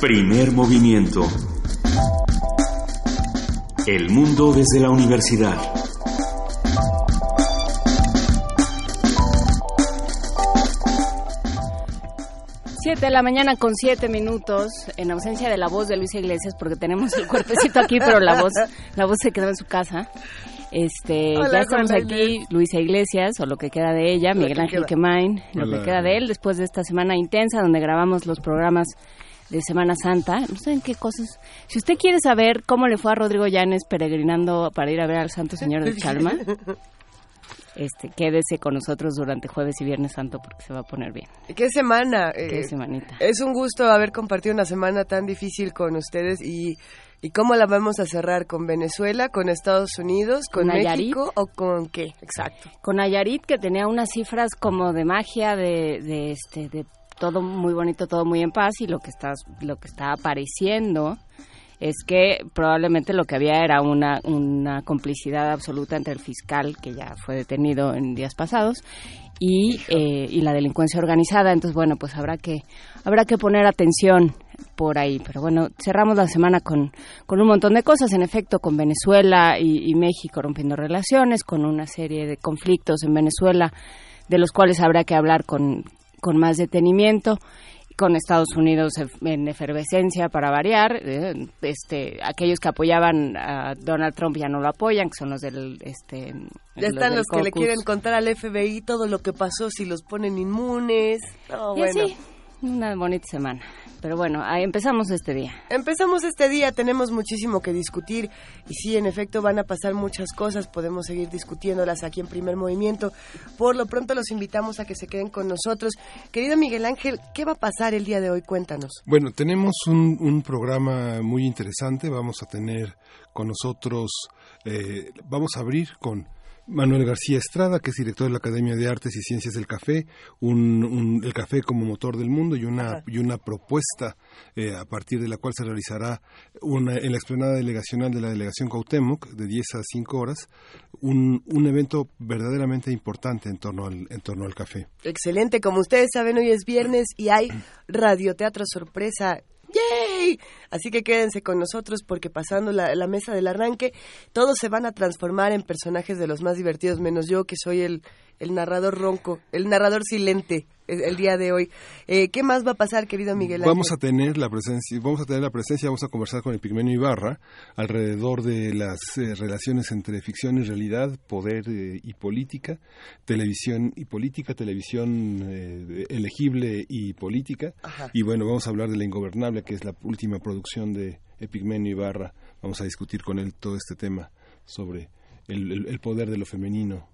Primer movimiento. El mundo desde la universidad. Siete de la mañana con siete minutos, en ausencia de la voz de Luisa Iglesias, porque tenemos el cuerpecito aquí, pero la voz, la voz se quedó en su casa. Este, ya estamos aquí, Luisa Iglesias, o lo que queda de ella, Miguel Ángel Quemain, lo que queda de él, después de esta semana intensa donde grabamos los programas de Semana Santa. No saben qué cosas. Si usted quiere saber cómo le fue a Rodrigo Llanes peregrinando para ir a ver al Santo Señor de Chalma, este, quédese con nosotros durante jueves y viernes santo porque se va a poner bien. Qué semana. Qué eh, semanita. Es un gusto haber compartido una semana tan difícil con ustedes y ¿Y cómo la vamos a cerrar? ¿Con Venezuela, con Estados Unidos, con, México o con qué? Exacto. Con Nayarit, que tenía unas cifras como de magia, de, de, este, de todo muy bonito, todo muy en paz, y lo que está, lo que está apareciendo es que probablemente lo que había era una, una complicidad absoluta entre el fiscal, que ya fue detenido en días pasados, y, eh, y la delincuencia organizada. Entonces, bueno, pues habrá que, habrá que poner atención por ahí. Pero bueno, cerramos la semana con, con un montón de cosas, en efecto, con Venezuela y, México rompiendo relaciones, con una serie de conflictos en Venezuela, de los cuales habrá que hablar con, con más detenimiento con Estados Unidos en efervescencia para variar. Eh, este, aquellos que apoyaban a Donald Trump ya no lo apoyan, que son los del... Este, ya están los, que le quieren contar al FBI todo lo que pasó, si los ponen inmunes. bueno. una bonita semana. Pero bueno, ahí empezamos este día. Empezamos este día, tenemos muchísimo que discutir y sí, en efecto van a pasar muchas cosas, podemos seguir discutiéndolas aquí en primer movimiento. Por lo pronto los invitamos a que se queden con nosotros. Querido Miguel Ángel, ¿qué va a pasar el día de hoy? Cuéntanos. Bueno, tenemos un, un programa muy interesante, vamos a tener con nosotros, eh, vamos a abrir con Manuel García Estrada, que es director de la Academia de Artes y Ciencias del Café, un, el café como motor del mundo y una, y una propuesta eh, a partir de la cual se realizará una, en la explanada delegacional de la delegación Cautemoc de 10 a 5 horas un, un evento verdaderamente importante en torno, al, en torno al café. Excelente, como ustedes saben hoy es viernes y hay radioteatro sorpresa ¡Yay! Así que quédense con nosotros porque pasando la, la, mesa del arranque, todos se van a transformar en personajes de los más divertidos, menos yo que soy el, el narrador ronco, el narrador silente el día de hoy. Eh, ¿Qué más va a pasar, querido Miguel Ángel? Vamos a tener la presencia, vamos a tener la presencia, vamos a conversar con el Pigmenio Ibarra alrededor de las eh, relaciones entre ficción y realidad, poder eh, y política, televisión y política, televisión elegible y política. Y bueno, vamos a hablar de La Ingobernable, que es la última producción de Epigmenio Ibarra. Vamos a discutir con él todo este tema sobre el poder de lo femenino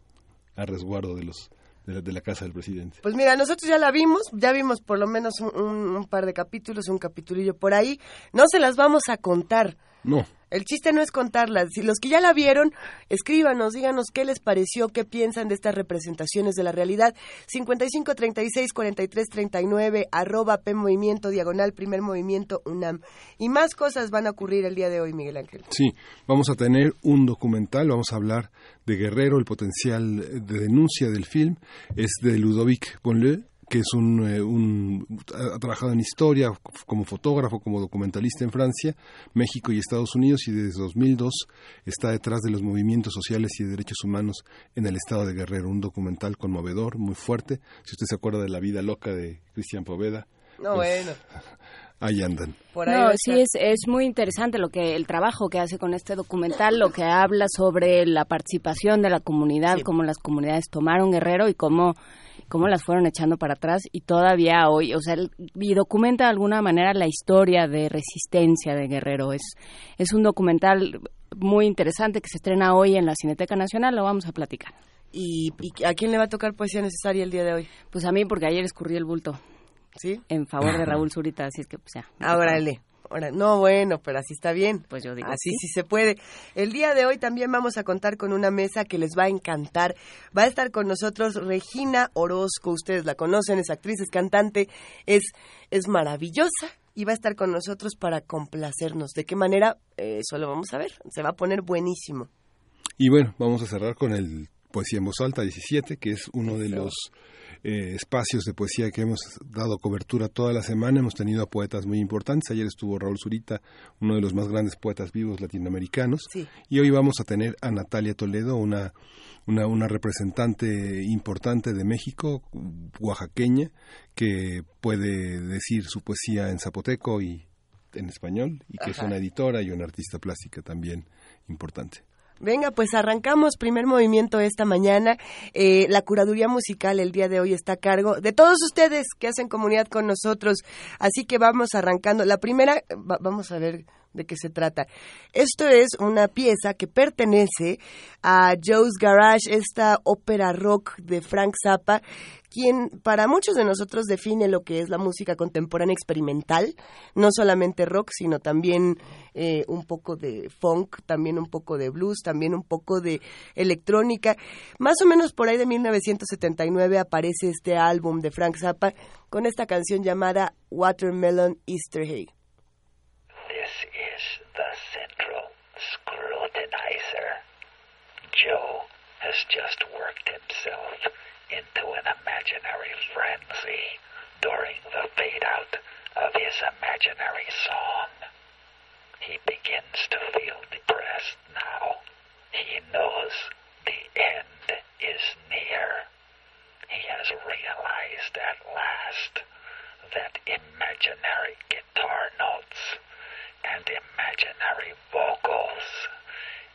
a resguardo de los de la, casa del presidente. Pues mira, nosotros ya la vimos, ya vimos por lo menos un, par de capítulos, un capitulillo por ahí. No se las vamos a contar. No. El chiste no es contarlas. Si los que ya la vieron, escríbanos, díganos qué les pareció, qué piensan de estas representaciones de la realidad. 55 36 43 39 arroba P Movimiento Diagonal Primer Movimiento UNAM. Y más cosas van a ocurrir el día de hoy, Miguel Ángel. Sí, vamos a tener un documental, vamos a hablar de Guerrero, el potencial de denuncia del film. Es de Ludovic Bonle, que es un, eh, un, ha trabajado en historia como fotógrafo, como documentalista en Francia, México y Estados Unidos y desde 2002 está detrás de los movimientos sociales y de derechos humanos en el estado de Guerrero, un documental conmovedor, muy fuerte. Si usted se acuerda de la vida loca de Cristian Poveda. No, pues, bueno. Ahí andan. no, sí, es, es muy interesante lo que el trabajo que hace con este documental, lo que habla sobre la participación de la comunidad, cómo las comunidades tomaron Guerrero y cómo cómo las fueron echando para atrás y todavía hoy, o sea, y documenta de alguna manera la historia de resistencia de Guerrero. Es, es un documental muy interesante que se estrena hoy en la Cineteca Nacional, lo vamos a platicar. ¿Y, a quién le va a tocar poesía necesaria el día de hoy? Pues a mí, porque ayer escurrí el bulto. ¿Sí? En favor de Raúl Zurita, así es que pues ya. No, bueno, pero así está bien. Pues yo digo. Así sí. se puede. El día de hoy también vamos a contar con una mesa que les va a encantar. Va a estar con nosotros Regina Orozco. Ustedes la conocen, es actriz, es cantante, es, es maravillosa y va a estar con nosotros para complacernos. ¿De qué manera? eso lo vamos a ver. Se va a poner buenísimo. Y bueno, vamos a cerrar con el Poesía en Voz Alta 17, que es uno de los eh, espacios de poesía que hemos dado cobertura toda la semana. Hemos tenido a poetas muy importantes. Ayer estuvo Raúl Zurita, uno de los más grandes poetas vivos latinoamericanos. Y hoy vamos a tener a Natalia Toledo, una, una, una representante importante de México, oaxaqueña, que puede decir su poesía en zapoteco y en español, y que es una editora y una artista plástica también importante. Venga, pues arrancamos primer movimiento esta mañana. Eh, la curaduría musical el día de hoy está a cargo de todos ustedes que hacen comunidad con nosotros. Así que vamos arrancando. La primera, vamos a ver de qué se trata. Esto es una pieza que pertenece a Joe's Garage, esta ópera rock de Frank Zappa, quien para muchos de nosotros define lo que es la música contemporánea experimental, no solamente rock, sino también eh, un poco de funk, también un poco de blues, también un poco de electrónica. Más o menos por ahí de 1979 aparece este álbum de Frank Zappa con esta canción llamada Watermelon Easter Egg. This is the central scrutinizer. Joe has just worked himself into an imaginary frenzy during the fade out of his imaginary song. He begins to feel depressed now. He knows the end is near. He has realized at last that imaginary guitar notes and imaginary vocals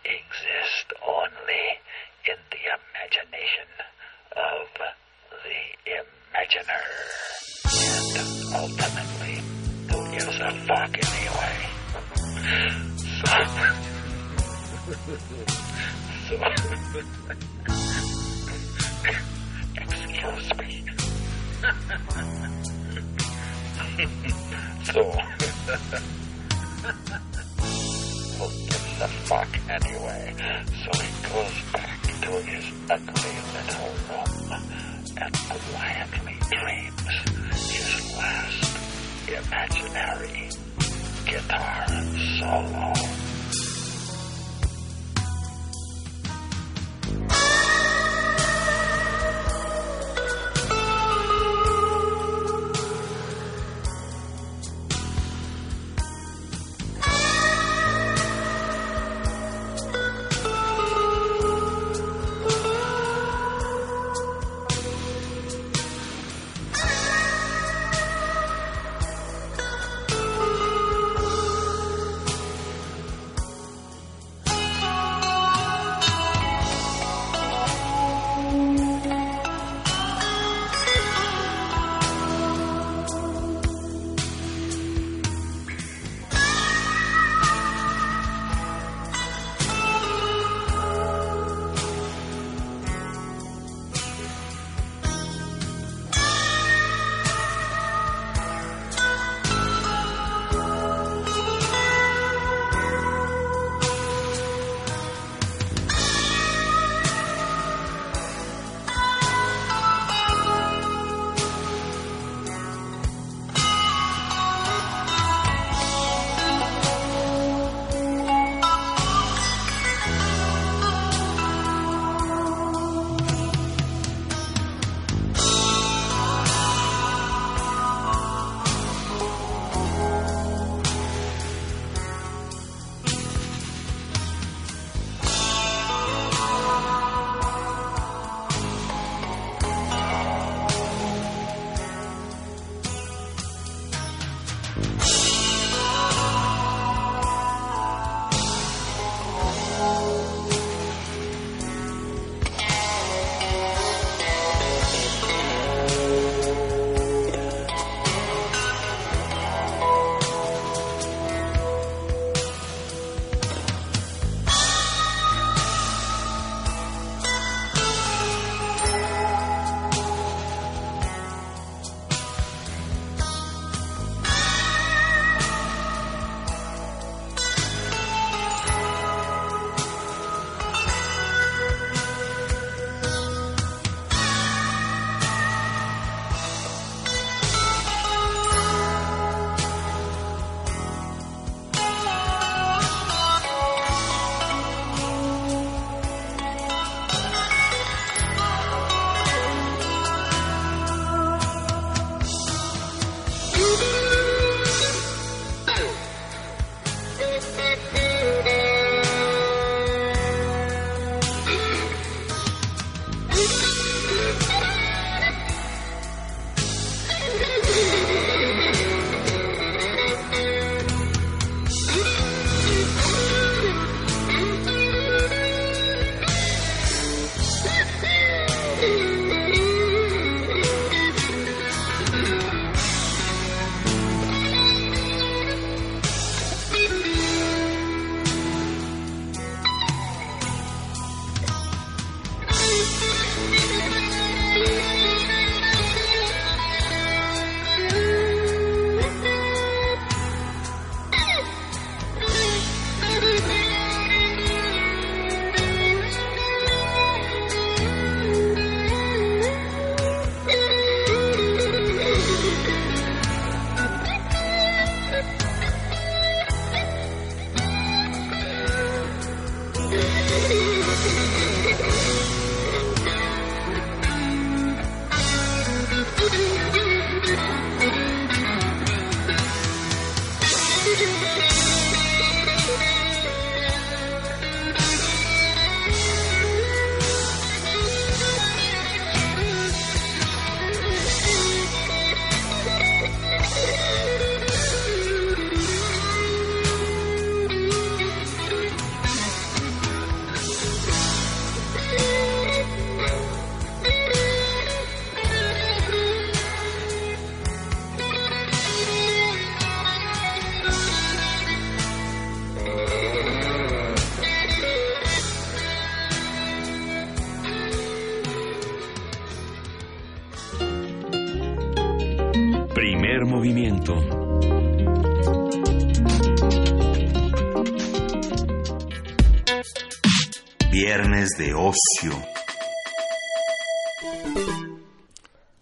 exist only in the imagination of the imaginer. And ultimately, who gives a fuck anyway? So, so excuse me. so, who gives a fuck anyway? So he goes back to his ugly little room and quietly dreams his last imaginary guitar solo.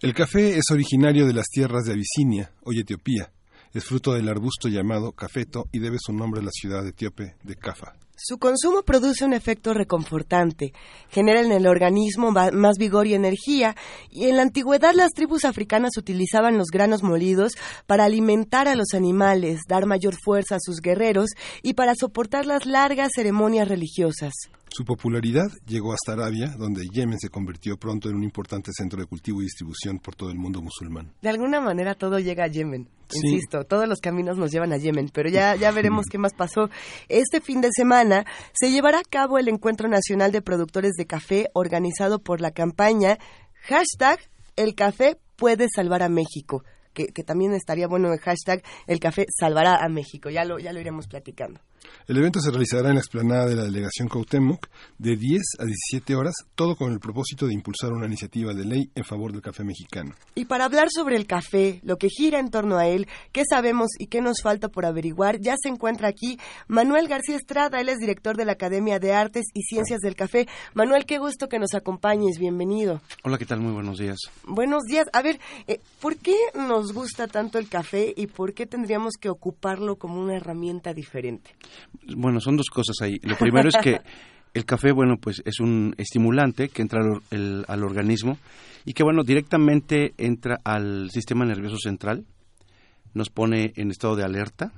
El café es originario de las tierras de Abisinia, hoy Etiopía. Es fruto del arbusto llamado cafeto y debe su nombre a la ciudad etíope de Cafa. Su consumo produce un efecto reconfortante, genera en el organismo más vigor y energía, y en la antigüedad las tribus africanas utilizaban los granos molidos para alimentar a los animales, dar mayor fuerza a sus guerreros y para soportar las largas ceremonias religiosas. Su popularidad llegó hasta Arabia, donde Yemen se convirtió pronto en un importante centro de cultivo y distribución por todo el mundo musulmán. De alguna manera todo llega a Yemen. Sí. Insisto, todos los caminos nos llevan a Yemen, pero ya, ya veremos qué más pasó. Este fin de semana se llevará a cabo el Encuentro Nacional de Productores de Café organizado por la campaña hashtag El café puede salvar a México. Que, que también estaría bueno el hashtag El café salvará a México. Ya lo, ya lo iremos platicando. El evento se realizará en la explanada de la delegación Cuauhtémoc de 10 a 17 horas, todo con el propósito de impulsar una iniciativa de ley en favor del café mexicano. Y para hablar sobre el café, lo que gira en torno a él, qué sabemos y qué nos falta por averiguar, ya se encuentra aquí Manuel García Estrada, él es director de la Academia de Artes y Ciencias del Café. Manuel, qué gusto que nos acompañes, bienvenido. Hola, ¿qué tal? Muy buenos días. Buenos días. A ver, eh, ¿por qué nos gusta tanto el café y por qué tendríamos que ocuparlo como una herramienta diferente? Bueno, son dos cosas ahí. Lo primero es que el café, bueno, pues es un estimulante que entra al, or- el- al organismo y que, bueno, directamente entra al sistema nervioso central, nos pone en estado de alerta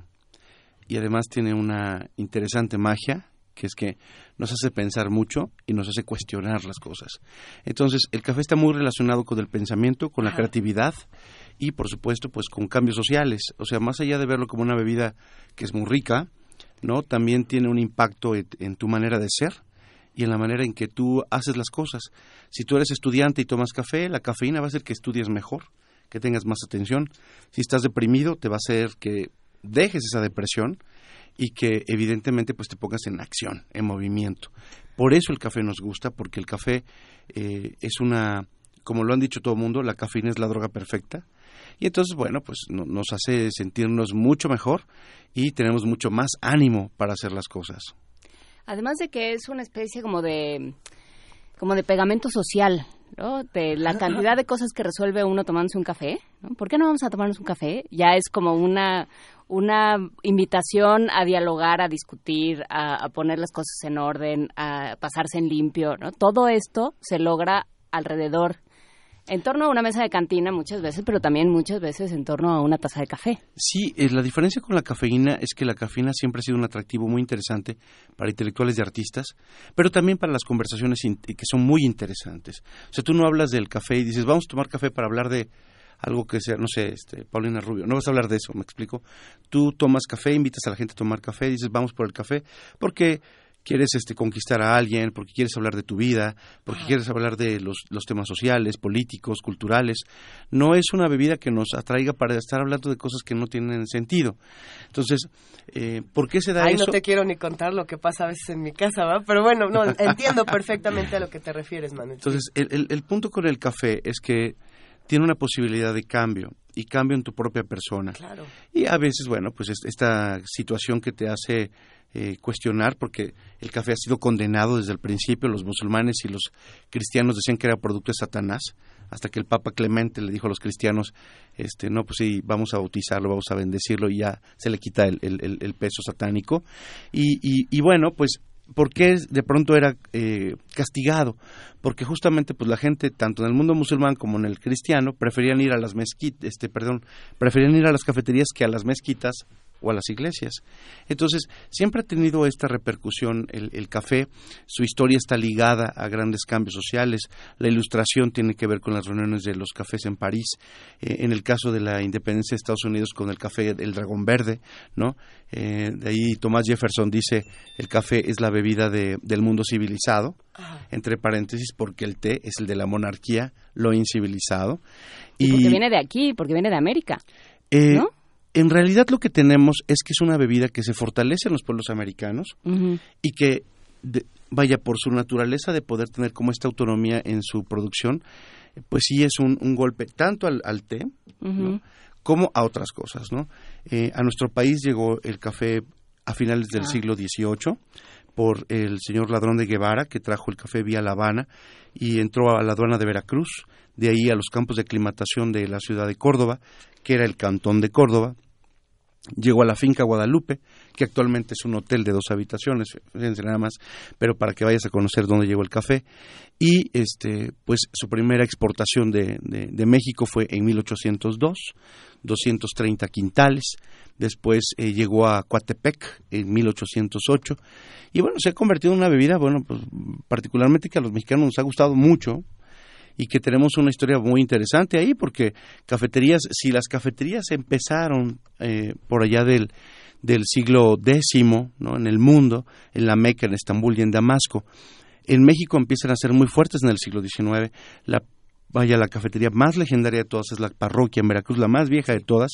y además tiene una interesante magia que es que nos hace pensar mucho y nos hace cuestionar las cosas. Entonces, el café está muy relacionado con el pensamiento, con la creatividad y, por supuesto, pues con cambios sociales. O sea, más allá de verlo como una bebida que es muy rica, ¿no? También tiene un impacto en, tu manera de ser y en la manera en que tú haces las cosas. Si tú eres estudiante y tomas café, la cafeína va a hacer que estudies mejor, que tengas más atención. Si estás deprimido, te va a hacer que dejes esa depresión y que evidentemente pues te pongas en acción, en movimiento. Por eso el café nos gusta, porque el café eh, es una, como lo han dicho todo el mundo, la cafeína es la droga perfecta. Y entonces, bueno, pues no- nos hace sentirnos mucho mejor y tenemos mucho más ánimo para hacer las cosas. Además de que es una especie como de como de pegamento social, ¿no? De la cantidad de cosas que resuelve uno tomándose un café, ¿no? ¿Por qué no vamos a tomarnos un café? Ya es como una una invitación a dialogar, a discutir, a poner las cosas en orden, a pasarse en limpio, ¿no? Todo esto se logra alrededor En torno a una mesa de cantina muchas veces, pero también muchas veces en torno a una taza de café. Sí, eh, la diferencia con la cafeína es que la cafeína siempre ha sido un atractivo muy interesante para intelectuales y artistas, pero también para las conversaciones que son muy interesantes. O sea, tú no hablas del café y dices, vamos a tomar café para hablar de algo que sea, no sé, este, Paulina Rubio, no vas a hablar de eso, me explico. Tú tomas café, invitas a la gente a tomar café, dices, vamos por el café, porque quieres este, conquistar a alguien, porque quieres hablar de tu vida, porque quieres hablar de los, los, temas sociales, políticos, culturales. No es una bebida que nos atraiga para estar hablando de cosas que no tienen sentido. Entonces, eh, ¿por qué se da Ay, eso? no te quiero ni contar lo que pasa a veces en mi casa, ¿va? Pero bueno, no, entiendo perfectamente a lo que te refieres, Manuel. Entonces, el, el, el punto con el café es que tiene una posibilidad de cambio y cambio en tu propia persona. Claro. Y a veces, bueno, pues esta situación que te hace eh, cuestionar, porque el café ha sido condenado desde el principio, los musulmanes y los cristianos decían que era producto de Satanás, hasta que el Papa Clemente le dijo a los cristianos, este, no, pues sí, vamos a bautizarlo, vamos a bendecirlo y ya se le quita el, el, el peso satánico. Y, y, y bueno, pues ¿Por qué de pronto era eh, castigado? Porque justamente pues la gente, tanto en el mundo musulmán como en el cristiano, preferían ir a las mezquitas, este, perdón, preferían ir a las cafeterías que a las mezquitas o a las iglesias. Entonces, siempre ha tenido esta repercusión el, el, café, su historia está ligada a grandes cambios sociales, la ilustración tiene que ver con las reuniones de los cafés en París, eh, en el caso de la independencia de Estados Unidos con el café el dragón verde, ¿no? Eh, de ahí Thomas Jefferson dice, el café es la bebida de, del mundo civilizado, Ajá. entre paréntesis, porque el té es el de la monarquía, lo incivilizado. Y, y porque viene de aquí, porque viene de América, eh, ¿no? En realidad lo que tenemos es que es una bebida que se fortalece en los pueblos americanos uh -huh. y que, de, vaya, por su naturaleza de poder tener como esta autonomía en su producción, pues sí es un, un golpe tanto al, al té uh -huh. ¿no? como a otras cosas. ¿no? Eh, a nuestro país llegó el café a finales del Ah. siglo XVIII por el señor Ladrón de Guevara, que trajo el café vía La Habana y entró a la aduana de Veracruz, de ahí a los campos de aclimatación de la ciudad de Córdoba, que era el cantón de Córdoba. Llegó a la finca Guadalupe, que actualmente es un hotel de dos habitaciones, fíjense nada más, pero para que vayas a conocer dónde llegó el café. Y este, pues su primera exportación de, de, México fue en 1802, 230 quintales. Después eh, llegó a Coatepec en 1808. Y bueno, se ha convertido en una bebida, bueno, pues particularmente que a los mexicanos nos ha gustado mucho, y que tenemos una historia muy interesante ahí, porque cafeterías, si las cafeterías empezaron eh, por allá del, del siglo X, ¿no? en el mundo, en la Meca, en Estambul y en Damasco, en México empiezan a ser muy fuertes en el siglo XIX. La vaya, la cafetería más legendaria de todas es la parroquia en Veracruz, la más vieja de todas,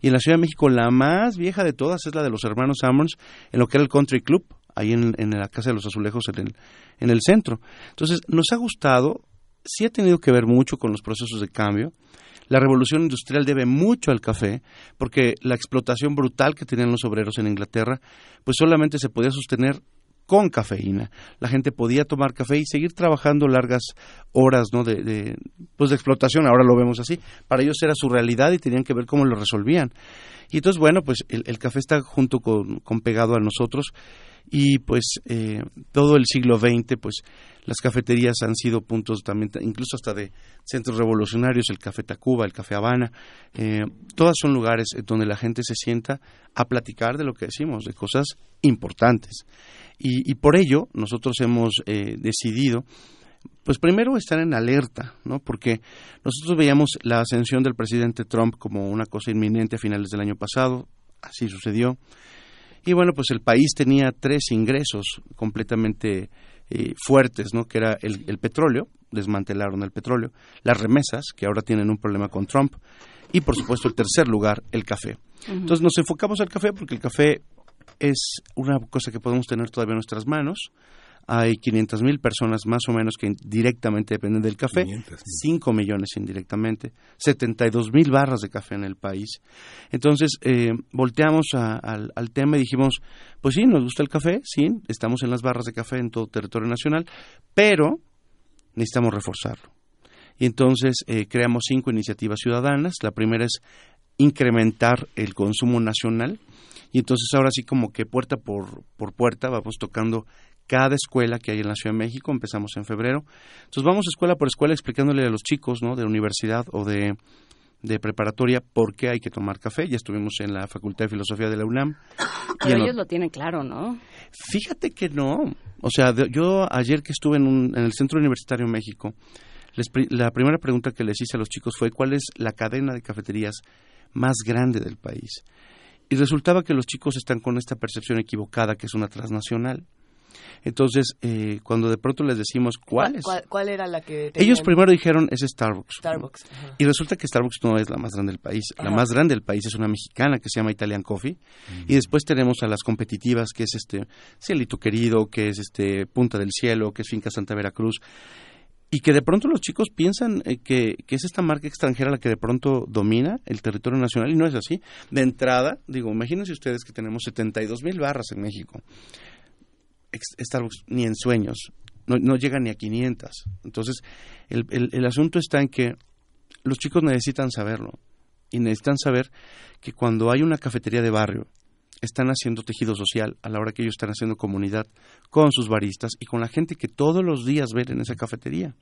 y en la Ciudad de México la más vieja de todas es la de los hermanos Ammons, en lo que era el Country Club, ahí en, en la Casa de los Azulejos, en el, en el centro. Entonces, nos ha gustado, sí ha tenido que ver mucho con los procesos de cambio. La revolución industrial debe mucho al café, porque la explotación brutal que tenían los obreros en Inglaterra, pues solamente se podía sostener con cafeína. La gente podía tomar café y seguir trabajando largas horas ¿no? de, de, pues de explotación, ahora lo vemos así. Para ellos era su realidad y tenían que ver cómo lo resolvían. Y entonces, bueno, pues el, el café está junto con, con, pegado a nosotros y pues eh, todo el siglo XX, pues las cafeterías han sido puntos también, incluso hasta de centros revolucionarios, el Café Tacuba, el Café Habana, eh, todas son lugares donde la gente se sienta a platicar de lo que decimos, de cosas importantes. Y, y por ello nosotros hemos eh, decidido, pues primero estar en alerta, ¿no? Porque nosotros veíamos la ascensión del presidente Trump como una cosa inminente a finales del año pasado, así sucedió. Y bueno, pues el país tenía tres ingresos completamente eh, fuertes, ¿no? Que era el, el, petróleo, desmantelaron el petróleo, las remesas, que ahora tienen un problema con Trump, y por supuesto el tercer lugar, el café. Uh -huh. Entonces nos enfocamos al café porque el café es una cosa que podemos tener todavía en nuestras manos. Hay 500 mil personas más o menos que directamente dependen del café, 500, 5 millones indirectamente, 72 mil barras de café en el país. Entonces, eh, volteamos a, al, al, tema y dijimos, pues sí, nos gusta el café, sí, estamos en las barras de café en todo territorio nacional, pero necesitamos reforzarlo. Y entonces eh, creamos cinco iniciativas ciudadanas. La primera es incrementar el consumo nacional. Y entonces ahora sí como que puerta por, por puerta vamos tocando cada escuela que hay en la Ciudad de México, empezamos en febrero. Entonces vamos escuela por escuela explicándole a los chicos, ¿no? De universidad o de, de preparatoria por qué hay que tomar café. Ya estuvimos en la Facultad de Filosofía de la UNAM. Pero ellos lo tienen claro, ¿no? Fíjate que no. O sea, yo ayer que estuve en, un- en el Centro Universitario México, les la primera pregunta que les hice a los chicos fue cuál es la cadena de cafeterías más grande del país. Y resultaba que los chicos están con esta percepción equivocada que es una transnacional. Entonces, eh, cuando de pronto les decimos cuál es, ¿Cuál, cuál era la que ellos primero dijeron es Starbucks. Starbucks. Y resulta que Starbucks no es la más grande del país. La más grande del país es una mexicana que se llama Italian Coffee. Y después tenemos a las competitivas, que es este Cielito Querido, que es este Punta del Cielo, que es Finca Santa Veracruz. Y que de pronto los chicos piensan eh, que, que es esta marca extranjera la que de pronto domina el territorio nacional y no es así. De entrada, digo, imagínense ustedes que tenemos 72 mil barras en México. Starbucks ni en sueños, no, no llega ni a 500. Entonces, el, el- el asunto está en que los chicos necesitan saberlo y necesitan saber que cuando hay una cafetería de barrio, están haciendo tejido social a la hora que ellos están haciendo comunidad con sus baristas y con la gente que todos los días ven en esa cafetería.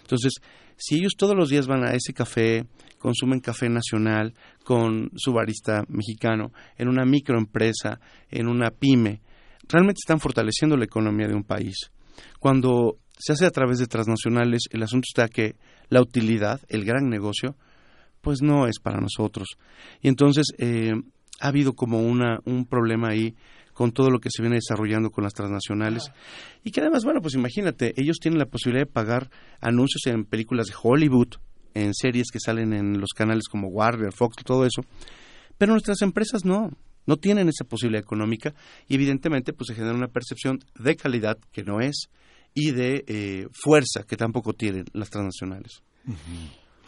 Entonces, si ellos todos los días van a ese café, consumen café nacional con su barista mexicano, en una microempresa, en una pyme, realmente están fortaleciendo la economía de un país. Cuando se hace a través de transnacionales, el asunto está que la utilidad, el gran negocio, pues no es para nosotros. Y entonces eh, ha habido como una, un problema ahí con todo lo que se viene desarrollando con las transnacionales. Y que además, bueno, pues imagínate, ellos tienen la posibilidad de pagar anuncios en películas de Hollywood, en series que salen en los canales como Warner, Fox, todo eso. Pero nuestras empresas no, no tienen esa posibilidad económica y evidentemente pues se genera una percepción de calidad que no es y de eh, fuerza que tampoco tienen las transnacionales.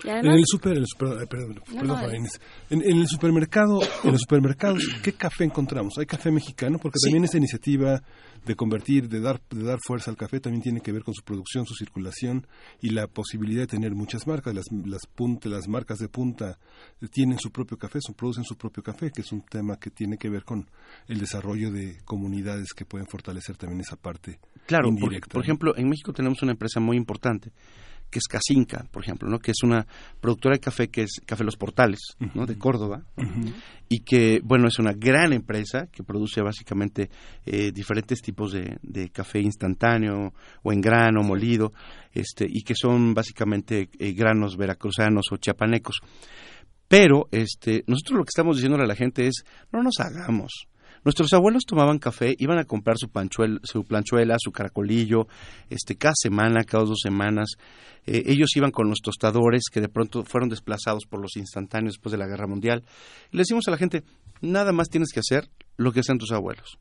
Además, el super, en el super- perdón, no, es- en, en el supermercado, en los supermercados, ¿qué café encontramos? ¿Hay café mexicano? Porque Sí. también esta iniciativa de convertir, de dar, de dar fuerza al café, también tiene que ver con su producción, su circulación y la posibilidad de tener muchas marcas. Las, las, punta- las marcas de punta tienen su propio café, son, producen su propio café, que es un tema que tiene que ver con el desarrollo de comunidades que pueden fortalecer también esa parte Claro, por, indirecta. por ¿no? ejemplo, en México tenemos una empresa muy importante que es Casinca, por ejemplo, ¿no? que es una productora de café que es Café Los Portales, ¿no? de Córdoba, y que, bueno, es una gran empresa que produce básicamente eh, diferentes tipos de, de café instantáneo o en grano, molido, este, y que son básicamente eh, granos veracruzanos o chiapanecos. Pero este, nosotros lo que estamos diciéndole a la gente es, no nos hagamos. Nuestros abuelos tomaban café, iban a comprar su, su planchuela, su caracolillo, este, cada semana, cada dos semanas. Eh, ellos iban con los tostadores que de pronto fueron desplazados por los instantáneos después de la Guerra Mundial. Y le decimos a la gente, nada más tienes que hacer lo que hacen tus abuelos.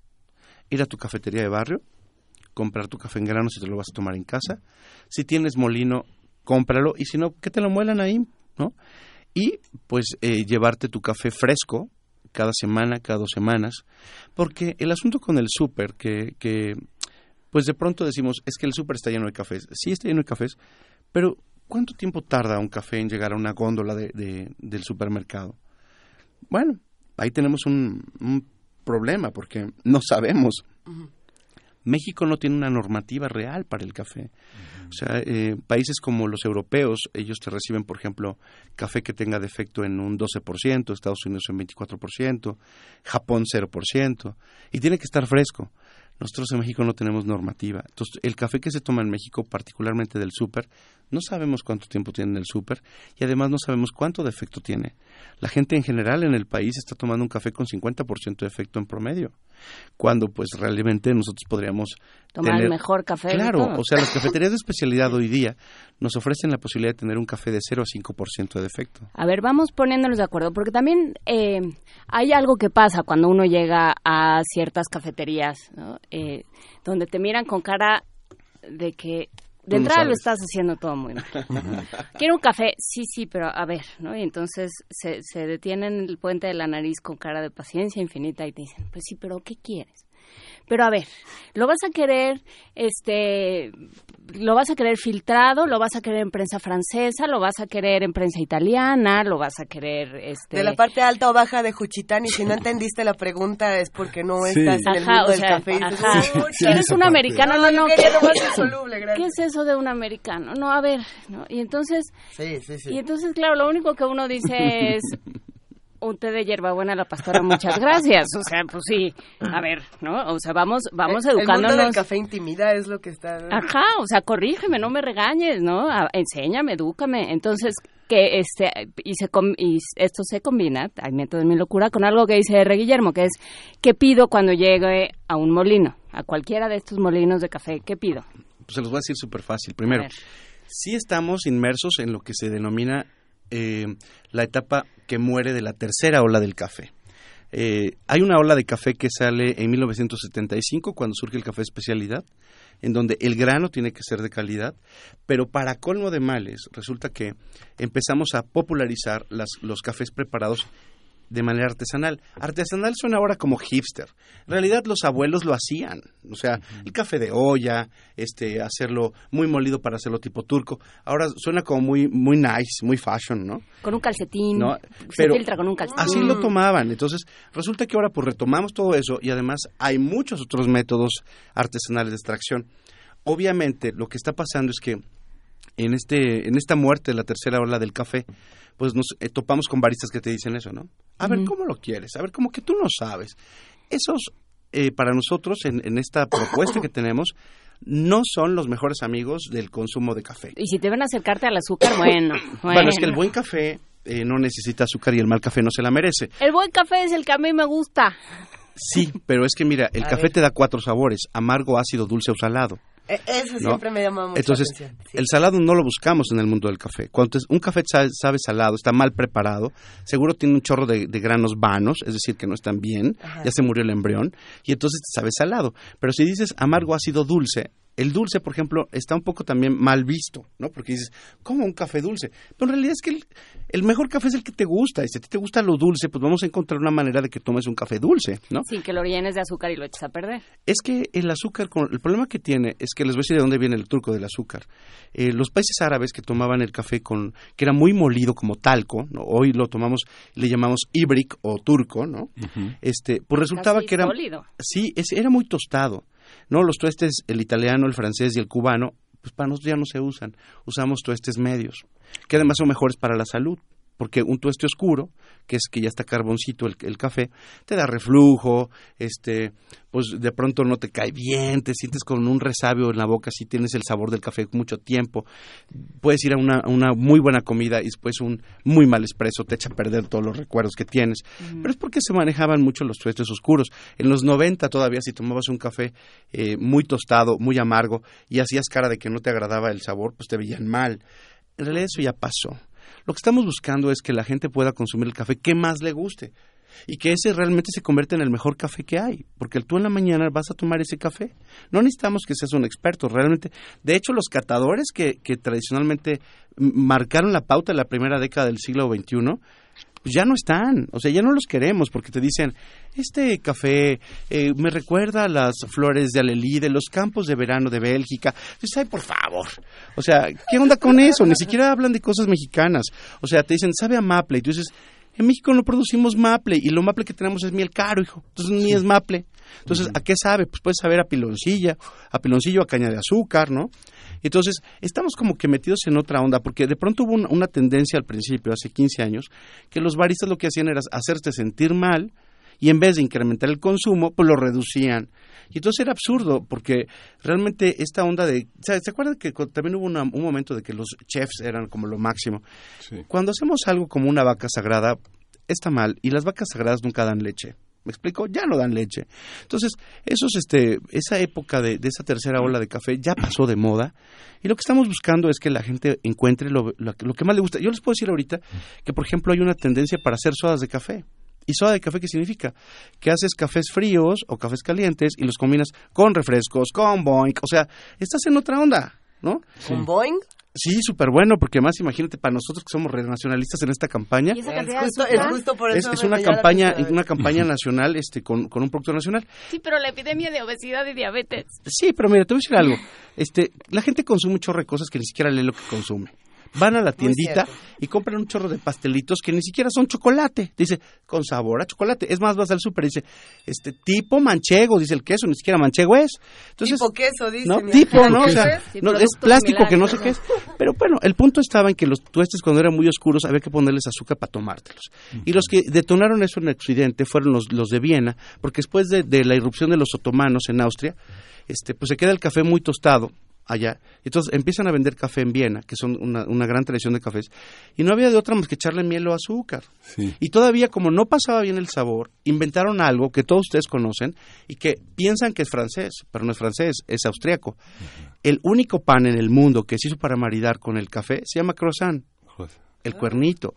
Ir a tu cafetería de barrio, comprar tu café en grano si te lo vas a tomar en casa. Si tienes molino, cómpralo. Y si no, que te lo muelan ahí, ¿no? Y pues eh, llevarte tu café fresco cada semana, cada dos semanas. Porque el asunto con el súper, que, pues de pronto decimos, es que el súper está lleno de cafés. Sí está lleno de cafés, pero ¿cuánto tiempo tarda un café en llegar a una góndola de, de- del supermercado? Bueno, ahí tenemos un problema porque no sabemos. México no tiene una normativa real para el café. O sea, eh, países como los europeos, ellos te reciben, por ejemplo, café que tenga defecto en un 12%, Estados Unidos en 24%, Japón 0%, y tiene que estar fresco. Nosotros en México no tenemos normativa. Entonces, el café que se toma en México, particularmente del súper, no sabemos cuánto tiempo tiene en el súper y además no sabemos cuánto defecto tiene. La gente en general en el país está tomando un café con 50% de efecto en promedio, cuando pues realmente nosotros podríamos tomar el mejor café. Claro, o sea, las cafeterías de especialidad hoy día nos ofrecen la posibilidad de tener un café de 0 a 5% de defecto. A ver, vamos poniéndonos de acuerdo, porque también eh, hay algo que pasa cuando uno llega a ciertas cafeterías, ¿no? Eh, donde te miran con cara de que De no entrada lo estás haciendo todo muy mal. Quiero un café, sí, sí, pero a ver, ¿no? Y entonces se, se detienen en el puente de la nariz con cara de paciencia infinita y te dicen, pues sí, pero ¿qué quieres? Pero a ver, lo vas a querer, este, lo vas a querer filtrado, lo vas a querer en prensa francesa, lo vas a querer en prensa italiana, lo vas a querer, este... De la parte alta o baja de Juchitán y si no entendiste la pregunta es porque no Sí. estás en el Ajá, mundo o del sea, café. y dices, ajá. "Uy, Sí, ¿Eres esa un parte. americano? No, No, no, ¿qué, es eso de un americano? No, a ver, ¿no? Y entonces, Sí, sí, sí. y entonces, claro, lo único que uno dice es un té de hierbabuena a la pastora, muchas gracias. O sea, pues sí, a ver, ¿no? O sea, vamos, vamos El- El mundo del educándonos. café intimida es lo que está... Ajá, o sea, corrígeme, no me regañes, ¿no? A- enséñame, edúcame. Entonces, que este, y, se com- y esto se combina, hay método de mi locura, con algo que dice R. Guillermo, que es, ¿qué pido cuando llegue a un molino? A cualquiera de estos molinos de café, ¿qué pido? Pues se los voy a decir súper fácil. Primero, sí estamos inmersos en lo que se denomina eh, la etapa que muere de la tercera ola del café. Eh, hay una ola de café que sale en 1975 cuando surge el café especialidad, en donde el grano tiene que ser de calidad, pero para colmo de males resulta que empezamos a popularizar las- los cafés preparados de manera artesanal. Artesanal suena ahora como hipster. En realidad los abuelos lo hacían. O sea, el café de olla, este, hacerlo muy molido para hacerlo tipo turco. Ahora suena como muy, muy nice, muy fashion, ¿no? Con un calcetín, No, se pero filtra con un calcetín. Así lo tomaban. Entonces, resulta que ahora pues retomamos todo eso y además hay muchos otros métodos artesanales de extracción. Obviamente, lo que está pasando es que en este en esta muerte de la tercera ola del café, pues nos eh, topamos con baristas que te dicen eso, ¿no? A ver. ¿cómo lo quieres? A ver, como que tú no sabes. Esos, eh, para nosotros, en, en esta propuesta que tenemos, no son los mejores amigos del consumo de café. Y si te ven a acercarte al azúcar, bueno, bueno. Bueno, es que el buen café eh, no necesita azúcar y el mal café no se la merece. El buen café es el que a mí me gusta. Sí, pero es que mira, el A café ver. te da cuatro sabores, amargo, ácido, dulce o salado. E- Eso ¿no? siempre me llama mucho Entonces, la atención. Sí. el salado no lo buscamos en el mundo del café. Cuando un café sabe, sabe salado, está mal preparado, seguro tiene un chorro de, de granos vanos, es decir, que no están bien, Ajá. ya se murió el embrión, y entonces sabe salado. Pero si dices amargo, ácido, dulce, el dulce, por ejemplo, está un poco también mal visto, ¿no? Porque dices, ¿cómo un café dulce? Pero en realidad es que el, el mejor café es el que te gusta, y si a ti te gusta lo dulce, pues vamos a encontrar una manera de que tomes un café dulce, ¿no? Sin que lo llenes de azúcar y lo eches a perder. Es que el azúcar, con- el problema que tiene es que les voy a decir de dónde viene el truco del azúcar. Eh, los países árabes que tomaban el café con, que era muy molido como talco, ¿no? hoy lo tomamos, le llamamos ibric o turco, ¿no? Este, pues resultaba Casi que era, sólido. sí, es- era muy tostado, ¿no? Los tuestes, el italiano, el francés y el cubano, pues para nosotros ya no se usan, usamos tuestes medios, que además son mejores para la salud. Porque un tueste oscuro, que es que ya está carboncito el, el café, te da reflujo, este, pues de pronto no te cae bien, te sientes con un resabio en la boca si tienes el sabor del café mucho tiempo. Puedes ir a una, muy buena comida y después un muy mal espresso te echa a perder todos los recuerdos que tienes. Pero es porque se manejaban mucho los tuestes oscuros. En los 90 todavía si tomabas un café eh, muy tostado, muy amargo y hacías cara de que no te agradaba el sabor, pues te veían mal. En realidad eso ya pasó. Lo que estamos buscando es que la gente pueda consumir el café que más le guste y que ese realmente se convierta en el mejor café que hay, porque tú en la mañana vas a tomar ese café. No necesitamos que seas un experto, realmente. De hecho, los catadores que, que tradicionalmente marcaron la pauta en la primera década del siglo XXI, pues ya no están, o sea, ya no los queremos porque te dicen, este café eh, me recuerda a las flores de Alelí, de los campos de verano de Bélgica. Dices, ay, por favor, o sea, ¿qué onda con eso? Ni siquiera hablan de cosas mexicanas. O sea, te dicen, sabe a maple, y tú dices, en México no producimos maple, y lo maple que tenemos es miel caro, hijo, entonces ni es maple. Entonces, ¿a qué sabe? Pues puede saber a piloncilla, a piloncillo, a caña de azúcar, ¿no? Entonces, estamos como que metidos en otra onda, porque de pronto hubo una, una tendencia al principio, hace 15 años, que los baristas lo que hacían era hacerte sentir mal y en vez de incrementar el consumo, pues lo reducían. Y entonces era absurdo, porque realmente esta onda de... ¿Se, ¿se acuerdan que también hubo una- un momento de que los chefs eran como lo máximo? Sí. Cuando hacemos algo como una vaca sagrada, está mal, y las vacas sagradas nunca dan leche. ¿Me explico? Ya no dan leche. Entonces, esos, este, esa época de, de esa tercera ola de café ya pasó de moda. Y lo que estamos buscando es que la gente encuentre lo, lo que- lo que más le gusta. Yo les puedo decir ahorita que, por ejemplo, hay una tendencia para hacer sodas de café. ¿Y soda de café qué significa? Que haces cafés fríos o cafés calientes y los combinas con refrescos, con boink. O sea, estás en otra onda. ¿no? ¿Con Boeing? Sí, súper bueno, porque más imagínate, para nosotros que somos nacionalistas en esta campaña, ¿Y esa Es justo, azúcar? es justo por es, eso. es una campaña, una campaña nacional este, con, con un producto nacional. Sí, pero la epidemia de obesidad y diabetes. Sí, pero mira, te voy a decir algo. Este, la gente consume un chorro de cosas que ni siquiera lee lo que consume. Van a la tiendita y compran un chorro de pastelitos que ni siquiera son chocolate. Dice, con sabor a chocolate. Es más, vas al súper y dice, este, tipo manchego, dice el queso, ni siquiera manchego es. Entonces, tipo queso, dice. ¿no? Tipo. ¿no? O sea, Sí, no, es plástico que no sé qué es. Pero bueno, el punto estaba en que los tuestes cuando eran muy oscuros había que ponerles azúcar para tomártelos. Y los que detonaron eso en Occidente fueron los, los de Viena, porque después de, de la irrupción de los otomanos en Austria, este, pues se queda el café muy tostado allá. Entonces empiezan a vender café en Viena, que son una, una gran tradición de cafés, y no había de otra más que echarle miel o azúcar. Sí. Y todavía, como no pasaba bien el sabor, inventaron algo que todos ustedes conocen y que piensan que es francés, pero no es francés, es austriaco. El único pan en el mundo que se hizo para maridar con el café se llama croissant, Joder. el cuernito.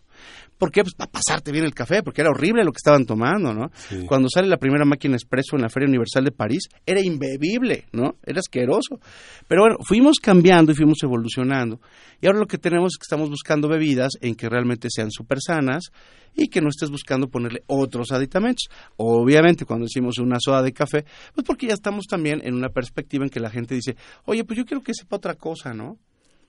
¿Por qué? Pues para pasarte bien el café, porque era horrible lo que estaban tomando, ¿no? Sí. Cuando sale la primera máquina expreso en la Feria Universal de París, era imbebible, ¿no? Era asqueroso. Pero bueno, fuimos cambiando y fuimos evolucionando. Y ahora lo que tenemos es que estamos buscando bebidas en que realmente sean súper sanas y que no estés buscando ponerle otros aditamentos. Obviamente, cuando decimos una soda de café, pues porque ya estamos también en una perspectiva en que la gente dice, oye, pues yo quiero que sepa otra cosa, ¿no?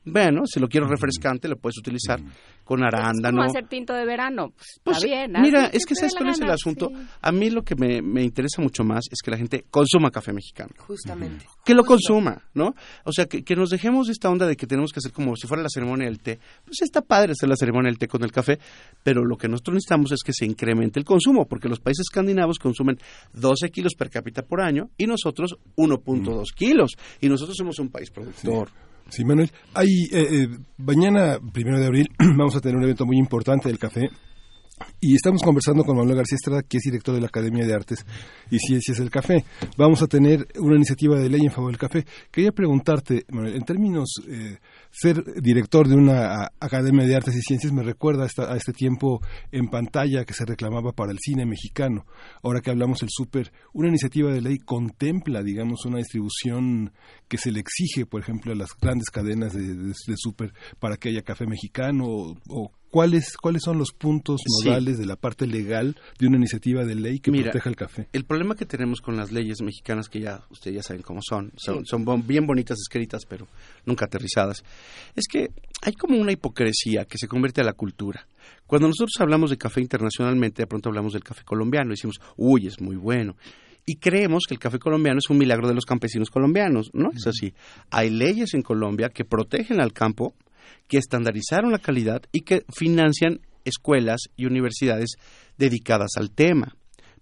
Bueno, si lo quiero refrescante, lo puedes utilizar con Es arándano. como hacer tinto de verano. Pues, Pues, está bien. mira, es que ¿sabes cuál es el asunto? sí. A mí lo que me, me interesa mucho más es que la gente consuma café mexicano. Justamente. Que lo consuma, ¿no? O sea, que, que nos dejemos de esta onda de que tenemos que hacer como si fuera la ceremonia del té. Pues está padre hacer la ceremonia del té con el café, pero lo que nosotros necesitamos es que se incremente el consumo, porque los países escandinavos consumen 12 kilos per cápita por año y nosotros 1.2 kilos. Y nosotros somos un país productor. Sí, Manuel. Hay, eh, eh, mañana, primero de abril, vamos a tener un evento muy importante del café. Y estamos conversando con Manuel García Estrada, que es director de la Academia de Artes y Ciencias del Café. Vamos a tener una iniciativa de ley en favor del café. Quería preguntarte, Manuel, en términos, eh, ser director de una Academia de Artes y Ciencias me recuerda a, este tiempo en pantalla que se reclamaba para el cine mexicano. Ahora que hablamos del súper, una iniciativa de ley contempla, digamos, una distribución que se le exige, por ejemplo, a las grandes cadenas de, de, súper para que haya café mexicano o ¿Cuáles, ¿Cuáles son los puntos Sí. nodales de la parte legal de una iniciativa de ley que Mira, proteja el café? El problema que tenemos con las leyes mexicanas, que ya ustedes ya saben cómo son, son, son bien bonitas escritas, pero nunca aterrizadas, es que hay como una hipocresía que se convierte a la cultura. Cuando nosotros hablamos de café internacionalmente, de pronto hablamos del café colombiano y decimos, uy, es muy bueno. Y creemos que el café colombiano es un milagro de los campesinos colombianos. No es así. Hay leyes en Colombia que protegen al campo, que estandarizaron la calidad y que financian escuelas y universidades dedicadas al tema.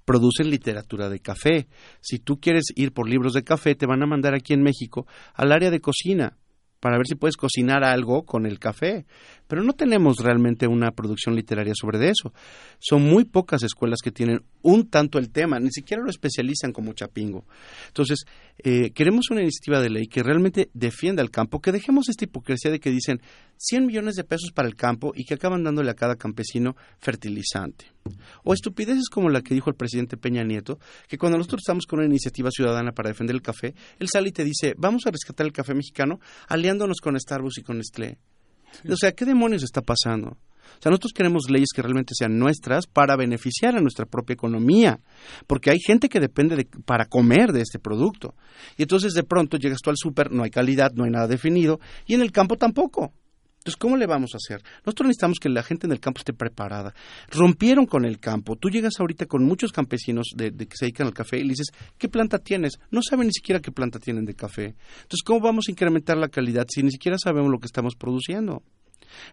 Producen literatura de café. Si tú quieres ir por libros de café, te van a mandar aquí en México al área de cocina para ver si puedes cocinar algo con el café. Pero no tenemos realmente una producción literaria sobre eso. Son muy pocas escuelas que tienen un tanto el tema, ni siquiera lo especializan como Chapingo. Entonces, eh, queremos una iniciativa de ley que realmente defienda al campo, que dejemos esta hipocresía de que dicen 100 millones de pesos para el campo y que acaban dándole a cada campesino fertilizante. O estupideces como la que dijo el presidente Peña Nieto, que cuando nosotros estamos con una iniciativa ciudadana para defender el café, él sale y te dice, vamos a rescatar el café mexicano aliándonos con Starbucks y con Nestlé. O sea, ¿qué demonios está pasando? O sea, nosotros queremos leyes que realmente sean nuestras para beneficiar a nuestra propia economía, porque hay gente que depende de, para comer de este producto. Y entonces de pronto llegas tú al súper, no hay calidad, no hay nada definido, y en el campo tampoco. Entonces, ¿cómo le vamos a hacer? Nosotros necesitamos que la gente en el campo esté preparada. Rompieron con el campo. Tú llegas ahorita con muchos campesinos de, de que se dedican al café y le dices, ¿qué planta tienes? No saben ni siquiera qué planta tienen de café. Entonces, ¿cómo vamos a incrementar la calidad si ni siquiera sabemos lo que estamos produciendo?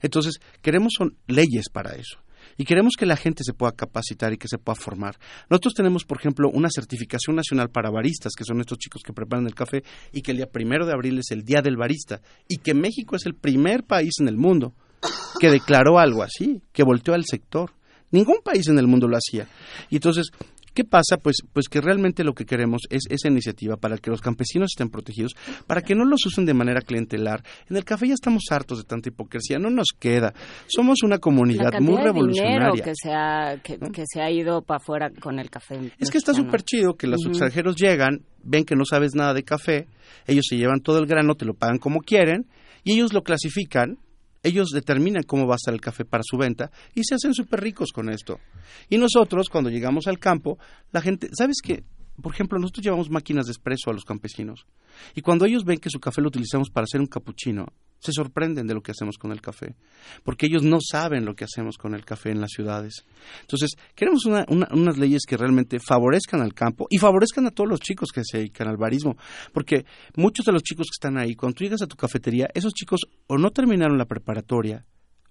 Entonces, queremos son leyes para eso. Y queremos que la gente se pueda capacitar y que se pueda formar. Nosotros tenemos, por ejemplo, una certificación nacional para baristas, que son estos chicos que preparan el café, y que el día primero de abril es el Día del Barista, y que México es el primer país en el mundo que declaró algo así, que volteó al sector. Ningún país en el mundo lo hacía. Y entonces, ¿Qué pasa? Pues, pues que realmente lo que queremos es esa iniciativa para que los campesinos estén protegidos, para que no los usen de manera clientelar. En el café ya estamos hartos de tanta hipocresía, no nos queda. Somos una comunidad La muy revolucionaria. que se ha, que, que se ha ido para afuera con el café. Es que está súper chido que los extranjeros llegan, ven que no sabes nada de café, ellos se llevan todo el grano, te lo pagan como quieren, y ellos lo clasifican, ellos determinan cómo va a estar el café para su venta, y se hacen súper ricos con esto. Y nosotros, cuando llegamos al campo, la gente, ¿sabes qué? Por ejemplo, nosotros llevamos máquinas de espresso a los campesinos, y cuando ellos ven que su café lo utilizamos para hacer un capuchino, se sorprenden de lo que hacemos con el café, porque ellos no saben lo que hacemos con el café en las ciudades. Entonces, queremos una- una- unas leyes que realmente favorezcan al campo y favorezcan a todos los chicos que se dedican al barismo, porque muchos de los chicos que están ahí, cuando tú llegas a tu cafetería, esos chicos o no terminaron la preparatoria,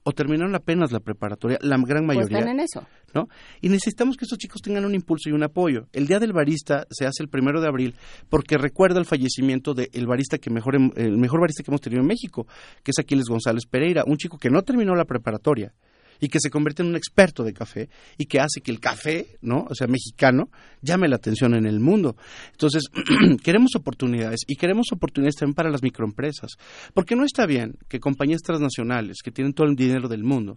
o terminaron apenas la preparatoria, la gran Pues mayoría. están en eso. ¿no? Y necesitamos que estos chicos tengan un impulso y un apoyo. El Día del Barista se hace el primero de abril porque recuerda el fallecimiento del barista que mejor, hem- el mejor barista que hemos tenido en México, que es Aquiles González Pereira, un chico que no terminó la preparatoria y que se convierte en un experto de café y que hace que el café, ¿no? O sea, mexicano, llame la atención en el mundo. Entonces, queremos oportunidades y queremos oportunidades también para las microempresas, porque no está bien que compañías transnacionales que tienen todo el dinero del mundo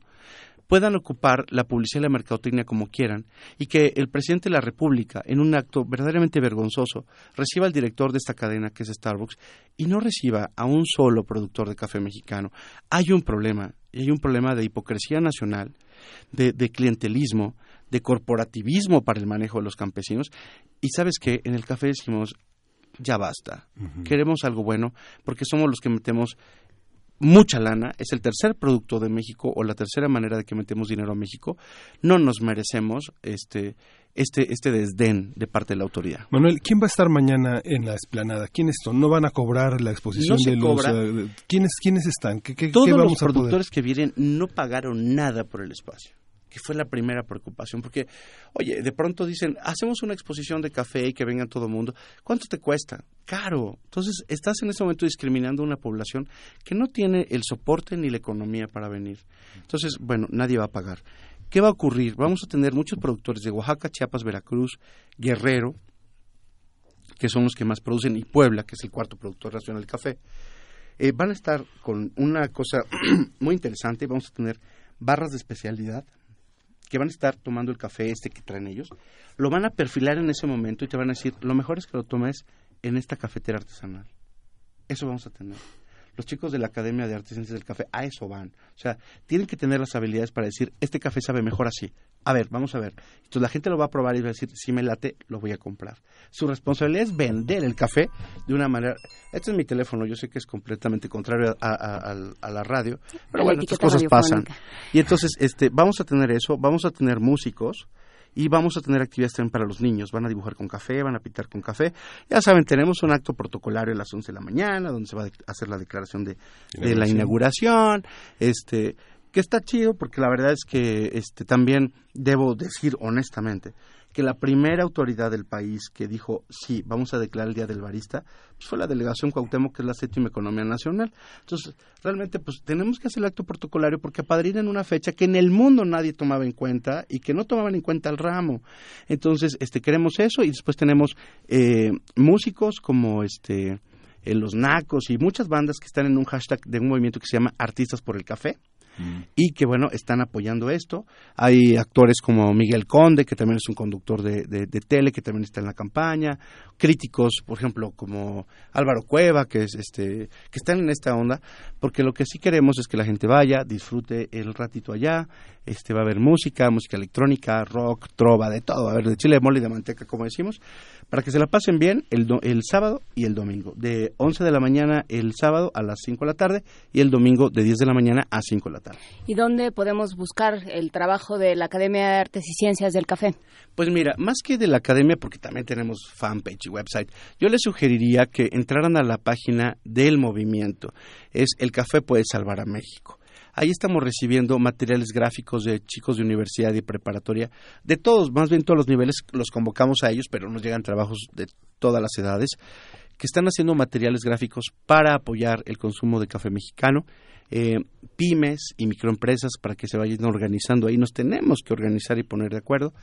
puedan ocupar la publicidad y la mercadotecnia como quieran y que el presidente de la República, en un acto verdaderamente vergonzoso, reciba al director de esta cadena que es Starbucks y no reciba a un solo productor de café mexicano. Hay un problema, y hay un problema de hipocresía nacional, de, de clientelismo, de corporativismo para el manejo de los campesinos. Y sabes que en el café decimos, ya basta, queremos algo bueno, porque somos los que metemos mucha lana, es el tercer producto de México o la tercera manera de que metemos dinero a México, no nos merecemos este este este desdén de parte de la autoridad. Manuel, ¿quién va a estar mañana en la esplanada? ¿Quiénes son? ¿No van a cobrar la exposición No de los... eh, ¿quiénes, ¿Quiénes están? ¿Qué, qué- Todos qué los vamos a poder? productores que vienen no pagaron nada por el espacio, que fue la primera preocupación, porque, oye, de pronto dicen, hacemos una exposición de café y que venga todo el mundo, ¿cuánto te cuesta? Caro. Entonces, estás en ese momento discriminando a una población que no tiene el soporte ni la economía para venir. Entonces, bueno, nadie va a pagar. ¿Qué va a ocurrir? Vamos a tener muchos productores de Oaxaca, Chiapas, Veracruz, Guerrero, que son los que más producen, y Puebla, que es el cuarto productor nacional de café. Eh, van a estar con una cosa muy interesante. Vamos a tener barras de especialidad que van a estar tomando el café este que traen ellos. Lo van a perfilar en ese momento y te van a decir, lo mejor es que lo tomes en esta cafetera artesanal. Eso vamos a tener. Los chicos de la Academia de Artes y Ciencias del Café a eso van. O sea, tienen que tener las habilidades para decir, este café sabe mejor así. A ver, vamos a ver. Entonces la gente lo va a probar y va a decir, si me late, lo voy a comprar. Su responsabilidad es vender el café de una manera... Este es mi teléfono, yo sé que es completamente contrario a, a- a- a la radio, pero La bueno, estas cosas pasan. Y entonces este, vamos a tener eso, vamos a tener músicos y vamos a tener actividades también para los niños. Van a dibujar con café, van a pintar con café. Ya saben, tenemos un acto protocolario a las 11 de la mañana donde se va a hacer la declaración de, de la inauguración. Este, que está chido porque la verdad es que este, también debo decir honestamente que la primera autoridad del país que dijo sí, vamos a declarar el Día del Barista, pues fue la delegación Cuauhtémoc, que es la séptima economía nacional. Entonces, realmente, pues tenemos que hacer el acto protocolario porque apadrinan una fecha que en el mundo nadie tomaba en cuenta y que no tomaban en cuenta el ramo. Entonces, este, queremos eso y después tenemos eh, músicos como este eh, los Nacos y muchas bandas que están en un hashtag de un movimiento que se llama Artistas por el Café y que bueno están apoyando esto. Hay actores como Miguel Conde que también es un conductor de, de- tele que también está en la campaña. Críticos por ejemplo como Álvaro Cueva que es este que están en esta onda porque lo que sí queremos es que la gente vaya disfrute el ratito allá. Este va a haber música música electrónica rock trova de todo. Va a haber de chile mole y de manteca como decimos para que se la pasen bien el, do- el sábado y el domingo de 11 de la mañana el sábado a las 5 de la tarde y el domingo de 10 de la mañana a 5 de la tarde ¿Y dónde podemos buscar el trabajo de la Academia de Artes y Ciencias del Café? Pues mira, más que de la academia, porque también tenemos fanpage y website, yo les sugeriría que entraran a la página del movimiento. Es El Café Puede Salvar a México. Ahí estamos recibiendo materiales gráficos de chicos de universidad y preparatoria, de todos, más bien todos los niveles, los convocamos a ellos, pero nos llegan trabajos de todas las edades, que están haciendo materiales gráficos para apoyar el consumo de café mexicano eh, pymes y microempresas para que se vayan organizando ahí. Nos tenemos que organizar y poner de acuerdo.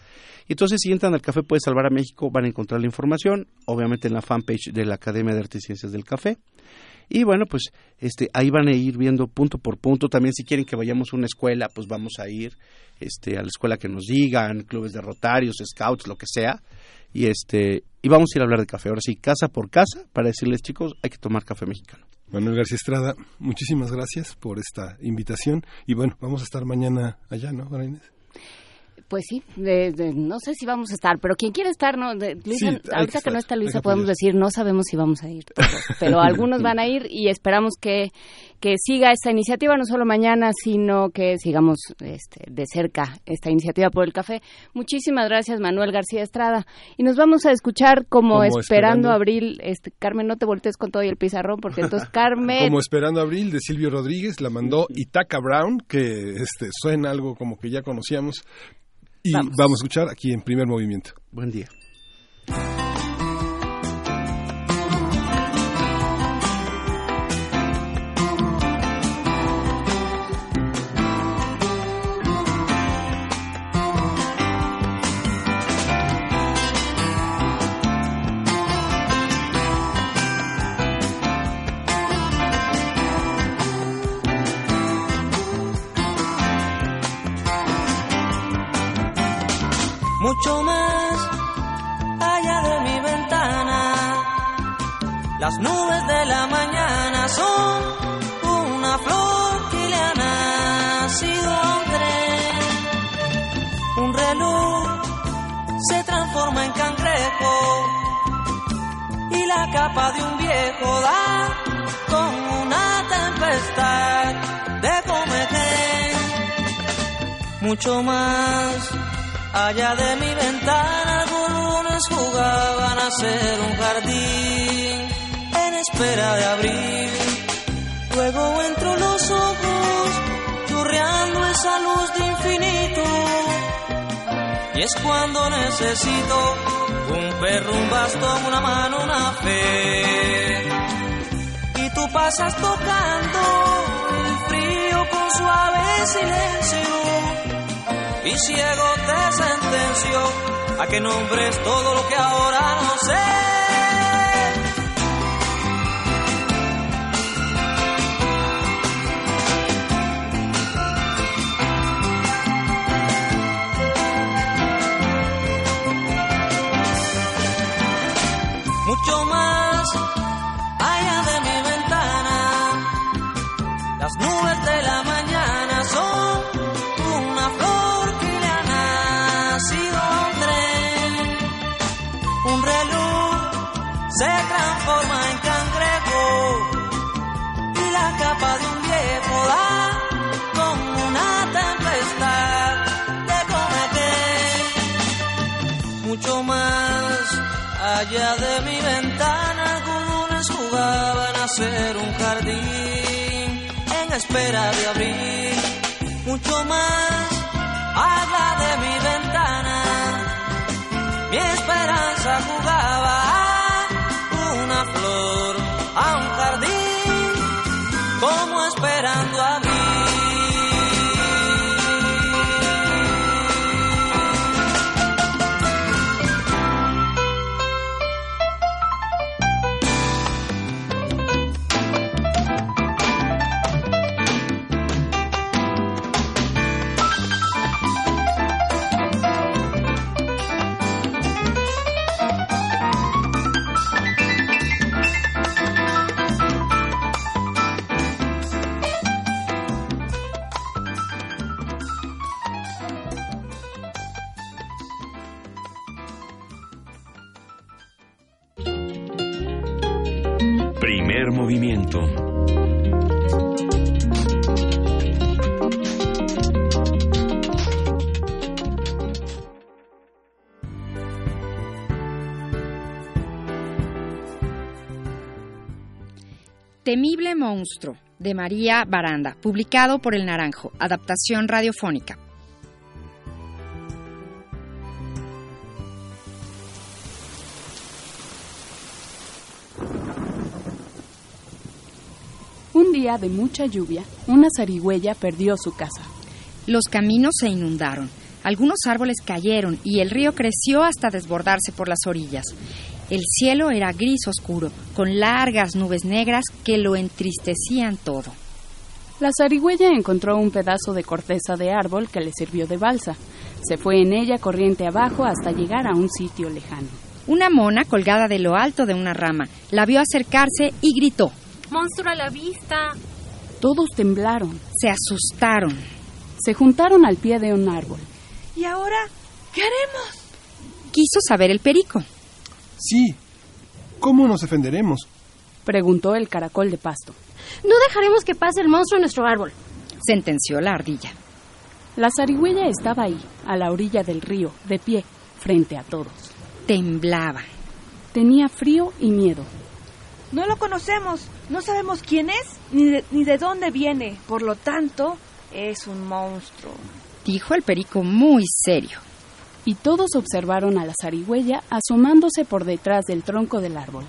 Y entonces, si entran al Café Puede Salvar a México, van a encontrar la información, obviamente en la fanpage de la Academia de Artes y Ciencias del Café. Y bueno, pues este, ahí van a ir viendo punto por punto. También si quieren que vayamos a una escuela, pues vamos a ir este, a la escuela que nos digan, clubes de rotarios, scouts, lo que sea. Y, este, y vamos a ir a hablar de café. Ahora sí, casa por casa, para decirles, chicos, hay que tomar café mexicano. Manuel García Estrada, muchísimas gracias por esta invitación. Y bueno, vamos a estar mañana allá, ¿no, Inés? Pues sí, de, de- no sé si vamos a estar, pero quien quiere estar, ¿no? De- Luisa, Sí, ahorita que, estar, no está Luisa podemos decir, no sabemos si vamos a ir todos, pero algunos van a ir y esperamos que, que siga esta iniciativa, no solo mañana, sino que sigamos este, de cerca esta iniciativa por el café. Muchísimas gracias, Manuel García Estrada. Y nos vamos a escuchar como, Como esperando, esperando. abril. Este, Carmen, no te voltees con todo y el pizarrón, porque entonces Carmen... Como Esperando Abril de Silvio Rodríguez, la mandó Itaca Brown, que este, suena algo como que ya conocíamos. Y Vamos. vamos a escuchar aquí en primer movimiento. Buen día. Son una flor que le ha nacido a un tren. Un reloj se transforma en cangrejo y la capa de un viejo da con una tempestad de comején. Mucho más Allá de mi ventana algunos jugaban a ser un jardín espera de abril. Luego entro los ojos churreando esa luz de infinito. Y es cuando necesito un perro, un bastón, una mano, una fe. Y tú pasas tocando el frío con suave silencio y ciego te sentenció a que nombres todo lo que ahora no sé. Se transforma en cangrejo y la capa de un viejo da con una tempestad de comején. Mucho más allá de mi ventana, algunos jugaban a ser un jardín en espera de abril mucho más allá de mi ventana. Mi esperanza jugaba Primer movimiento. Temible monstruo de María Baranda, publicado por El Naranjo, adaptación radiofónica. Día de mucha lluvia, una zarigüeya perdió su casa. Los caminos se inundaron, algunos árboles cayeron y el río creció hasta desbordarse por las orillas. El cielo era gris oscuro, con largas nubes negras que lo entristecían todo. La zarigüeya encontró un pedazo de corteza de árbol que le sirvió de balsa. Se fue en ella corriente abajo hasta llegar a un sitio lejano. Una mona colgada de lo alto de una rama la vio acercarse y gritó. ¡Monstruo a la vista! Todos temblaron. Se asustaron. Se juntaron al pie de un árbol. ¿Y ahora qué haremos? Quiso saber el perico. Sí. ¿Cómo nos defenderemos? Preguntó el caracol de pasto. No dejaremos que pase el monstruo en nuestro árbol. Sentenció la ardilla. La zarigüeya estaba ahí, a la orilla del río, de pie, frente a todos. Temblaba. Tenía frío y miedo. No lo conocemos, no sabemos quién es ni de, ni de dónde viene. Por lo tanto, es un monstruo. Dijo el perico muy serio. Y todos observaron a la zarigüeya asomándose por detrás del tronco del árbol.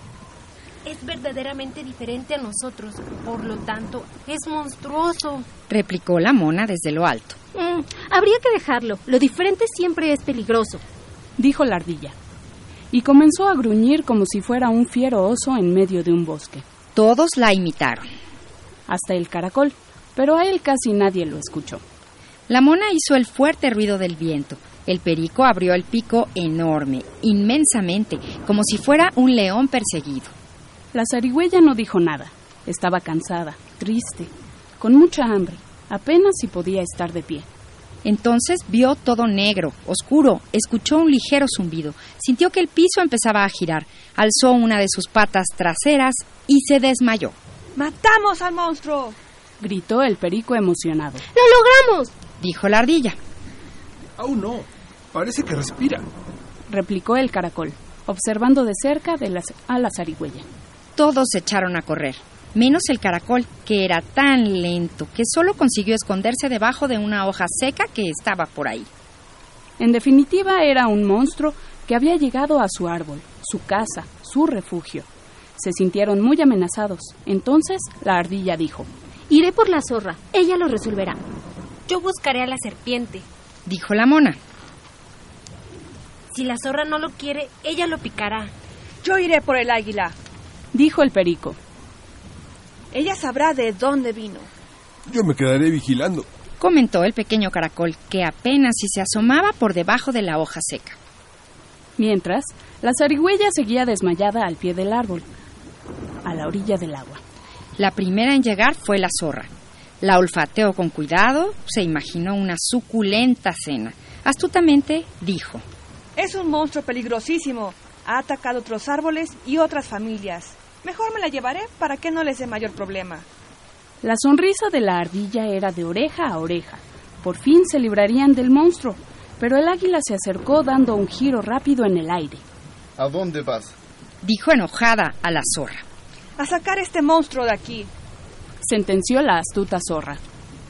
Es verdaderamente diferente a nosotros, por lo tanto, es monstruoso. Replicó la mona desde lo alto. Mm, habría que dejarlo. Lo diferente siempre es peligroso. Dijo la ardilla. Y comenzó a gruñir como si fuera un fiero oso en medio de un bosque. Todos la imitaron. Hasta el caracol, pero a él casi nadie lo escuchó. La mona hizo el fuerte ruido del viento. El perico abrió el pico enorme, inmensamente, como si fuera un león perseguido. La zarigüeya no dijo nada. Estaba cansada, triste, con mucha hambre. Apenas si podía estar de pie. Entonces vio todo negro, oscuro, escuchó un ligero zumbido, sintió que el piso empezaba a girar, alzó una de sus patas traseras y se desmayó. ¡Matamos al monstruo! gritó el perico emocionado. ¡Lo logramos! dijo la ardilla. Aún no. Parece que respira. replicó el caracol, observando de cerca de las, a la zarigüeya. Todos se echaron a correr, menos el caracol, que era tan lento que solo consiguió esconderse debajo de una hoja seca que estaba por ahí. En definitiva, era un monstruo que había llegado a su árbol, su casa, su refugio. Se sintieron muy amenazados. Entonces la ardilla dijo, Iré por la zorra. Ella lo resolverá. Yo buscaré a la serpiente. Dijo la mona. Si la zorra no lo quiere, ella lo picará. Yo iré por el águila. Dijo el perico. Ella sabrá de dónde vino. Yo me quedaré vigilando. Comentó el pequeño caracol, que apenas si se asomaba por debajo de la hoja seca. Mientras, la zarigüeya seguía desmayada al pie del árbol, a la orilla del agua. La primera en llegar fue la zorra. La olfateó con cuidado, se imaginó una suculenta cena. Astutamente dijo: Es un monstruo peligrosísimo. Ha atacado otros árboles y otras familias. Mejor me la llevaré para que no les dé mayor problema. La sonrisa de la ardilla era de oreja a oreja. Por fin se librarían del monstruo, pero el águila se acercó dando un giro rápido en el aire. ¿A dónde vas? Dijo enojada a la zorra. A sacar este monstruo de aquí. Sentenció la astuta zorra.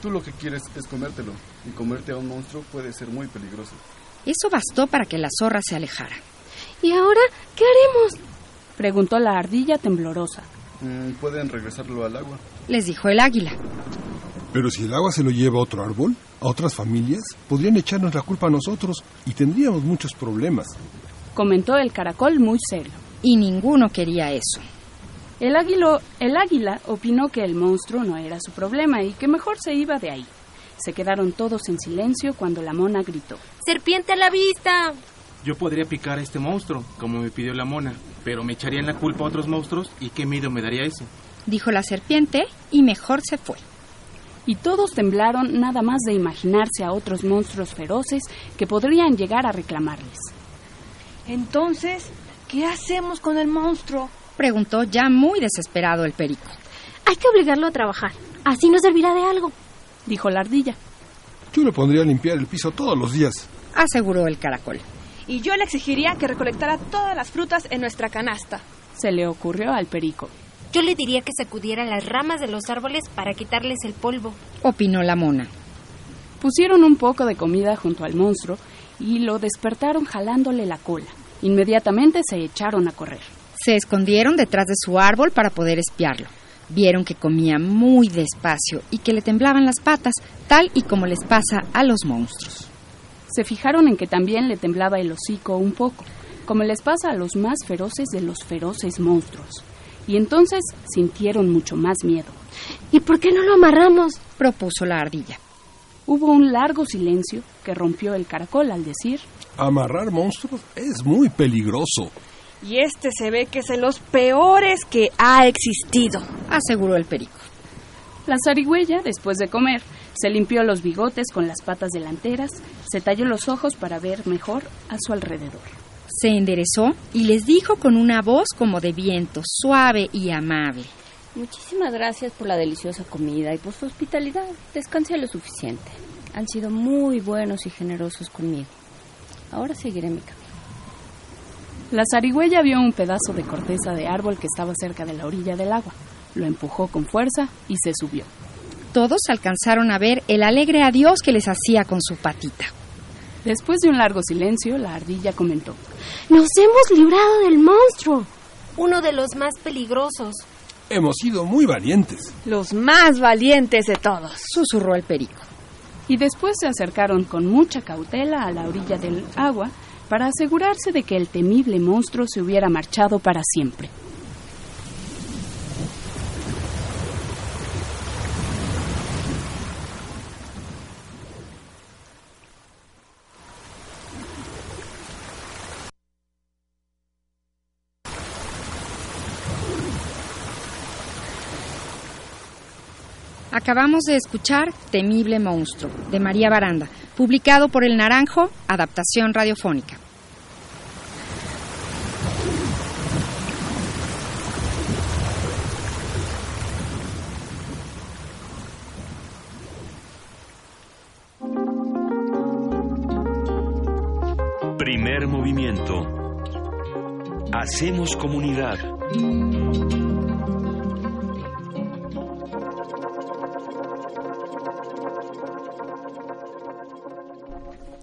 Tú lo que quieres es comértelo, y comerte a un monstruo puede ser muy peligroso. Eso bastó para que la zorra se alejara. ¿Y ahora qué haremos? Preguntó la ardilla temblorosa. Mm, pueden regresarlo al agua. Les dijo el águila. Pero si el agua se lo lleva a otro árbol, a otras familias, podrían echarnos la culpa a nosotros y tendríamos muchos problemas. Comentó el caracol muy serio. Y ninguno quería eso. El, águilo, el águila opinó que el monstruo no era su problema y que mejor se iba de ahí. Se quedaron todos en silencio cuando la mona gritó. ¡Serpiente a la vista! Yo podría picar a este monstruo, como me pidió la mona, pero me echarían la culpa a otros monstruos y qué miedo me daría eso. Dijo la serpiente y mejor se fue. Y todos temblaron nada más de imaginarse a otros monstruos feroces que podrían llegar a reclamarles. Entonces, ¿qué hacemos con el monstruo? Preguntó ya muy desesperado el perico. Hay que obligarlo a trabajar. Así nos servirá de algo. Dijo la ardilla. Yo lo pondría a limpiar el piso todos los días. Aseguró el caracol. Y yo le exigiría que recolectara todas las frutas en nuestra canasta. Se le ocurrió al perico. Yo le diría que sacudiera las ramas de los árboles para quitarles el polvo. Opinó la mona. Pusieron un poco de comida junto al monstruo y lo despertaron jalándole la cola. Inmediatamente se echaron a correr. Se escondieron detrás de su árbol para poder espiarlo. Vieron que comía muy despacio y que le temblaban las patas, tal y como les pasa a los monstruos. Se fijaron en que también le temblaba el hocico un poco, como les pasa a los más feroces de los feroces monstruos. Y entonces sintieron mucho más miedo. ¿Y por qué no lo amarramos? propuso la ardilla. Hubo un largo silencio que rompió el caracol al decir Amarrar monstruos es muy peligroso. Y este se ve que es de los peores que ha existido, aseguró el perico. La zarigüeya, después de comer, se limpió los bigotes con las patas delanteras, se talló los ojos para ver mejor a su alrededor. Se enderezó y les dijo con una voz como de viento, suave y amable. Muchísimas gracias por la deliciosa comida y por su hospitalidad. Descansé lo suficiente. Han sido muy buenos y generosos conmigo. Ahora seguiré mi camino. La zarigüeya vio un pedazo de corteza de árbol que estaba cerca de la orilla del agua. Lo empujó con fuerza y se subió. Todos alcanzaron a ver el alegre adiós que les hacía con su patita. Después de un largo silencio, la ardilla comentó. Nos hemos librado del monstruo, uno de los más peligrosos. Hemos sido muy valientes. Los más valientes de todos, susurró el perico. Y después se acercaron con mucha cautela a la orilla del agua para asegurarse de que el temible monstruo se hubiera marchado para siempre. Acabamos de escuchar Temible Monstruo, de María Baranda, publicado por El Naranjo, adaptación radiofónica. Primer movimiento. Hacemos comunidad.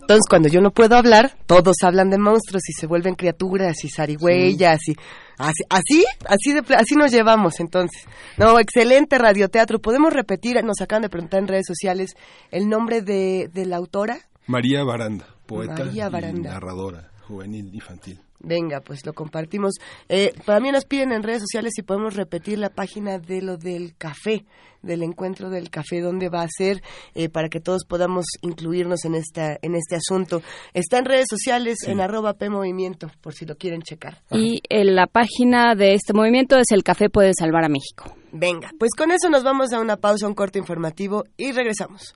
Entonces, cuando yo no puedo hablar, todos hablan de monstruos y se vuelven criaturas y zarigüeyas y así, así, así, de, así nos llevamos entonces. No, excelente radioteatro. ¿Podemos repetir? Nos acaban de preguntar en redes sociales el nombre de, de la autora. María Baranda, poeta María y Baranda. narradora juvenil infantil. Venga, pues lo compartimos. Eh, para mí nos piden en redes sociales si podemos repetir la página de lo del café, del encuentro del café, dónde va a ser, eh, para que todos podamos incluirnos en esta en este asunto. Está en redes sociales en arroba P Movimiento, por si lo quieren checar. Y en la página de este movimiento es El Café Puede Salvar a México. Venga, pues con eso nos vamos a una pausa, un corte informativo y regresamos.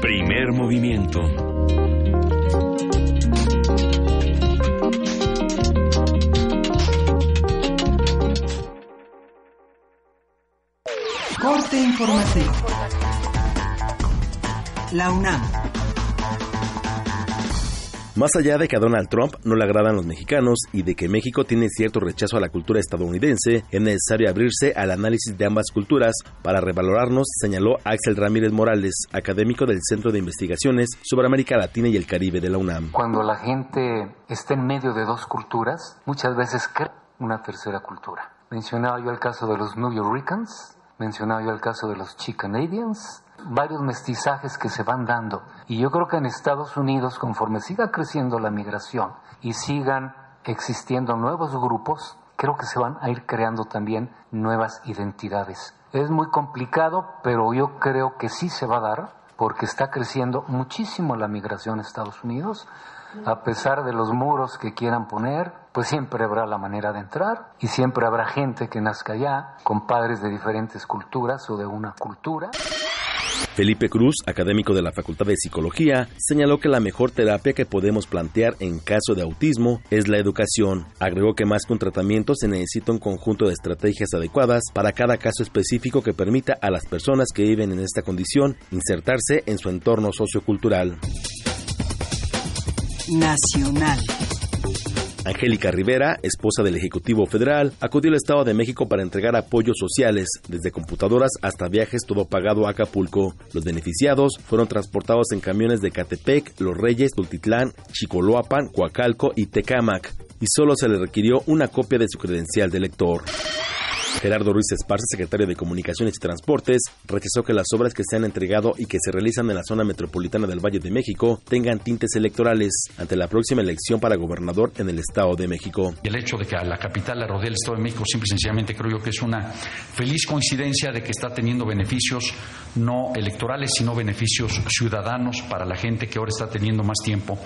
Primer movimiento. Corte informativo. La UNAM. Más allá de que a Donald Trump no le agradan los mexicanos y de que México tiene cierto rechazo a la cultura estadounidense, es necesario abrirse al análisis de ambas culturas para revalorarnos, señaló Axel Ramírez Morales, académico del Centro de Investigaciones sobre América Latina y el Caribe de la UNAM. Cuando la gente está en medio de dos culturas, muchas veces crea una tercera cultura. Mencionaba yo el caso de los New Yorkers, mencionaba yo el caso de los Chicanadians, varios mestizajes que se van dando. Y yo creo que en Estados Unidos, conforme siga creciendo la migración y sigan existiendo nuevos grupos, creo que se van a ir creando también nuevas identidades. Es muy complicado, pero yo creo que sí se va a dar, porque está creciendo muchísimo la migración a Estados Unidos. A pesar de los muros que quieran poner, pues siempre habrá la manera de entrar y siempre habrá gente que nazca allá con padres de diferentes culturas o de una cultura. Felipe Cruz, académico de la Facultad de Psicología, señaló que la mejor terapia que podemos plantear en caso de autismo es la educación. Agregó que más que un tratamiento se necesita un conjunto de estrategias adecuadas para cada caso específico que permita a las personas que viven en esta condición insertarse en su entorno sociocultural. Nacional. Angélica Rivera, esposa del Ejecutivo Federal, acudió al Estado de México para entregar apoyos sociales, desde computadoras hasta viajes todo pagado a Acapulco. Los beneficiados fueron transportados en camiones de Catepec, Los Reyes, Tultitlán, Chicoloapan, Coacalco y Tecámac. y solo se le requirió una copia de su credencial de elector. Gerardo Ruiz Esparza, secretario de Comunicaciones y Transportes, rechazó que las obras que se han entregado y que se realizan en la zona metropolitana del Valle de México tengan tintes electorales ante la próxima elección para gobernador en el Estado de México. El hecho de que la capital la rodea el Estado de México, simple y sencillamente creo yo que es una feliz coincidencia de que está teniendo beneficios no electorales, sino beneficios ciudadanos para la gente que ahora está teniendo más tiempo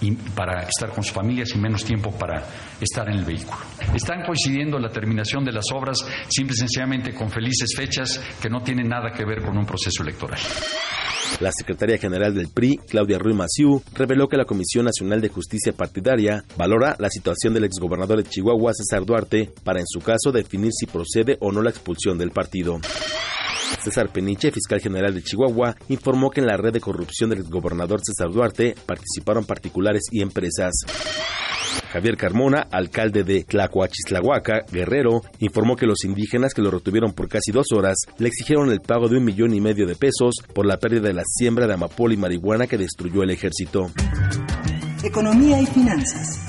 y para estar con sus familias y menos tiempo para estar en el vehículo. Están coincidiendo la terminación de las obras simple y sencillamente con felices fechas que no tienen nada que ver con un proceso electoral. La secretaria general del PRI, Claudia Ruiz Maciú, reveló que la Comisión Nacional de Justicia Partidaria valora la situación del exgobernador de Chihuahua, César Duarte, para en su caso definir si procede o no la expulsión del partido. César Peniche, fiscal general de Chihuahua, informó que en la red de corrupción del exgobernador César Duarte participaron particulares y empresas. Javier Carmona, alcalde de Tlacoachislahuaca, Guerrero, informó que los indígenas que lo retuvieron por casi dos horas le exigieron el pago de un millón y medio de pesos por la pérdida de la siembra de amapola y marihuana que destruyó el ejército. Economía y finanzas.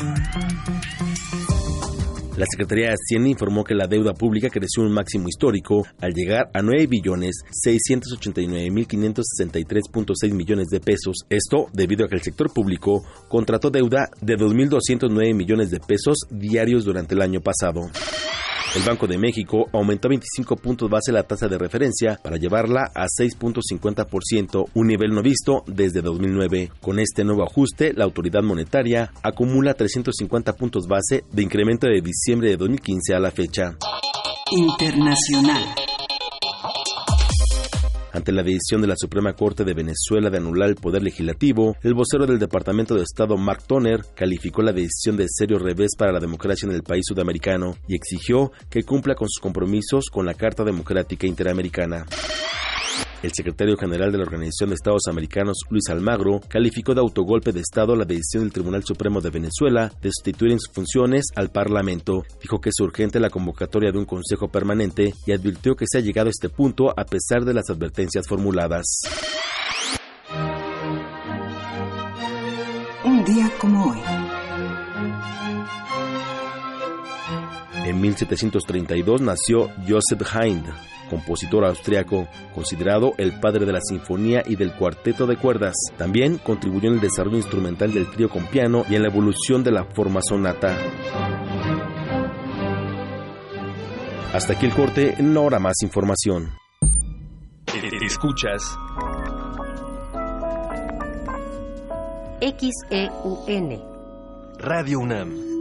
La Secretaría de Hacienda informó que la deuda pública creció un máximo histórico al llegar a 9 billones 689.563.6 millones de pesos. Esto debido a que el sector público contrató deuda de 2.209 millones de pesos diarios durante el año pasado. El Banco de México aumentó 25 puntos base la tasa de referencia para llevarla a 6.50%, un nivel no visto desde 2009. Con este nuevo ajuste, la autoridad monetaria acumula 350 puntos base de incremento de diciembre de 2015 a la fecha. Internacional. Ante la decisión de la Suprema Corte de Venezuela de anular el poder legislativo, el vocero del Departamento de Estado, Mark Toner, calificó la decisión de serio revés para la democracia en el país sudamericano y exigió que cumpla con sus compromisos con la Carta Democrática Interamericana. El secretario general de la Organización de Estados Americanos, Luis Almagro, calificó de autogolpe de Estado la decisión del Tribunal Supremo de Venezuela de sustituir en sus funciones al Parlamento. Dijo que es urgente la convocatoria de un Consejo Permanente y advirtió que se ha llegado a este punto a pesar de las advertencias formuladas. Un día como hoy. En 1732 nació Joseph Haydn, compositor austriaco, considerado el padre de la sinfonía y del cuarteto de cuerdas. También contribuyó en el desarrollo instrumental del trío con piano y en la evolución de la forma sonata. Hasta aquí el corte, no habrá más información. Escuchas XEUN Radio UNAM.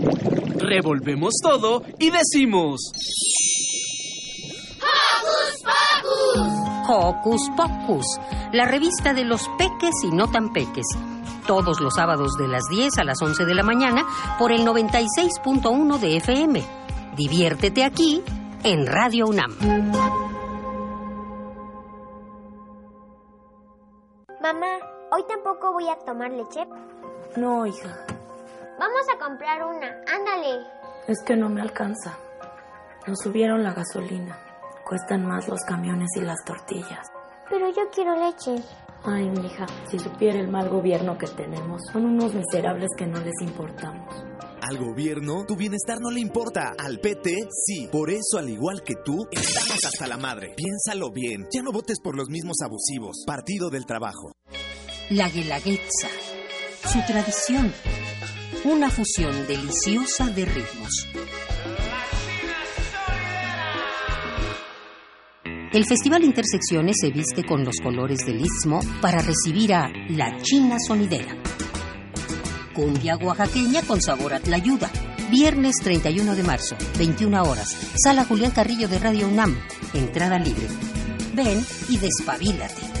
Revolvemos todo y decimos... Hocus Pocus, la revista de los peques y no tan peques. Todos los sábados de las 10 a las 11 de la mañana por el 96.1 de FM. Diviértete aquí en Radio UNAM. Mamá, hoy tampoco voy a tomar leche. No, hija, Vamos a comprar una. Ándale. es que no me alcanza. Nos subieron la gasolina. Cuestan más los camiones y las tortillas. Pero yo quiero leche. Ay, mija, si supiera el mal gobierno que tenemos, son unos miserables que no les importamos. Al gobierno, tu bienestar no le importa. Al PT, sí. Por eso, al igual que tú, estamos hasta la madre. Piénsalo bien. Ya no votes por los mismos abusivos. Partido del Trabajo. La Guelaguetza, su tradición, una fusión deliciosa de ritmos. El Festival Intersecciones se viste con los colores del Istmo para recibir a La China Sonidera. Cumbia oaxaqueña con sabor a tlayuda. Viernes 31 de marzo, 21 horas. Sala Julián Carrillo de Radio UNAM. Entrada libre. Ven y despabilate.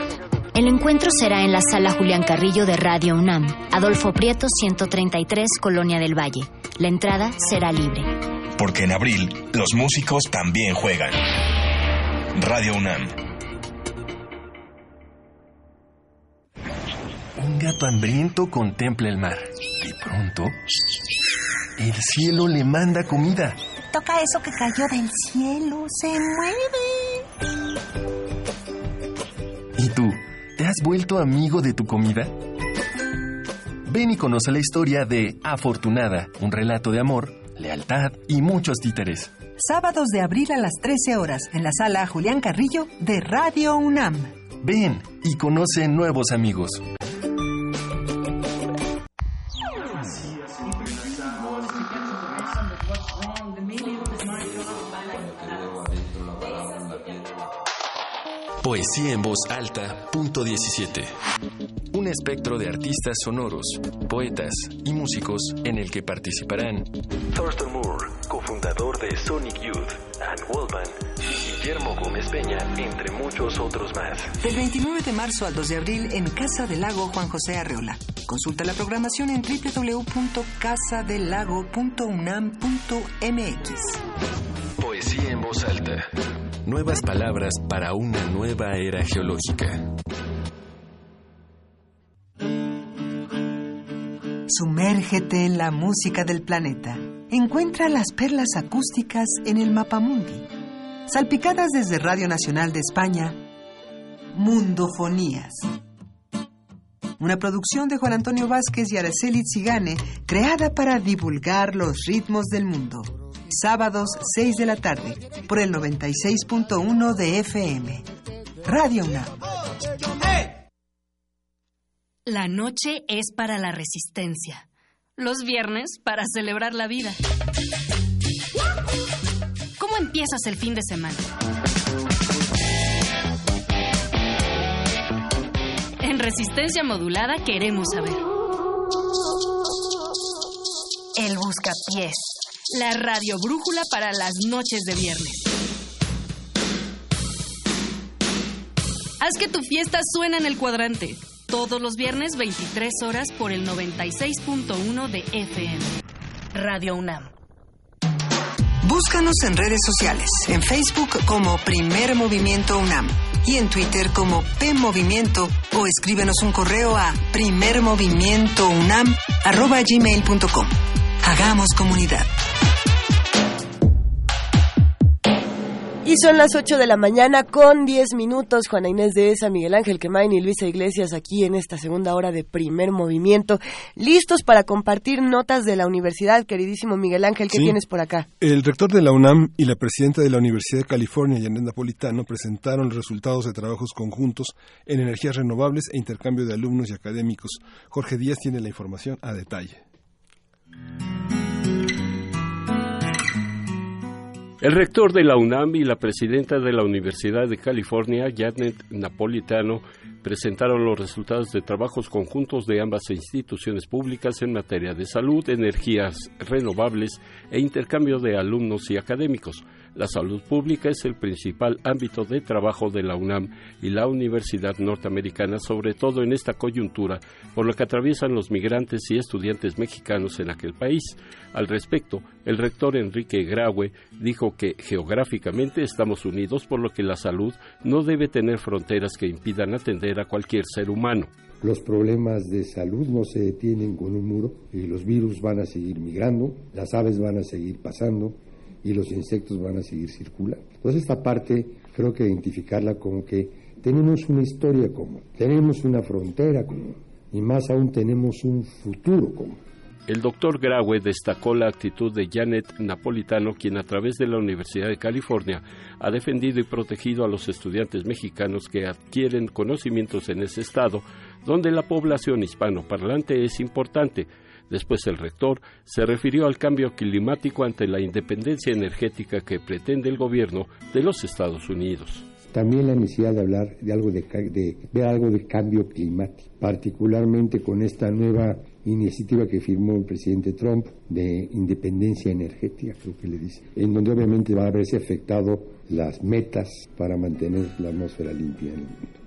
El encuentro será en la sala Julián Carrillo de Radio UNAM, Adolfo Prieto 133, Colonia del Valle. La entrada será libre. Porque en abril los músicos también juegan. Radio UNAM. Un gato hambriento contempla el mar. De pronto, el cielo le manda comida. Toca eso que cayó del cielo, se mueve. ¿Y tú? ¿Te has vuelto amigo de tu comida? Ven y conoce la historia de Afortunada, un relato de amor, lealtad y muchos títeres. Sábados de abril a las 13 horas en la sala Julián Carrillo de Radio UNAM. Ven y conoce nuevos amigos. Poesía en voz alta, punto 17. Un espectro de artistas sonoros, poetas y músicos en el que participarán Thurston Moore, cofundador de Sonic Youth and Wallman, Guillermo Gómez Peña, entre muchos otros más. Del 29 de marzo al 2 de abril en Casa del Lago Juan José Arreola. Consulta la programación en www.casadelago.unam.mx. Poesía en voz alta. Nuevas palabras para una nueva era geológica. Sumérgete en la música del planeta. Encuentra las perlas acústicas en el Mapamundi. Salpicadas desde Radio Nacional de España, Mundofonías. Una producción de Juan Antonio Vázquez y Araceli Zigane, creada para divulgar los ritmos del mundo. Sábados 6 de la tarde, por el 96.1 de FM. Radio UNAM. La noche es para la resistencia. Los viernes para celebrar la vida. ¿Cómo empiezas el fin de semana? En resistencia modulada queremos saber. El buscapiés. La radio brújula para las noches de viernes. Haz que tu fiesta suene en el cuadrante. Todos los viernes 23 horas por el 96.1 de FM. Radio UNAM. Búscanos en redes sociales, en Facebook como Primer Movimiento UNAM y en Twitter como P Movimiento o escríbenos un correo a primermovimientounam@gmail.com. Hagamos comunidad. Y son las 8 de la mañana con 10 minutos. Juana Inés de Esa, Miguel Ángel Quemain y Luisa Iglesias aquí en esta segunda hora de primer movimiento. Listos para compartir notas de la universidad. Queridísimo Miguel Ángel, ¿qué Sí. tienes por acá? El rector de la UNAM y la presidenta de la Universidad de California, Janet Napolitano, presentaron los resultados de trabajos conjuntos en energías renovables e intercambio de alumnos y académicos. Jorge Díaz tiene la información a detalle. El rector de la UNAM y la presidenta de la Universidad de California, Janet Napolitano, presentaron los resultados de trabajos conjuntos de ambas instituciones públicas en materia de salud, energías renovables e intercambio de alumnos y académicos. La salud pública es el principal ámbito de trabajo de la UNAM y la Universidad Norteamericana, sobre todo en esta coyuntura, por lo que atraviesan los migrantes y estudiantes mexicanos en aquel país. Al respecto, El rector Enrique Graue dijo que geográficamente estamos unidos por lo que la salud no debe tener fronteras que impidan atender a cualquier ser humano. Los problemas de salud no se detienen con un muro y los virus van a seguir migrando, las aves van a seguir pasando y los insectos van a seguir circulando. Entonces esta parte creo que identificarla como que tenemos una historia común, tenemos una frontera común y más aún tenemos un futuro común. El doctor Graue destacó la actitud de Janet Napolitano, quien a través de la Universidad de California ha defendido y protegido a los estudiantes mexicanos que adquieren conocimientos en ese estado, donde la población hispanoparlante es importante. Después el rector se refirió al cambio climático ante la independencia energética que pretende el gobierno de los Estados Unidos. También la necesidad de hablar de algo de, de ver algo de cambio climático, particularmente con esta nueva iniciativa que firmó el presidente Trump de independencia energética, creo que le dice, en donde obviamente va a haberse afectado las metas para mantener la atmósfera limpia en el mundo.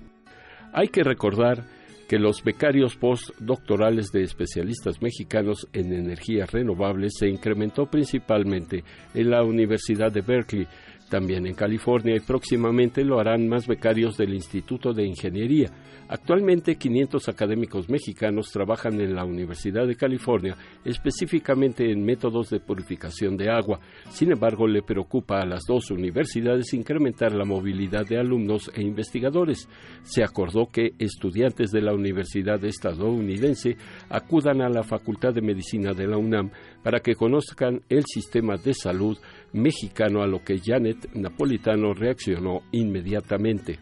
Hay que recordar que los becarios postdoctorales de especialistas mexicanos en energías renovables se incrementó principalmente en la Universidad de Berkeley, también en California y próximamente lo harán más becarios del Instituto de Ingeniería. Actualmente 500 académicos mexicanos trabajan en la Universidad de California, específicamente en métodos de purificación de agua. Sin embargo, le preocupa a las dos universidades incrementar la movilidad de alumnos e investigadores. Se acordó que estudiantes de la Universidad estadounidense acudan a la Facultad de Medicina de la UNAM para que conozcan el sistema de salud mexicano, a lo que Janet Napolitano reaccionó inmediatamente.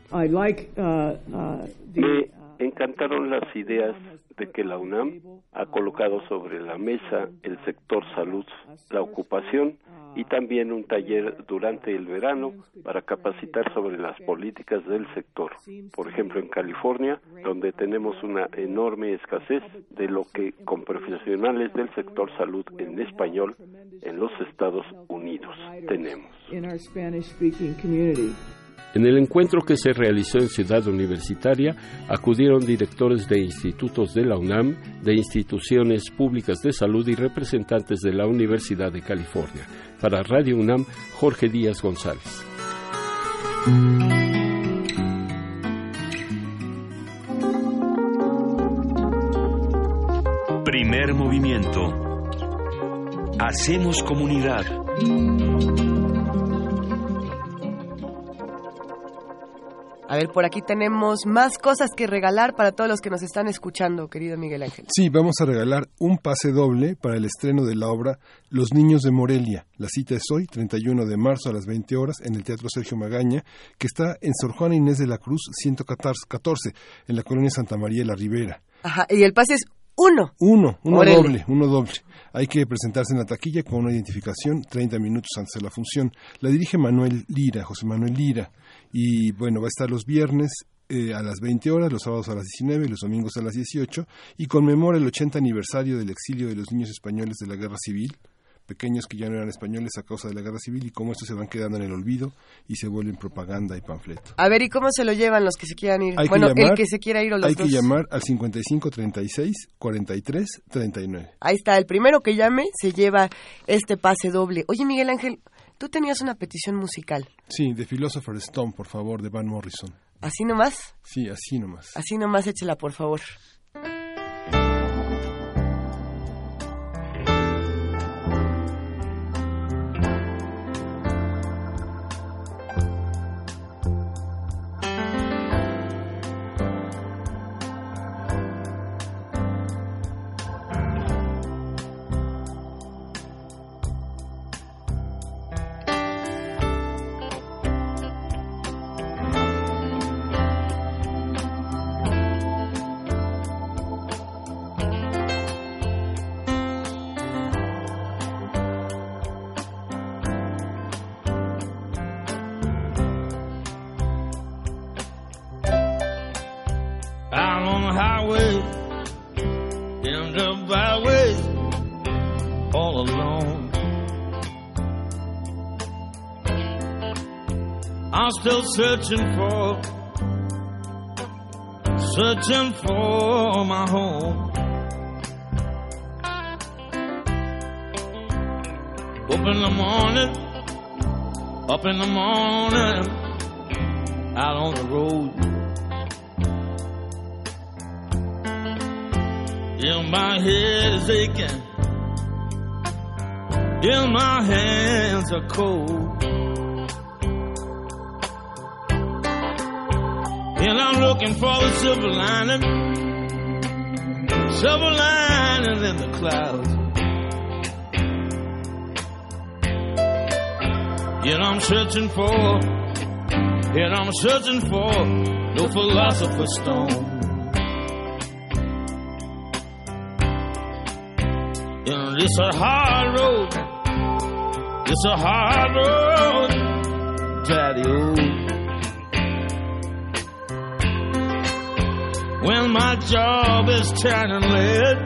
Me encantaron las ideas de que la UNAM ha colocado sobre la mesa el sector salud, la ocupación y también un taller durante el verano para capacitar sobre las políticas del sector. Por ejemplo, en California, donde tenemos una enorme escasez de lo que con profesionales del sector salud en español en los Estados Unidos tenemos. En el encuentro que se realizó en Ciudad Universitaria, acudieron directores de institutos de la UNAM, de instituciones públicas de salud y representantes de la Universidad de California. Para Radio UNAM, Jorge Díaz González. Primer movimiento. Hacemos comunidad. A ver, por aquí tenemos más cosas que regalar para todos los que nos están escuchando, querido Miguel Ángel. Sí, vamos a regalar un pase doble para el estreno de la obra Los Niños de Morelia. La cita es hoy, 31 de marzo a las 20 horas, en el Teatro Sergio Magaña, que está en Sor Juana Inés de la Cruz 114, en la colonia Santa María de la Ribera. Ajá, y el pase es uno. Uno, uno doble, uno doble. Hay que presentarse en la taquilla con una identificación 30 minutos antes de la función. La dirige Manuel Lira, José Manuel Lira. Y bueno, va a estar los viernes eh, a las 20 horas, los sábados a las 19 y los domingos a las 18 y conmemora el 80 aniversario del exilio de los niños españoles de la Guerra Civil, pequeños que ya no eran españoles a causa de la Guerra Civil y cómo estos se van quedando en el olvido y se vuelven propaganda y panfleto. A ver, ¿y cómo se lo llevan los que se quieran ir? bueno, el que se quiera ir o los Hay dos. que llamar al 55 36 43 39. Ahí está, el primero que llame se lleva este pase doble. Oye, Miguel Ángel, Tú tenías una petición musical. Sí, de Philosopher's Stone, por favor, de Van Morrison. ¿Así nomás? Sí, así nomás. Así nomás, échela, por favor. Still searching for, searching for my home. Up in the morning, up in the morning, out on the road. Yeah, my head is aching. Yeah, my hands are cold. And I'm looking for the silver lining, silver lining in the clouds. Yet I'm searching for, yet I'm searching for no philosopher's stone. Know, it's a hard road, it's a hard road, daddy. Oh. When my job is turning lead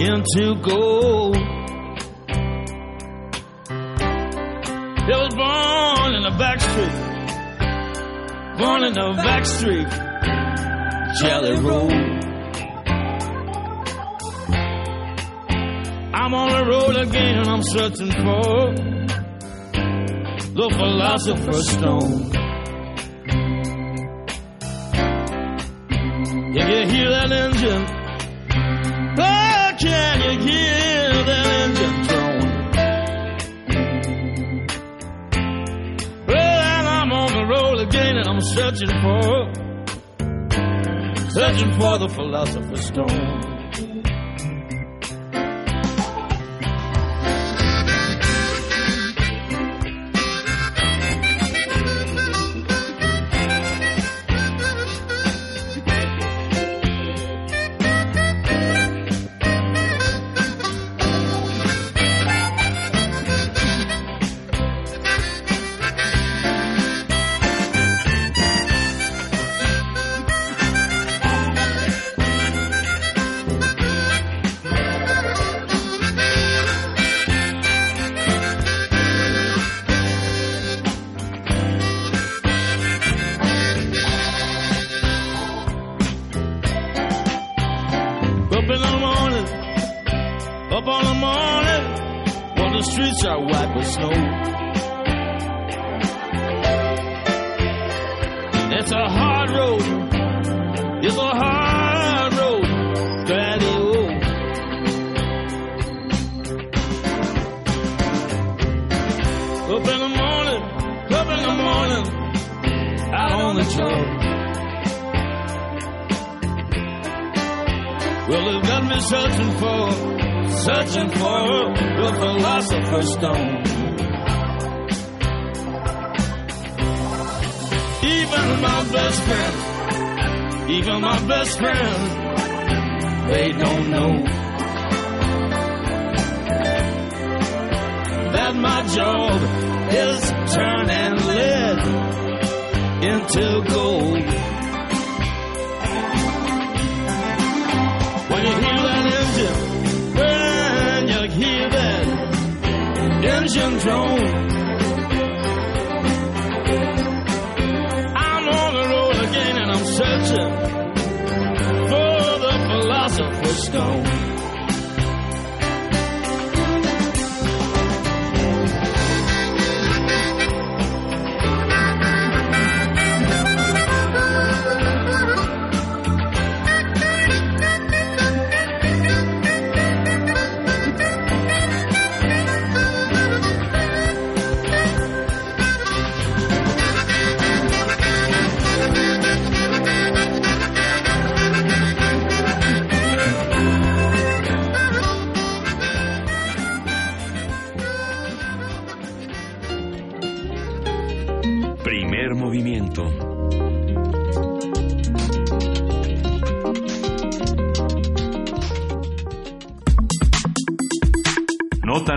into gold. It was born in the back street, born in the back street, Jelly Roll. I'm on the road again and I'm searching for the philosopher's stone. That engine? Oh, can you hear that engine drone? Well, I'm on the road again and I'm searching for, searching for the philosopher's stone.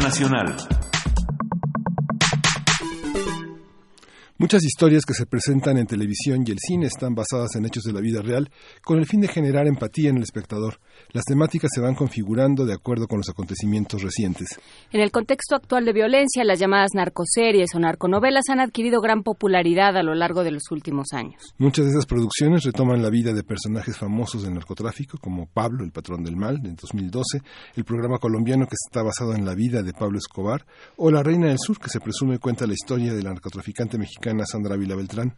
Nacional. Muchas historias que se presentan en televisión y el cine están basadas en hechos de la vida real con el fin de generar empatía en el espectador. Las temáticas se van configurando de acuerdo con los acontecimientos recientes. En el contexto actual de violencia, las llamadas narcoseries o narconovelas han adquirido gran popularidad a lo largo de los últimos años. Muchas de esas producciones retoman la vida de personajes famosos del narcotráfico, como Pablo, el patrón del mal, en 2012, el programa colombiano que está basado en la vida de Pablo Escobar, o La Reina del Sur, que se presume cuenta la historia de la narcotraficante mexicana Sandra Vila Beltrán.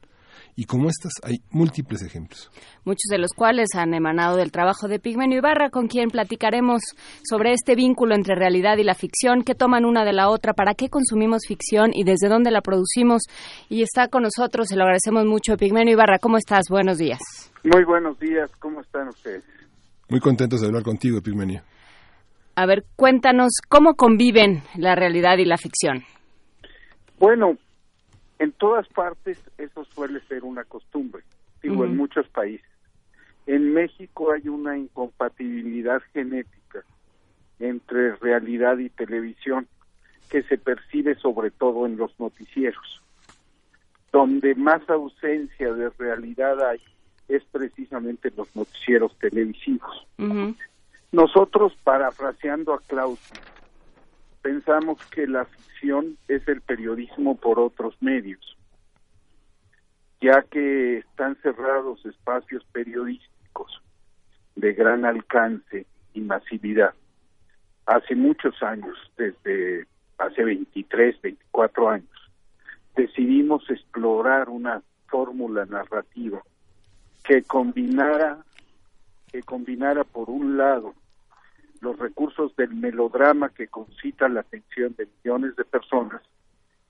Y como estas hay múltiples ejemplos. Muchos de los cuales han emanado del trabajo de Pigmenio Ibarra, con quien platicaremos sobre este vínculo entre realidad y la ficción, qué toman una de la otra, para qué consumimos ficción y desde dónde la producimos. Y está con nosotros, se lo agradecemos mucho. Pigmenio Ibarra, ¿cómo estás? Buenos días. Muy buenos días, ¿cómo están ustedes? Muy contentos de hablar contigo, Pigmenio. A ver, cuéntanos, ¿cómo conviven la realidad y la ficción? Bueno, en todas partes eso suele ser una costumbre, digo, en muchos países. En México hay una incompatibilidad genética entre realidad y televisión que se percibe sobre todo en los noticieros. Donde más ausencia de realidad hay es precisamente en los noticieros televisivos. Nosotros, parafraseando a Klaus, pensamos que la ficción es el periodismo por otros medios, ya que están cerrados espacios periodísticos de gran alcance y masividad. Hace muchos años, desde hace 23, 24 años, decidimos explorar una fórmula narrativa que combinara que combinara por un lado los recursos del melodrama que concita la atención de millones de personas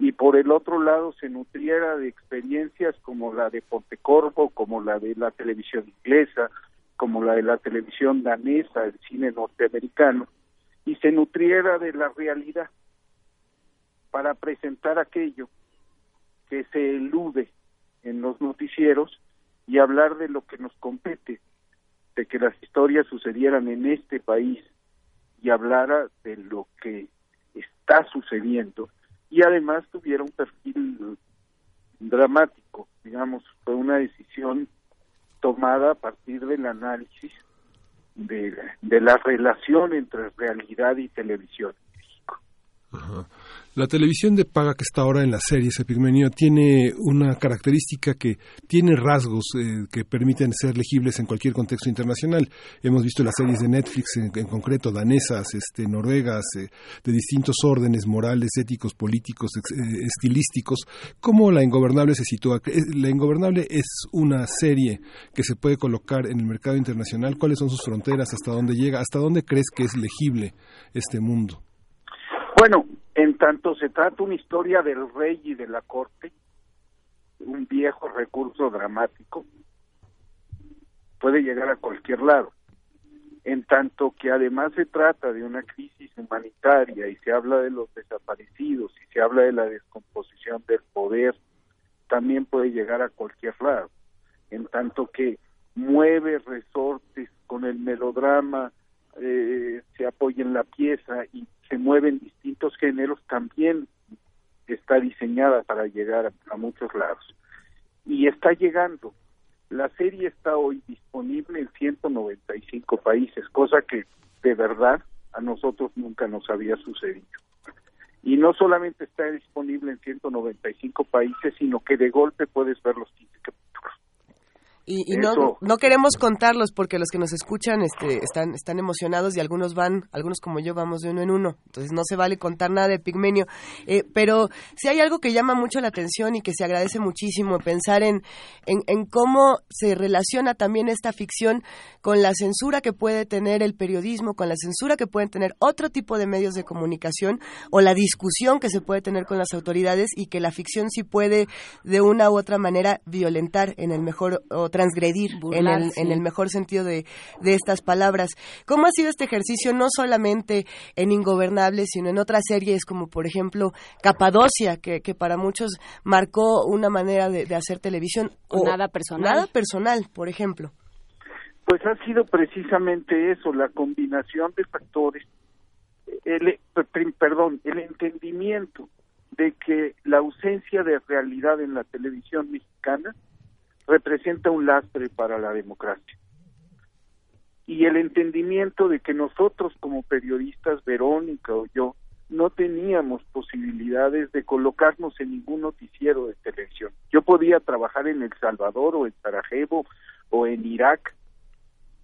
y por el otro lado se nutriera de experiencias como la de Pontecorvo, como la de la televisión inglesa, como la de la televisión danesa, el cine norteamericano, y se nutriera de la realidad para presentar aquello que se elude en los noticieros y hablar de lo que nos compete, de que las historias sucedieran en este país y hablara de lo que está sucediendo y además tuviera un perfil dramático, digamos, fue una decisión tomada a partir del análisis de, de la relación entre realidad y televisión en México. Ajá. La televisión de paga que está ahora en las series, Epigmenio, tiene una característica que tiene rasgos eh, que permiten ser legibles en cualquier contexto internacional. Hemos visto las series de Netflix, en, concreto danesas, este, noruegas, eh, de distintos órdenes morales, éticos, políticos, eh, estilísticos. ¿Cómo La Ingobernable se sitúa? La Ingobernable es una serie que se puede colocar en el mercado internacional. ¿Cuáles son sus fronteras? ¿Hasta dónde llega? ¿Hasta dónde crees que es legible este mundo? Bueno, en tanto se trata una historia del rey y de la corte, un viejo recurso dramático, puede llegar a cualquier lado. En tanto que además se trata de una crisis humanitaria y se habla de los desaparecidos y se habla de la descomposición del poder, también puede llegar a cualquier lado. En tanto que mueve resortes con el melodrama, eh, se apoya en la pieza y se mueven distintos géneros, también está diseñada para llegar a, muchos lados. Y está llegando. La serie está hoy disponible en 195 países, cosa que de verdad a nosotros nunca nos había sucedido. Y no solamente está disponible en 195 países, sino que de golpe puedes ver los 15 capítulos. Y, y no, no queremos contarlos porque los que nos escuchan este, están, están emocionados y algunos van, algunos como yo vamos de uno en uno. Entonces no se vale contar nada de Pigmenio. Eh, pero si hay algo que llama mucho la atención y que se agradece muchísimo, pensar en, en, en, cómo se relaciona también esta ficción con la censura que puede tener el periodismo, con la censura que pueden tener otro tipo de medios de comunicación o la discusión que se puede tener con las autoridades y que la ficción sí puede de una u otra manera violentar en el mejor o transgredir en el, en el, mejor sentido de, de, estas palabras. ¿Cómo ha sido este ejercicio no solamente en Ingobernables, sino en otras series como por ejemplo Capadocia, que, que para muchos marcó una manera de, de hacer televisión? O, o nada personal. Nada personal, por ejemplo. Pues ha sido precisamente eso, la combinación de factores, el, perdón, el entendimiento de que la ausencia de realidad en la televisión mexicana representa un lastre para la democracia. Y el entendimiento de que nosotros como periodistas, Verónica o yo, no teníamos posibilidades de colocarnos en ningún noticiero de televisión. Yo podía trabajar en El Salvador o en Sarajevo o en Irak,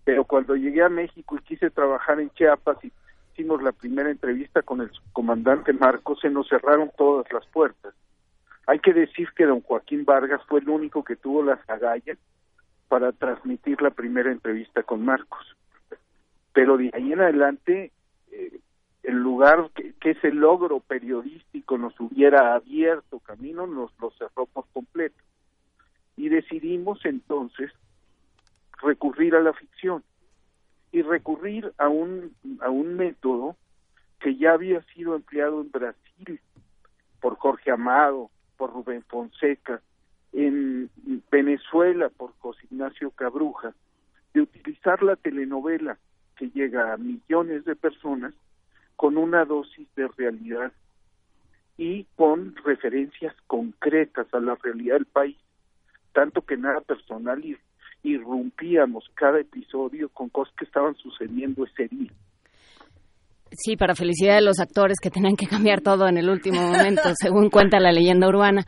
pero cuando llegué a México y quise trabajar en Chiapas y hicimos la primera entrevista con el comandante Marcos, se nos cerraron todas las puertas. Hay que decir que don Joaquín Vargas fue el único que tuvo las agallas para transmitir la primera entrevista con Marcos. Pero de ahí en adelante, eh, el lugar que, que, ese logro periodístico nos hubiera abierto camino, nos lo cerró por completo. Y decidimos entonces recurrir a la ficción y recurrir a un, a un método que ya había sido empleado en Brasil por Jorge Amado, por Rubén Fonseca, en Venezuela por José Ignacio Cabruja, de utilizar la telenovela que llega a millones de personas con una dosis de realidad y con referencias concretas a la realidad del país, tanto que nada personal y irrumpíamos cada episodio con cosas que estaban sucediendo ese día. Sí, para felicidad de los actores que tenían que cambiar todo en el último momento, según cuenta la leyenda urbana.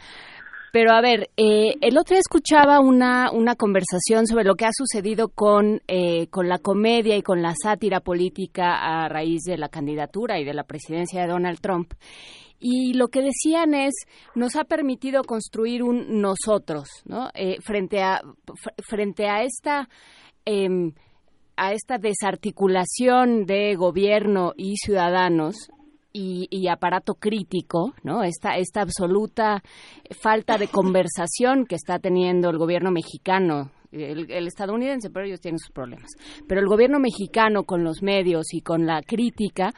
Pero a ver, eh, el otro día escuchaba una, una conversación sobre lo que ha sucedido con, eh, con la comedia y con la sátira política a raíz de la candidatura y de la presidencia de Donald Trump. Y lo que decían es, nos ha permitido construir un nosotros, ¿no? Eh, frente, a, frente a esta... A esta desarticulación de gobierno y ciudadanos, y, aparato crítico, ¿no? Esta, esta absoluta falta de conversación que está teniendo el gobierno mexicano el, el, estadounidense, pero ellos tienen sus problemas. Pero el gobierno mexicano con los medios y con la crítica,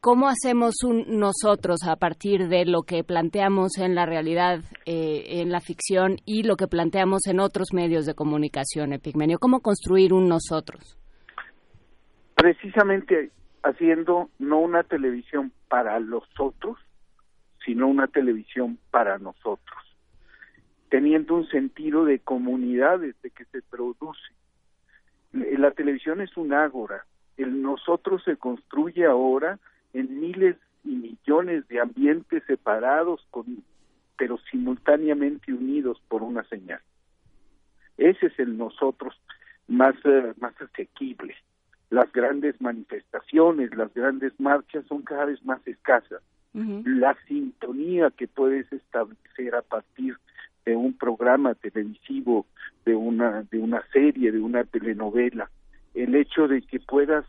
¿cómo hacemos un nosotros a partir de lo que planteamos en la realidad, eh, en la ficción y lo que planteamos en otros medios de comunicación, Epigmenio? ¿Cómo construir un nosotros? Precisamente haciendo no una televisión para los otros, sino una televisión para nosotros, teniendo un sentido de comunidad desde que se produce. La televisión es un ágora, el nosotros se construye ahora en miles y millones de ambientes separados, con, pero simultáneamente unidos por una señal. Ese es el nosotros más, uh, más asequible las grandes manifestaciones, las grandes marchas son cada vez más escasas. La sintonía que puedes establecer a partir de un programa televisivo, de una de una serie, de una telenovela, el hecho de que puedas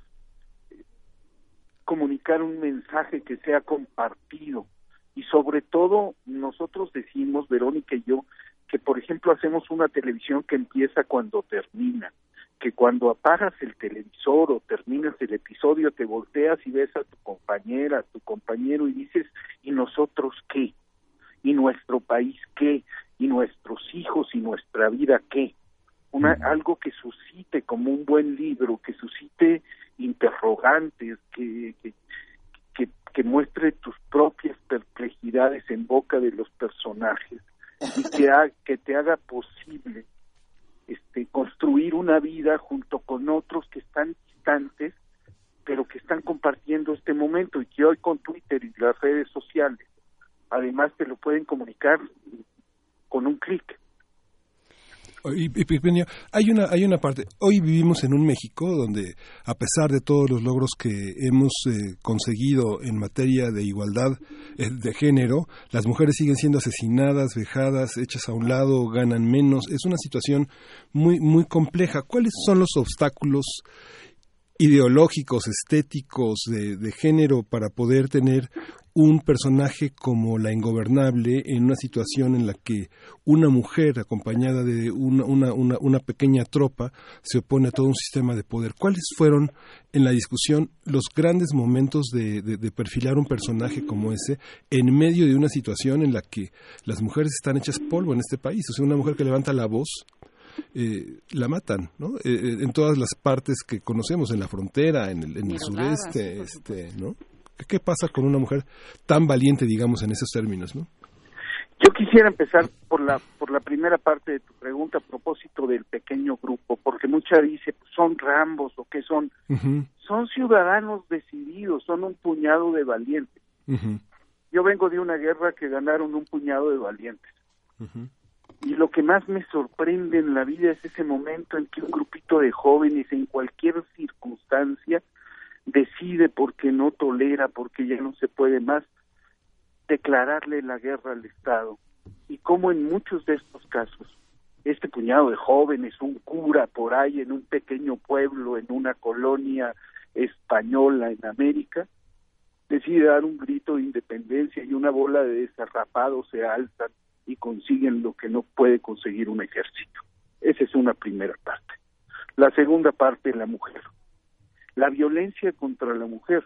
comunicar un mensaje que sea compartido. Y sobre todo nosotros decimos Verónica y yo que por ejemplo hacemos una televisión que empieza cuando termina que cuando apagas el televisor o terminas el episodio te volteas y ves a tu compañera, a tu compañero y dices, ¿y nosotros qué? ¿Y nuestro país qué? ¿Y nuestros hijos y nuestra vida qué? Una, algo que suscite como un buen libro, que suscite interrogantes, que, que, que, que muestre tus propias perplejidades en boca de los personajes y que, ha, que te haga posible este, construir una vida junto con otros que están distantes, pero que están compartiendo este momento y que hoy con Twitter y las redes sociales, además te lo pueden comunicar con un clic. Y, hay una, hay una parte. Hoy vivimos en un México donde, a pesar de todos los logros que hemos eh, conseguido en materia de igualdad eh, de género, las mujeres siguen siendo asesinadas, vejadas, hechas a un lado, ganan menos. Es una situación muy, muy compleja. ¿Cuáles son los obstáculos ideológicos, estéticos, de, de, género para poder tener un personaje como la ingobernable en una situación en la que una mujer acompañada de una, una, una, una, pequeña tropa se opone a todo un sistema de poder. ¿Cuáles fueron en la discusión los grandes momentos de, de, perfilar un personaje como ese en medio de una situación en la que las mujeres están hechas polvo en este país? O sea, una mujer que levanta la voz eh, la matan, ¿no? Eh, en todas las partes que conocemos, en la frontera, en el, en el sureste, este, ¿no? ¿Qué pasa con una mujer tan valiente, digamos, en esos términos, no? Yo quisiera empezar por la por la primera parte de tu pregunta a propósito del pequeño grupo, porque mucha dice pues, son rambos o qué son. Son ciudadanos decididos, son un puñado de valientes. Yo vengo de una guerra que ganaron un puñado de valientes. Y lo que más me sorprende en la vida es ese momento en que un grupito de jóvenes en cualquier circunstancia decide porque no tolera, porque ya no se puede más, declararle la guerra al Estado. Y como en muchos de estos casos, este puñado de jóvenes, un cura por ahí en un pequeño pueblo, en una colonia española en América, decide dar un grito de independencia y una bola de desarrapados se alzan y consiguen lo que no puede conseguir un ejército. Esa es una primera parte. La segunda parte, la mujer. La violencia contra la mujer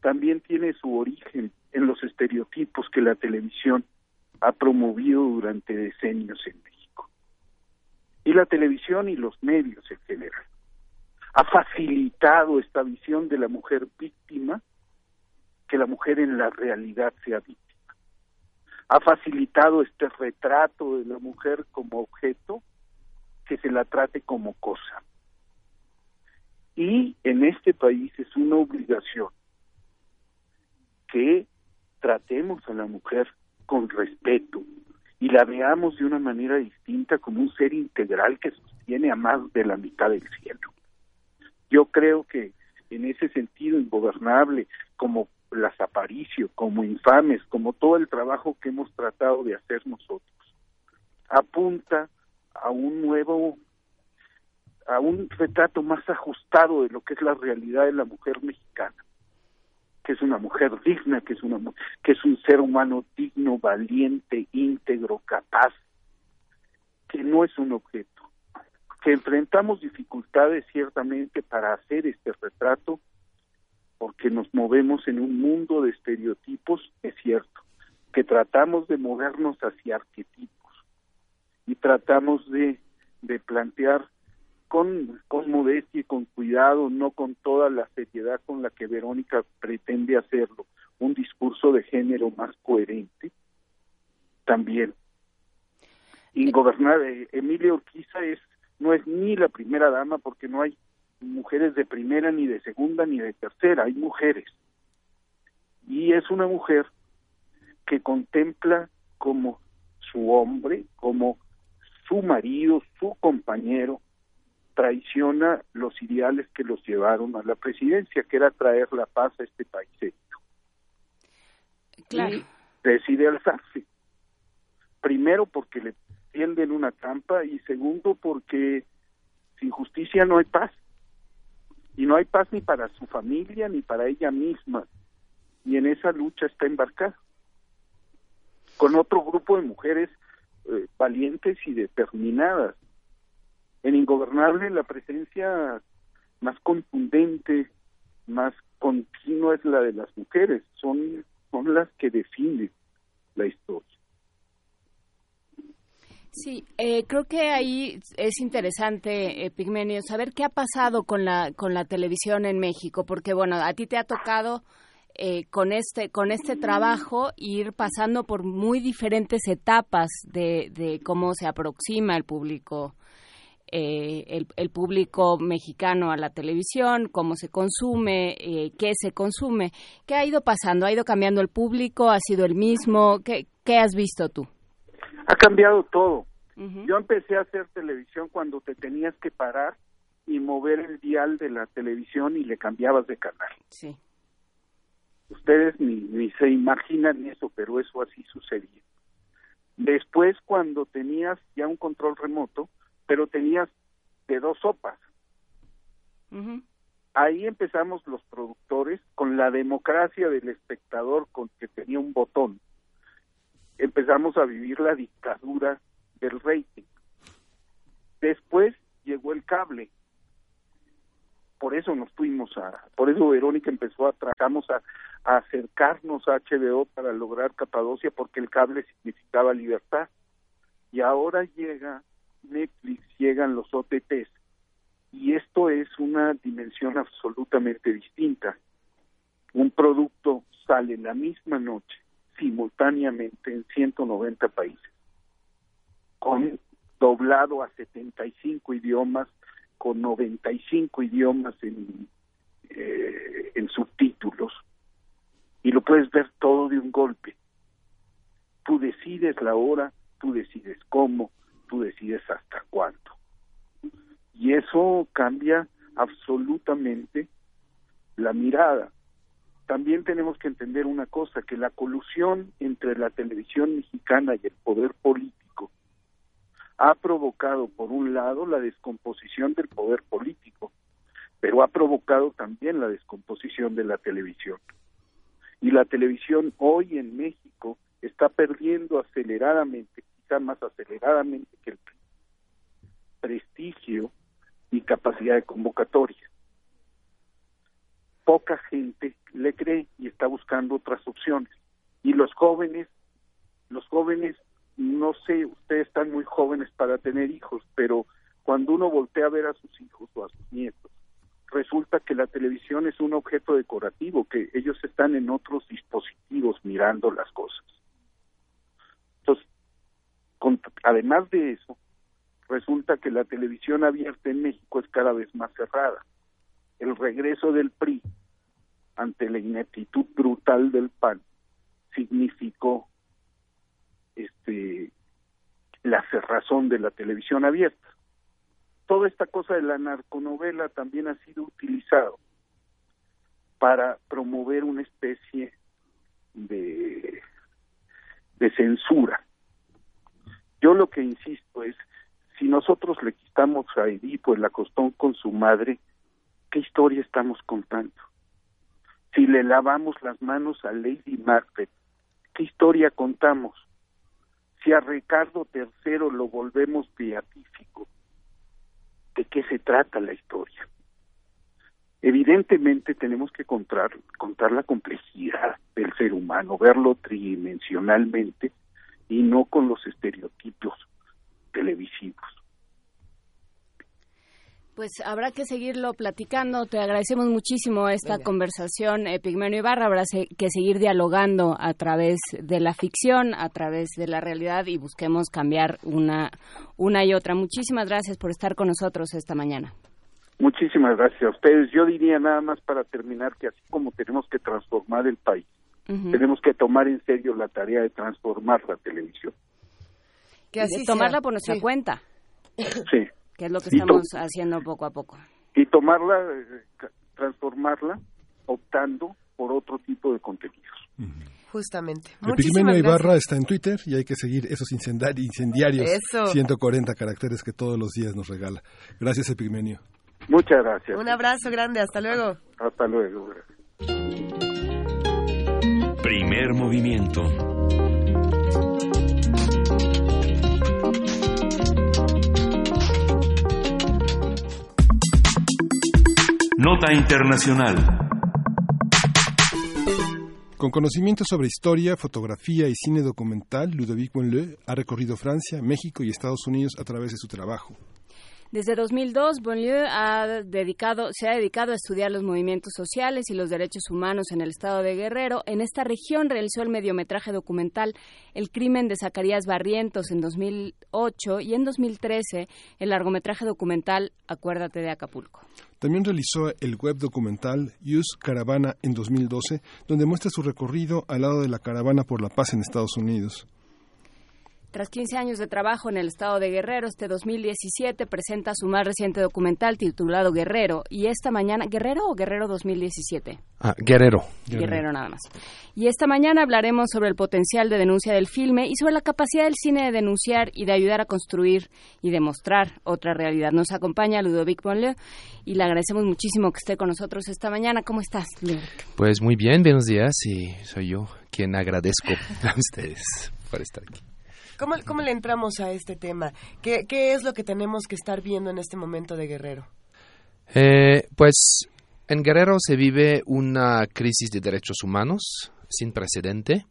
también tiene su origen en los estereotipos que la televisión ha promovido durante decenios en México. Y la televisión y los medios en general ha facilitado esta visión de la mujer víctima, que la mujer en la realidad sea víctima. Ha facilitado este retrato de la mujer como objeto, que se la trate como cosa. Y en este país es una obligación que tratemos a la mujer con respeto y la veamos de una manera distinta como un ser integral que sostiene a más de la mitad del cielo. Yo creo que en ese sentido ingobernable, como las Aparicio, como Infames, como todo el trabajo que hemos tratado de hacer nosotros, apunta a un nuevo, a un retrato más ajustado de lo que es la realidad de la mujer mexicana que es una mujer digna, que es una que es un ser humano digno, valiente, íntegro, capaz, que no es un objeto, que enfrentamos dificultades ciertamente para hacer este retrato, porque nos movemos en un mundo de estereotipos, es cierto, que tratamos de movernos hacia arquetipos y tratamos de, de plantear con, con modestia y con cuidado, no con toda la seriedad con la que Verónica pretende hacerlo, un discurso de género más coherente, también. Ingobernar, eh, Emilia Urquiza es, no es ni la primera dama porque no hay mujeres de primera, ni de segunda, ni de tercera, hay mujeres. Y es una mujer que contempla como su hombre, como su marido, su compañero, traiciona los ideales que los llevaron a la presidencia, que era traer la paz a este país. Claro. Y decide alzarse. Primero porque le tienden una trampa y segundo porque sin justicia no hay paz. Y no hay paz ni para su familia ni para ella misma. Y en esa lucha está embarcada. Con otro grupo de mujeres eh, valientes y determinadas en Ingobernable la presencia más contundente, más continua es la de las mujeres, son, son las que definen la historia. Sí, eh, creo que ahí es interesante, eh, Pigmenio, saber qué ha pasado con la con la televisión en México, porque bueno, a ti te ha tocado eh, con este con este trabajo ir pasando por muy diferentes etapas de, de cómo se aproxima el público eh, el, público mexicano a la televisión, cómo se consume, eh, qué se consume. ¿Qué ha ido pasando? ¿Ha ido cambiando el público? ¿Ha sido el mismo? ¿Qué, qué has visto tú? Ha cambiado todo. Yo empecé a hacer televisión cuando te tenías que parar y mover el dial de la televisión y le cambiabas de canal. Sí. Ustedes ni, ni se imaginan eso, pero eso así sucedía. Después, cuando tenías ya un control remoto, pero tenías de dos sopas. Ahí empezamos los productores con la democracia del espectador con que tenía un botón. Empezamos a vivir la dictadura del rating. Después llegó el cable. Por eso nos fuimos a, por eso Verónica empezó a tratamos a, a acercarnos a HBO para lograr Capadocia porque el cable significaba libertad. Y ahora llega Netflix llegan los OTTs y esto es una dimensión absolutamente distinta. un producto sale la misma noche, simultáneamente en 190 países, con doblado a 75 idiomas, con 95 idiomas en, eh, en subtítulos, y lo puedes ver todo de un golpe. Tú decides la hora, tú decides cómo, tú decides hasta cuánto. Y eso cambia absolutamente la mirada. También tenemos que entender una cosa, que la colusión entre la televisión mexicana y el poder político ha provocado, por un lado, la descomposición del poder político, pero ha provocado también la descomposición de la televisión. Y la televisión hoy en México está perdiendo aceleradamente, más aceleradamente que el prestigio y capacidad de convocatoria. Poca gente le cree y está buscando otras opciones. Y los jóvenes, los jóvenes, no sé, ustedes están muy jóvenes para tener hijos, pero cuando uno voltea a ver a sus hijos o a sus nietos, resulta que la televisión es un objeto decorativo, que ellos están en otros dispositivos mirando las cosas. Entonces, además de eso, resulta que la televisión abierta en México es cada vez más cerrada. El regreso del PRI ante la ineptitud brutal del PAN significó este la cerrazón de la televisión abierta. Toda esta cosa de la narconovela también ha sido utilizado para promover una especie de, de censura. Yo lo que insisto es, si nosotros le quitamos a Edipo el acostón con su madre, ¿qué historia estamos contando? Si le lavamos las manos a Lady Macbeth, ¿qué historia contamos? Si a Ricardo III lo volvemos beatífico, ¿de qué se trata la historia? Evidentemente tenemos que contar, contar la complejidad del ser humano, verlo tridimensionalmente y no con los estereotipos televisivos. Pues habrá que seguirlo platicando. Te agradecemos muchísimo esta conversación, eh, Pigmenio Ibarra. Habrá que seguir dialogando a través de la ficción, a través de la realidad y busquemos cambiar una, una y otra. Muchísimas gracias por estar con nosotros esta mañana. Muchísimas gracias a ustedes. Yo diría nada más para terminar que así como tenemos que transformar el país, tenemos que tomar en serio la tarea de transformar la televisión. Que así tomarla por nuestra cuenta. Sí. Que es lo que estamos haciendo poco a poco. Y tomarla, eh, transformarla, optando por otro tipo de contenidos. Justamente. El Pigmenio Ibarra está en Twitter y hay que seguir esos incendiarios, 140 caracteres que todos los días nos regala. Gracias, Epigmenio. Muchas gracias. Un abrazo grande, hasta luego. Hasta luego. Primer movimiento. Nota Internacional. Con conocimiento sobre historia, fotografía y cine documental, Ludovic Bonleu ha recorrido Francia, México y Estados Unidos a través de su trabajo. Desde 2002, Bonlieu ha dedicado, se ha dedicado a estudiar los movimientos sociales y los derechos humanos en el estado de Guerrero. En esta región realizó el mediometraje documental El crimen de Zacarías Barrientos en 2008 y en 2013 el largometraje documental Acuérdate de Acapulco. También realizó el web documental Use Caravana en 2012, donde muestra su recorrido al lado de la caravana por la paz en Estados Unidos. Tras 15 años de trabajo en el estado de Guerrero, este 2017 presenta su más reciente documental titulado Guerrero. Y esta mañana, ¿Guerrero o Guerrero 2017? Ah, Guerrero. Guerrero. nada más. Y esta mañana hablaremos sobre el potencial de denuncia del filme y sobre la capacidad del cine de denunciar y de ayudar a construir y demostrar otra realidad. Nos acompaña Ludovic Bonleu y le agradecemos muchísimo que esté con nosotros esta mañana. ¿Cómo estás, Ludovic? Pues muy bien, buenos días y soy yo quien agradezco a ustedes por estar aquí. ¿Cómo, ¿Cómo, le entramos a este tema? ¿Qué, ¿Qué, es lo que tenemos que estar viendo en este momento de Guerrero? Eh, pues en Guerrero se vive una crisis de derechos humanos sin precedente.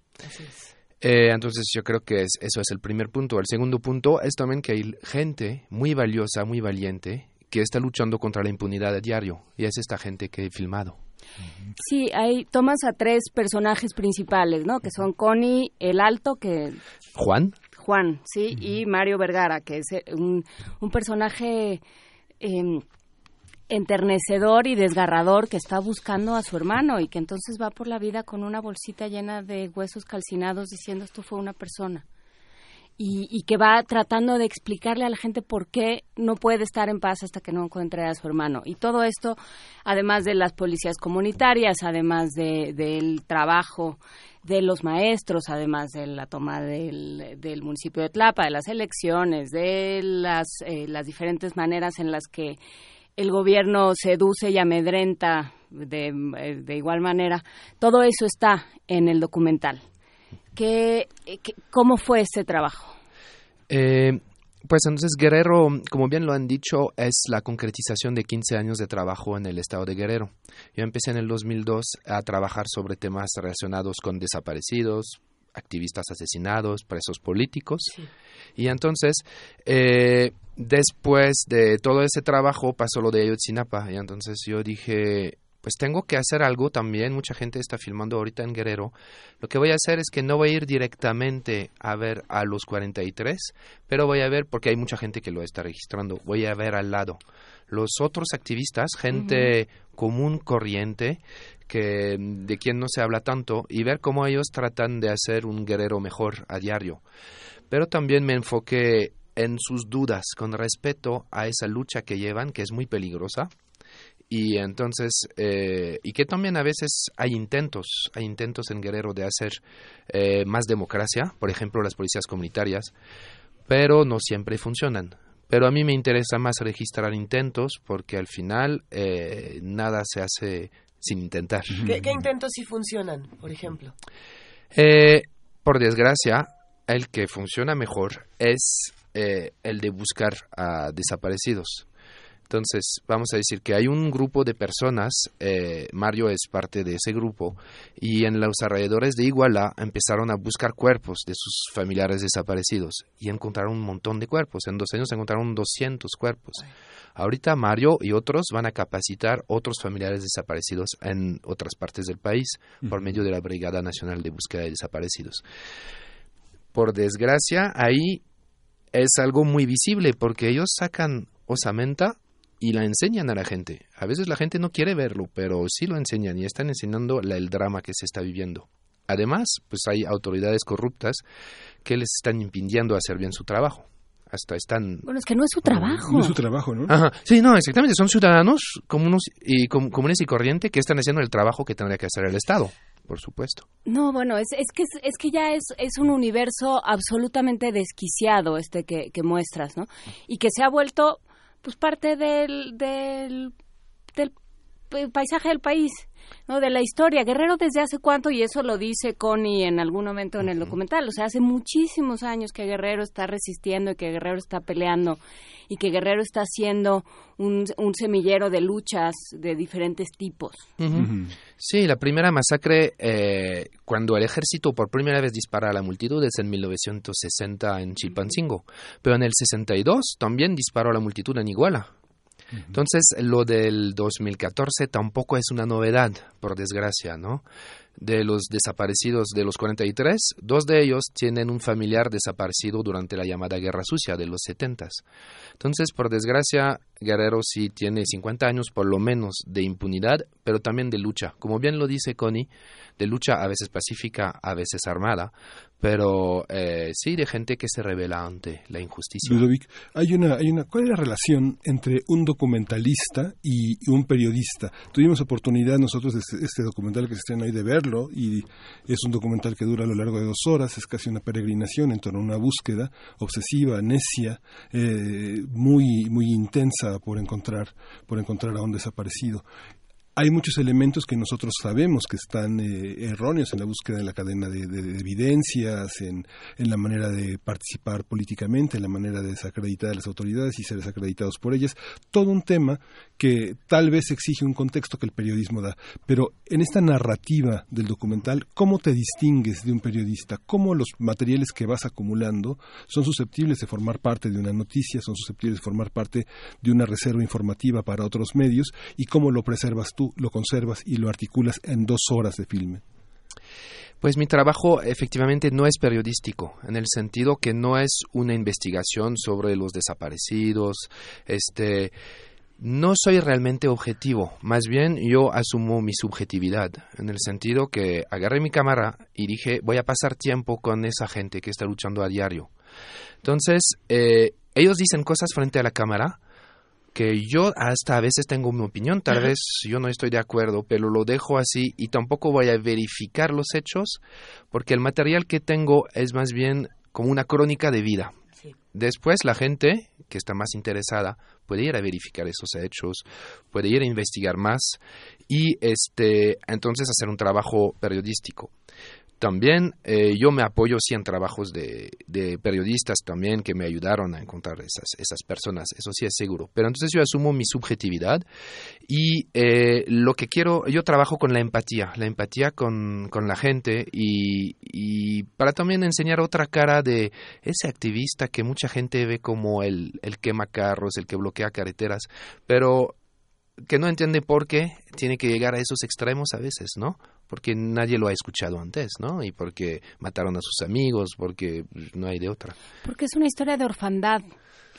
Eh, entonces yo creo que es, eso es el primer punto. El segundo punto es también que hay gente muy valiosa, muy valiente, que está luchando contra la impunidad a diario. Y es esta gente que he filmado. Sí, hay, tomas a tres personajes principales, ¿no? Que son Connie, el Alto, que... Juan. Juan, sí, y Mario Vergara, que es eh, un, un personaje em, enternecedor y desgarrador que está buscando a su hermano y que entonces va por la vida con una bolsita llena de huesos calcinados diciendo esto fue una persona y, que va tratando de explicarle a la gente por qué no puede estar en paz hasta que no encuentre a su hermano. Y todo esto, además de las policías comunitarias, además del trabajo de los maestros, además de la toma del, municipio de Tlapa, de las elecciones, de las, eh, las diferentes maneras en las que el gobierno seduce y amedrenta de, eh, de igual manera, todo eso está en el documental. ¿Qué, cómo fue ese trabajo? Eh, pues entonces Guerrero, como bien lo han dicho, es la concretización de 15 años de trabajo en el estado de Guerrero. Yo empecé en el 2002 a trabajar sobre temas relacionados con desaparecidos, activistas asesinados, presos políticos. Y entonces, eh, después de todo ese trabajo, pasó lo de Ayotzinapa. Y entonces yo dije, pues tengo que hacer algo también. Mucha gente está filmando ahorita en Guerrero. Lo que voy a hacer es que no voy a ir directamente a ver a los 43, pero voy a ver, porque hay mucha gente que lo está registrando, voy a ver al lado los otros activistas, gente común, corriente, que de quien no se habla tanto, y ver cómo ellos tratan de hacer un guerrero mejor a diario. Pero también me enfoqué en sus dudas con respecto a esa lucha que llevan, que es muy peligrosa, y entonces eh, y que también a veces hay intentos hay intentos en Guerrero de hacer eh, más democracia por ejemplo las policías comunitarias pero no siempre funcionan. Pero a mí me interesa más registrar intentos porque al final eh, nada se hace sin intentar. ¿Qué, intentos sí funcionan por ejemplo por desgracia el que funciona mejor es el de buscar a desaparecidos entonces, vamos a decir que hay un grupo de personas, eh, Mario es parte de ese grupo, y en los alrededores de Iguala empezaron a buscar cuerpos de sus familiares desaparecidos y encontraron un montón de cuerpos. En dos años encontraron 200 cuerpos. Ahorita Mario y otros van a capacitar otros familiares desaparecidos en otras partes del país por medio de la Brigada Nacional de Búsqueda de Desaparecidos. Por desgracia, ahí es algo muy visible porque ellos sacan osamenta y la enseñan a la gente. A veces la gente no quiere verlo, pero sí lo enseñan y están enseñando el drama que se está viviendo. Además, pues hay autoridades corruptas que les están impidiendo hacer bien su trabajo. Hasta están... Bueno, es que no es su trabajo. No es su trabajo, ¿no? Sí, no, exactamente. Son ciudadanos comunes y, comunes y corriente que están haciendo el trabajo que tendría que hacer el Estado por supuesto. No, bueno, es, es que es, que ya es, es un universo absolutamente desquiciado este que, que muestras, ¿no? Y que se ha vuelto pues parte del, del, del paisaje del país, ¿no? De la historia. Guerrero desde hace cuánto, y eso lo dice Connie en algún momento en el documental, o sea, hace muchísimos años que Guerrero está resistiendo y que Guerrero está peleando y que Guerrero está haciendo un, semillero de luchas de diferentes tipos. Sí, la primera masacre, eh, cuando el ejército por primera vez dispara a la multitud, es en 1960 en Chilpancingo. Pero en el 62 también disparó a la multitud en Iguala. Entonces, lo del 2014 tampoco es una novedad, por desgracia, ¿no? de los desaparecidos de los 43, dos de ellos tienen un familiar desaparecido durante la llamada Guerra Sucia de los 70. Entonces, por desgracia, Guerrero sí tiene 50 años por lo menos de impunidad, pero también de lucha. Como bien lo dice Connie, de lucha a veces pacífica, a veces armada, pero eh, sí de gente que se revela ante la injusticia. Ludovic, hay una, hay una, ¿cuál es la relación entre un documentalista y un periodista? Tuvimos oportunidad nosotros de este, este documental que se estrena hoy de verlo y es un documental que dura a lo largo de dos horas, es casi una peregrinación en torno a una búsqueda obsesiva, necia, eh, muy muy intensa por encontrar por encontrar a un desaparecido hay muchos elementos que nosotros sabemos que están eh, erróneos en la búsqueda de la cadena de, evidencias, en, en, la manera de participar políticamente, en la manera de desacreditar a las autoridades y ser desacreditados por ellas. Todo un tema que tal vez exige un contexto que el periodismo da. Pero en esta narrativa del documental, ¿cómo te distingues de un periodista? ¿Cómo los materiales que vas acumulando son susceptibles de formar parte de una noticia, son susceptibles de formar parte de una reserva informativa para otros medios? ¿Y cómo lo preservas tú? Lo conservas y lo articulas en dos horas de filme? Pues mi trabajo efectivamente no es periodístico, en el sentido que no es una investigación sobre los desaparecidos, este no soy realmente objetivo, más bien yo asumo mi subjetividad, en el sentido que agarré mi cámara y dije voy a pasar tiempo con esa gente que está luchando a diario. Entonces, eh, ellos dicen cosas frente a la cámara que yo hasta a veces tengo mi opinión, tal vez yo no estoy de acuerdo, pero lo dejo así y tampoco voy a verificar los hechos porque el material que tengo es más bien como una crónica de vida. Después la gente que está más interesada puede ir a verificar esos hechos, puede ir a investigar más y este entonces hacer un trabajo periodístico. También eh, yo me apoyo sí en trabajos de, periodistas también que me ayudaron a encontrar esas, esas personas, eso sí es seguro. Pero entonces yo asumo mi subjetividad y eh, lo que quiero, yo trabajo con la empatía, la empatía con, con la gente y, y, para también enseñar otra cara de ese activista que mucha gente ve como el, el quema carros, el que bloquea carreteras, pero que no entiende por qué tiene que llegar a esos extremos a veces, ¿no? Porque nadie lo ha escuchado antes, ¿no? Y porque mataron a sus amigos, porque no hay de otra. Porque es una historia de orfandad.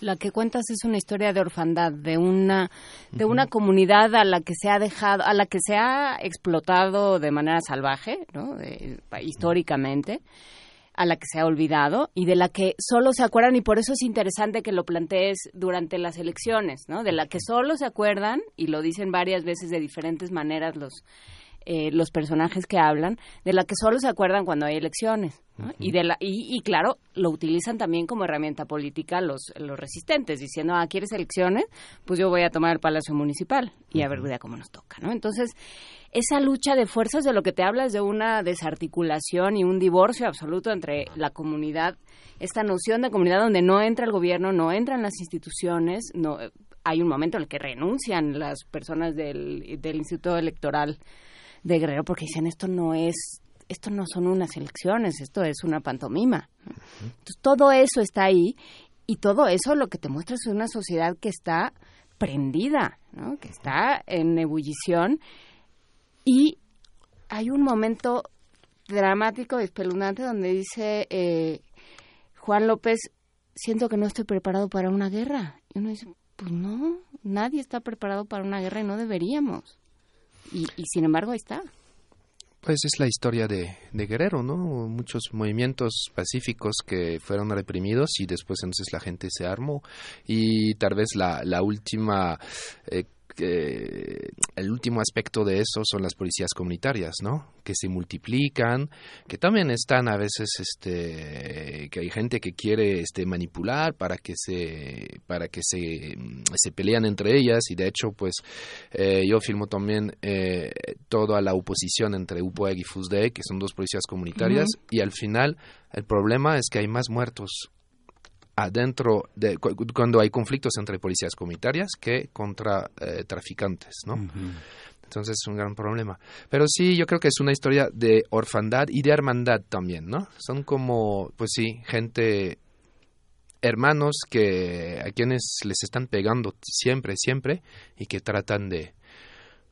La que cuentas es una historia de orfandad, de una de una comunidad a la que se ha dejado, a la que se ha explotado de manera salvaje, ¿no? históricamente a la que se ha olvidado y de la que solo se acuerdan, y por eso es interesante que lo plantees durante las elecciones, ¿no? De la que solo se acuerdan, y lo dicen varias veces de diferentes maneras los, eh, los personajes que hablan, de la que solo se acuerdan cuando hay elecciones. y, de la, y, claro, lo utilizan también como herramienta política los, los resistentes, diciendo, ah, ¿quieres elecciones? Pues yo voy a tomar el Palacio Municipal y a ver cómo nos toca, ¿no? Entonces, esa lucha de fuerzas de lo que te hablas de una desarticulación y un divorcio absoluto entre la comunidad, esta noción de comunidad donde no entra el gobierno, no entran las instituciones, no hay un momento en el que renuncian las personas del, del Instituto Electoral de Guerrero porque dicen esto no es esto no son unas elecciones, esto es una pantomima. Entonces, todo eso está ahí y todo eso lo que te muestra es una sociedad que está prendida, ¿no? que está en ebullición y hay un momento dramático espeluznante donde dice eh, Juan López, siento que no estoy preparado para una guerra. Y uno dice, pues no, nadie está preparado para una guerra y no deberíamos. Y, y sin embargo ahí está. Pues es la historia de, de, Guerrero, ¿no? Muchos movimientos pacíficos que fueron reprimidos y después entonces la gente se armó y tal vez la, la última eh, el último aspecto de eso son las policías comunitarias, ¿no? Que se multiplican, que también están a veces, este, que hay gente que quiere, este, manipular para que se, para que se, se pelean entre ellas y de hecho, pues, eh, yo filmo también eh, toda la oposición entre UPOEG y FUSDE, que son dos policías comunitarias, y al final el problema es que hay más muertos adentro de cuando hay conflictos entre policías comunitarias que contra eh, traficantes, ¿no? Entonces es un gran problema. Pero sí, yo creo que es una historia de orfandad y de hermandad también, ¿no? Son como, pues sí, gente, hermanos que a quienes les están pegando siempre, siempre y que tratan de,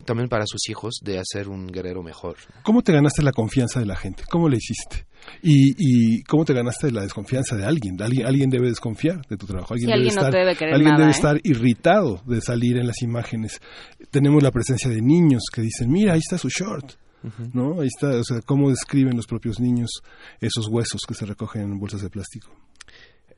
también para sus hijos de hacer un guerrero mejor. ¿Cómo te ganaste la confianza de la gente? ¿Cómo le hiciste? ¿Y, y cómo te ganaste la desconfianza de alguien? ¿Alguien, alguien debe desconfiar de tu trabajo. Alguien, debe, estar, alguien debe ¿eh? estar irritado de salir en las imágenes. Tenemos la presencia de niños que dicen, mira, ahí está su short. ¿No? Ahí está, o sea, cómo describen los propios niños esos huesos que se recogen en bolsas de plástico.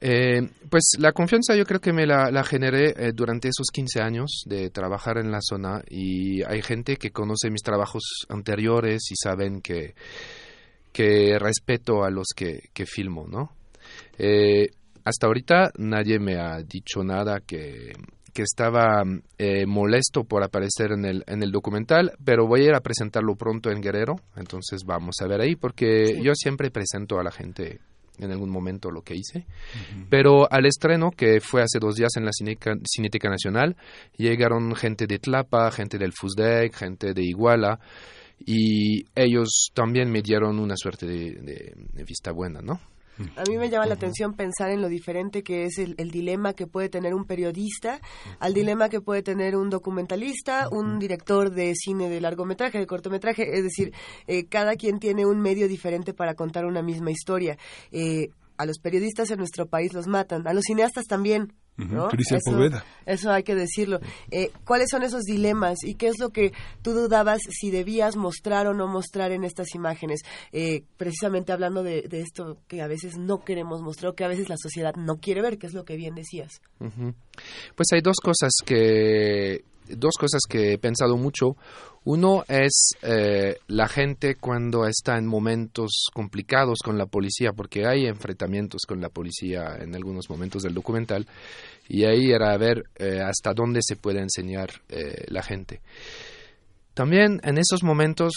Eh, pues la confianza yo creo que me la, generé eh, durante esos 15 años de trabajar en la zona y hay gente que conoce mis trabajos anteriores y saben que, que respeto a los que, que filmo, ¿no? Eh, hasta ahorita nadie me ha dicho nada que, que estaba eh, molesto por aparecer en el, en el documental, pero voy a ir a presentarlo pronto en Guerrero, entonces vamos a ver ahí, porque yo siempre presento a la gente en algún momento lo que hice. Pero al estreno, que fue hace dos días en la Cineteca, Nacional, llegaron gente de Tlapa, gente del FUSDEC, gente de Iguala, y ellos también me dieron una suerte de vista buena, ¿no? A mí me llama la atención pensar en lo diferente que es el, dilema que puede tener un periodista al dilema que puede tener un documentalista, un director de cine de largometraje, de cortometraje. Es decir, eh, cada quien tiene un medio diferente para contar una misma historia. Eh, a los periodistas en nuestro país los matan, a los cineastas también, eso, hay que decirlo. Eh, ¿Cuáles son esos dilemas y qué es lo que tú dudabas si debías mostrar o no mostrar en estas imágenes? Eh, precisamente hablando de, esto que a veces no queremos mostrar o que a veces la sociedad no quiere ver, que es lo que bien decías. Pues hay dos cosas que dos cosas que he pensado mucho. Uno es eh, la gente cuando está en momentos complicados con la policía, porque hay enfrentamientos con la policía en algunos momentos del documental, y ahí era ver eh, hasta dónde se puede enseñar eh, la gente. También en esos momentos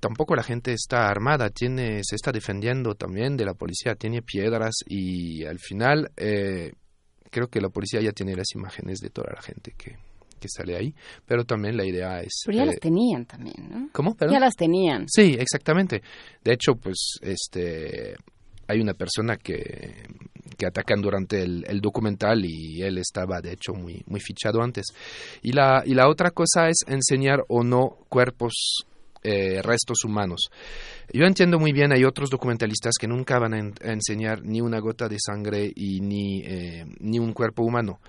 tampoco la gente está armada, tiene, se está defendiendo también de la policía, tiene piedras y al final creo que la policía ya tiene las imágenes de toda la gente que, que sale ahí, pero también la idea es... Pero ya las eh, tenían también, ¿no? ¿Cómo? Ya las tenían. Sí, exactamente. De hecho, pues, este, hay una persona que, que atacan durante el, documental y él estaba, de hecho, muy, muy fichado antes. Y la, y la otra cosa es enseñar o no cuerpos eh, restos humanos. Yo entiendo muy bien, hay otros documentalistas que nunca van a, enseñar ni una gota de sangre y ni, eh, ni un cuerpo humano.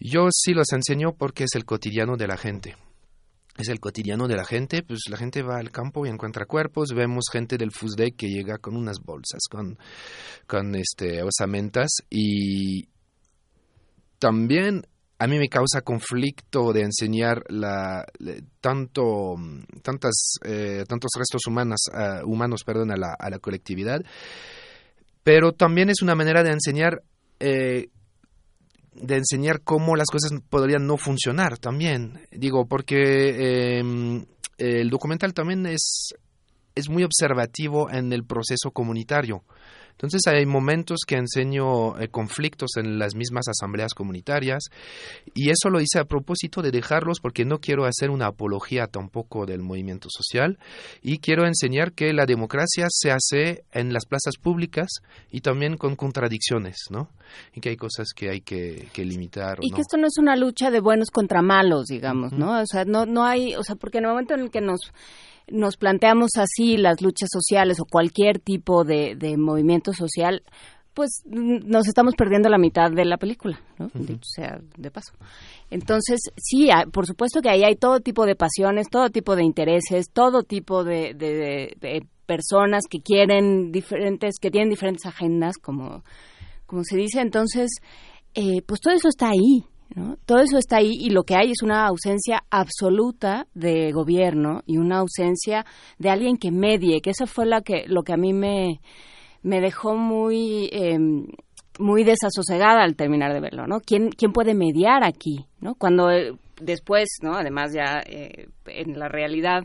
Yo sí los enseño porque es el cotidiano de la gente. Es el cotidiano de la gente, pues la gente va al campo y encuentra cuerpos, vemos gente del FUSDEC que llega con unas bolsas, con, con este, osamentas y también a mí me causa conflicto de enseñar la, tanto, tantas, eh, tantos restos humanos, uh, humanos perdón, a, la, a la colectividad, pero también es una manera de enseñar eh, de enseñar cómo las cosas podrían no funcionar también. Digo, porque em, el documental también es, es muy observativo en el proceso comunitario. Entonces hay momentos que enseño eh, conflictos en las mismas asambleas comunitarias y eso lo hice a propósito de dejarlos porque no quiero hacer una apología tampoco del movimiento social y quiero enseñar que la democracia se hace en las plazas públicas y también con contradicciones, ¿no? Y que hay cosas que hay que, limitar. y que esto no es una lucha de buenos contra malos, digamos, ¿no? O sea, no, no hay, o sea, porque en el momento en el que nos nos planteamos así las luchas sociales o cualquier tipo de, movimiento social, pues nos estamos perdiendo la mitad de la película, ¿no? sea de paso. Entonces, sí, por supuesto que ahí hay todo tipo de pasiones, todo tipo de intereses, todo tipo de, personas que quieren diferentes, que tienen diferentes agendas, como, como se dice. Entonces, eh, pues todo eso está ahí, todo eso está ahí y lo que hay es una ausencia absoluta de gobierno y una ausencia de alguien que medie, que eso fue la que, lo que a mí me, me dejó muy, em, muy desasosegada al terminar de verlo, ¿no? ¿Quién, quién puede mediar aquí, ¿no? Cuando eh, después, ¿no? Además ya eh, en la realidad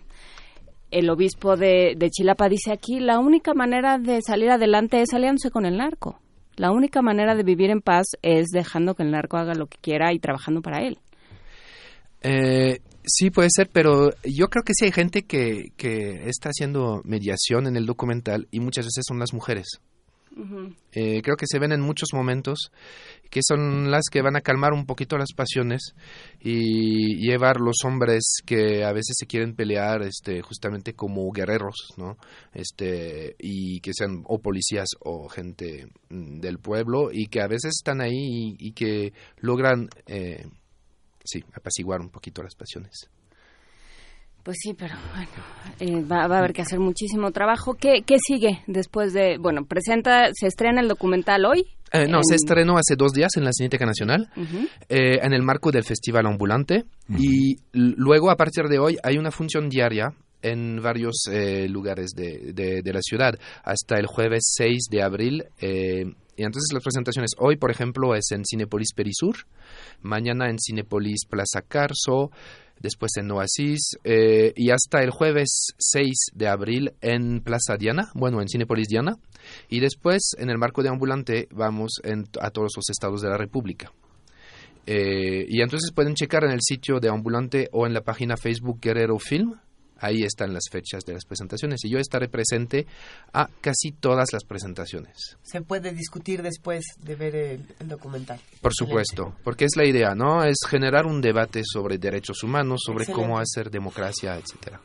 el obispo de, de Chilapa dice aquí, la única manera de salir adelante es aliándose con el narco. La única manera de vivir en paz es dejando que el narco haga lo que quiera y trabajando para él. Eh, sí, puede ser, pero yo creo que sí hay gente que, que está haciendo mediación en el documental y muchas veces son las mujeres. Eh, creo que se ven en muchos momentos que son las que van a calmar un poquito las pasiones y llevar los hombres que a veces se quieren pelear este justamente como guerreros no este y que sean o policías o gente mm, del pueblo y que a veces están ahí y, que logran eh, sí apaciguar un poquito las pasiones pues sí, pero bueno, eh, va, a haber que hacer muchísimo trabajo. ¿Qué, ¿Qué, sigue después de, bueno, presenta, se estrena el documental hoy? Eh, no, se estrenó hace dos días en la Cineteca Nacional, eh, en el marco del Festival Ambulante, y luego a partir de hoy hay una función diaria en varios lugares de, de, la ciudad. Hasta el jueves 6 de abril Y entonces las presentaciones hoy, por ejemplo, es en Cinepolis Perisur, mañana en Cinepolis Plaza Carso, después en Oasis eh, y hasta el jueves 6 de abril en Plaza Diana, bueno, en Cinepolis Diana, y después en el marco de ambulante vamos a todos los estados de la República. Eh, y entonces pueden checar en el sitio de ambulante o en la página Facebook Guerrero Film Ahí están las fechas de las presentaciones y yo estaré presente a casi todas las presentaciones. Se puede discutir después de ver el, documental. Por supuesto, porque es la idea, ¿no? Es generar un debate sobre derechos humanos, sobre cómo hacer democracia, etcétera.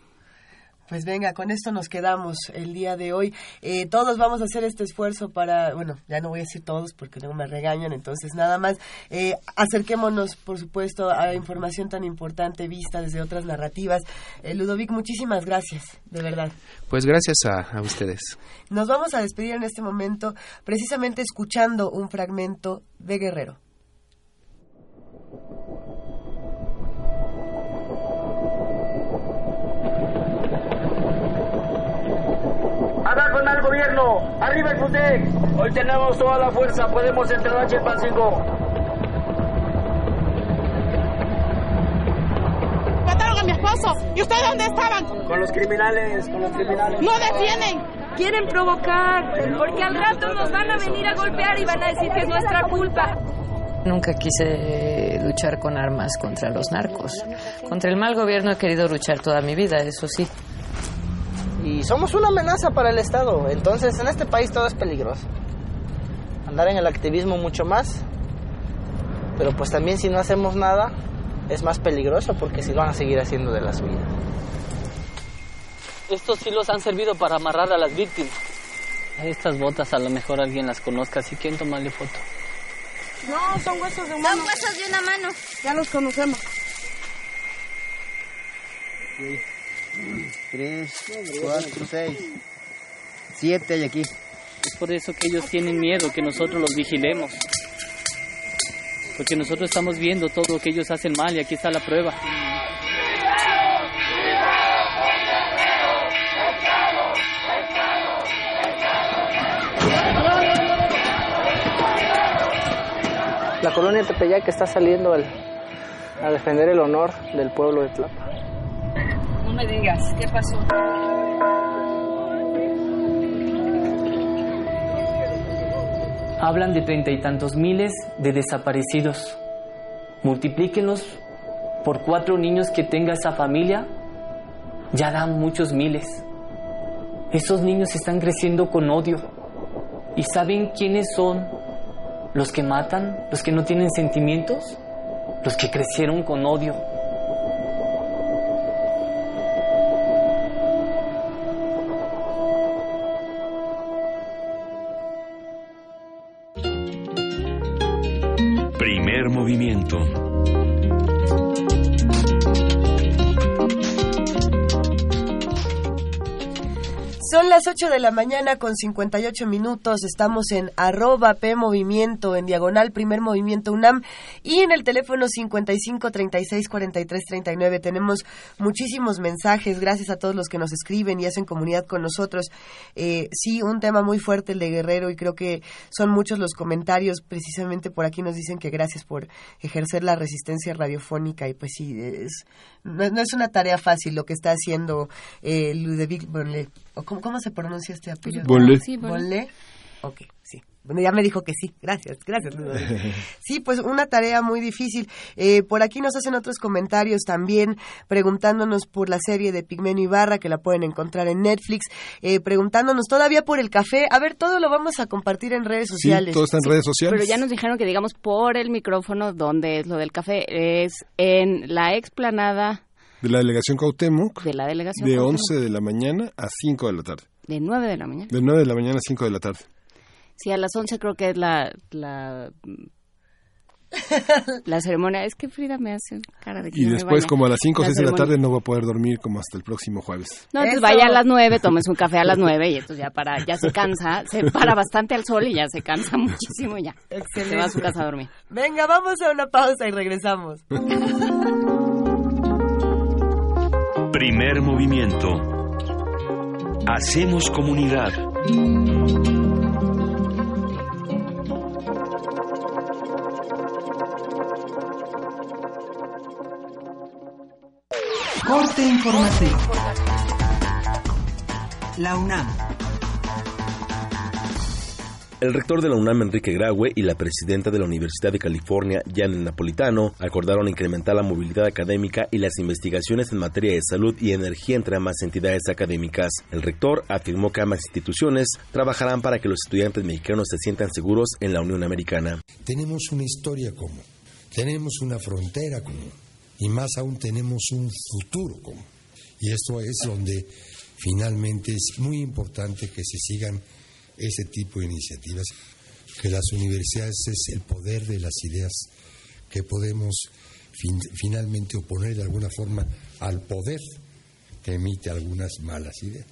Pues venga, con esto nos quedamos el día de hoy. Eh, todos vamos a hacer este esfuerzo para, bueno, ya no voy a decir todos porque luego me regañan, entonces nada más eh, acerquémonos, por supuesto, a información tan importante vista desde otras narrativas. Eh, Ludovic, muchísimas gracias, de verdad. Pues gracias a, a ustedes. Nos vamos a despedir en este momento precisamente escuchando un fragmento de Guerrero. Arriba el FUTEC. Hoy tenemos toda la fuerza. Podemos entrar a Chilpancingo. Mataron a mi esposo. ¿Y ustedes dónde estaban? Con los criminales, con los criminales. No defienden. Quieren provocar, porque al rato nos van a venir a golpear y van a decir que es nuestra culpa. Nunca quise luchar con armas contra los narcos. Contra el mal gobierno he querido luchar toda mi vida, eso sí y somos una amenaza para el Estado. Entonces en este país todo es peligroso. Andar en el activismo mucho más, pero pues también si no hacemos nada es más peligroso porque si van a seguir haciendo de la suya. Estos hilos han servido para amarrar a las víctimas. Estas botas a lo mejor alguien las conozca, si quieren tomarle foto. No, son huesos de mano. Son huesos de una mano. Ya los conocemos. Tres, cuatro, seis, siete hay aquí. Es por eso que ellos tienen miedo, que nosotros los vigilemos. Porque nosotros estamos viendo todo lo que ellos hacen mal y aquí está la prueba. La colonia Tepeyac está saliendo a defender el honor del pueblo de Tlapa me digas, ¿qué pasó? Hablan de treinta y tantos miles de desaparecidos. Multiplíquenlos por cuatro niños que tenga esa familia, ya dan muchos miles. Esos niños están creciendo con odio. ¿Y saben quiénes son los que matan, los que no tienen sentimientos? Los que crecieron con odio. Movimiento. Son las 8 de la mañana con 58 minutos. Estamos en arroba P en diagonal Primer Movimiento UNAM y en el teléfono 55 36 43 39. Tenemos muchísimos mensajes. Gracias a todos los que nos escriben y hacen comunidad con nosotros. Eh, sí, un tema muy fuerte el de Guerrero y creo que son muchos los comentarios. Precisamente por aquí nos dicen que gracias por ejercer la resistencia radiofónica y pues sí, es, no, es una tarea fácil lo que está haciendo eh, Ludovic ¿cómo, se pronuncia este apellido? Bonle. Sí, Bonle. Ok, sí. Bueno, ya me dijo que sí. Gracias, gracias. Sí, pues una tarea muy difícil. Eh, por aquí nos hacen otros comentarios también preguntándonos por la serie de Pigmenio Ibarra, que la pueden encontrar en Netflix, eh, preguntándonos todavía por el café. A ver, todo lo vamos a compartir en redes sociales. Sí, todo está en redes sociales. Pero ya nos dijeron que digamos por el micrófono dónde es lo del café. Es en la explanada de la delegación Cuauhtémoc. De la delegación De 11 de la mañana a 5 de la tarde. De 9 de la mañana. De 9 de la mañana a 5 de la tarde. Sí, a las 11 creo que es la, la la ceremonia. Es que Frida me hace cara de que y después como a las 5 o 6 de la tarde no va a poder dormir como hasta el próximo jueves. No entonces vaya a las 9 tomes un café a las 9 y entonces ya para ya se cansa se para bastante al sol y ya se cansa muchísimo y ya Excelente. se va a su casa a dormir. Venga vamos a una pausa y regresamos. Primer movimiento. Hacemos comunidad. Corte informativo. La UNAM. El rector de la UNAM, Enrique Graue, y la presidenta de la Universidad de California, Janet Napolitano, acordaron incrementar la movilidad académica y las investigaciones en materia de salud y energía entre ambas entidades académicas. El rector afirmó que ambas instituciones trabajarán para que los estudiantes mexicanos se sientan seguros en la Unión Americana. Tenemos una historia común, tenemos una frontera común y más aún tenemos un futuro común. Y esto es donde finalmente es muy importante que se sigan ese tipo de iniciativas, que las universidades es el poder de las ideas que podemos finalmente oponer de alguna forma al poder que emite algunas malas ideas.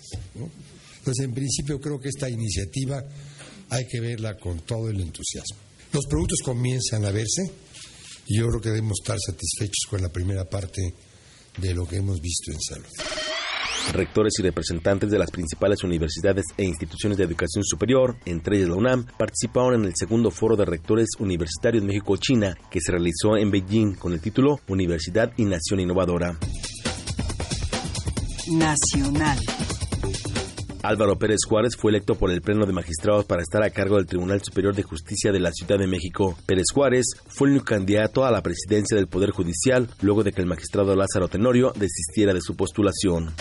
Entonces, en principio creo que esta iniciativa hay que verla con todo el entusiasmo. Los productos comienzan a verse y yo creo que debemos estar satisfechos con la primera parte de lo que hemos visto en salud. Rectores y representantes de las principales universidades e instituciones de educación superior, entre ellas la UNAM, participaron en el segundo foro de rectores universitarios México-China que se realizó en Beijing con el título Universidad y Nación Innovadora. Nacional. Álvaro Pérez Juárez fue electo por el Pleno de Magistrados para estar a cargo del Tribunal Superior de Justicia de la Ciudad de México. Pérez Juárez fue el único candidato a la presidencia del Poder Judicial luego de que el magistrado Lázaro Tenorio desistiera de su postulación.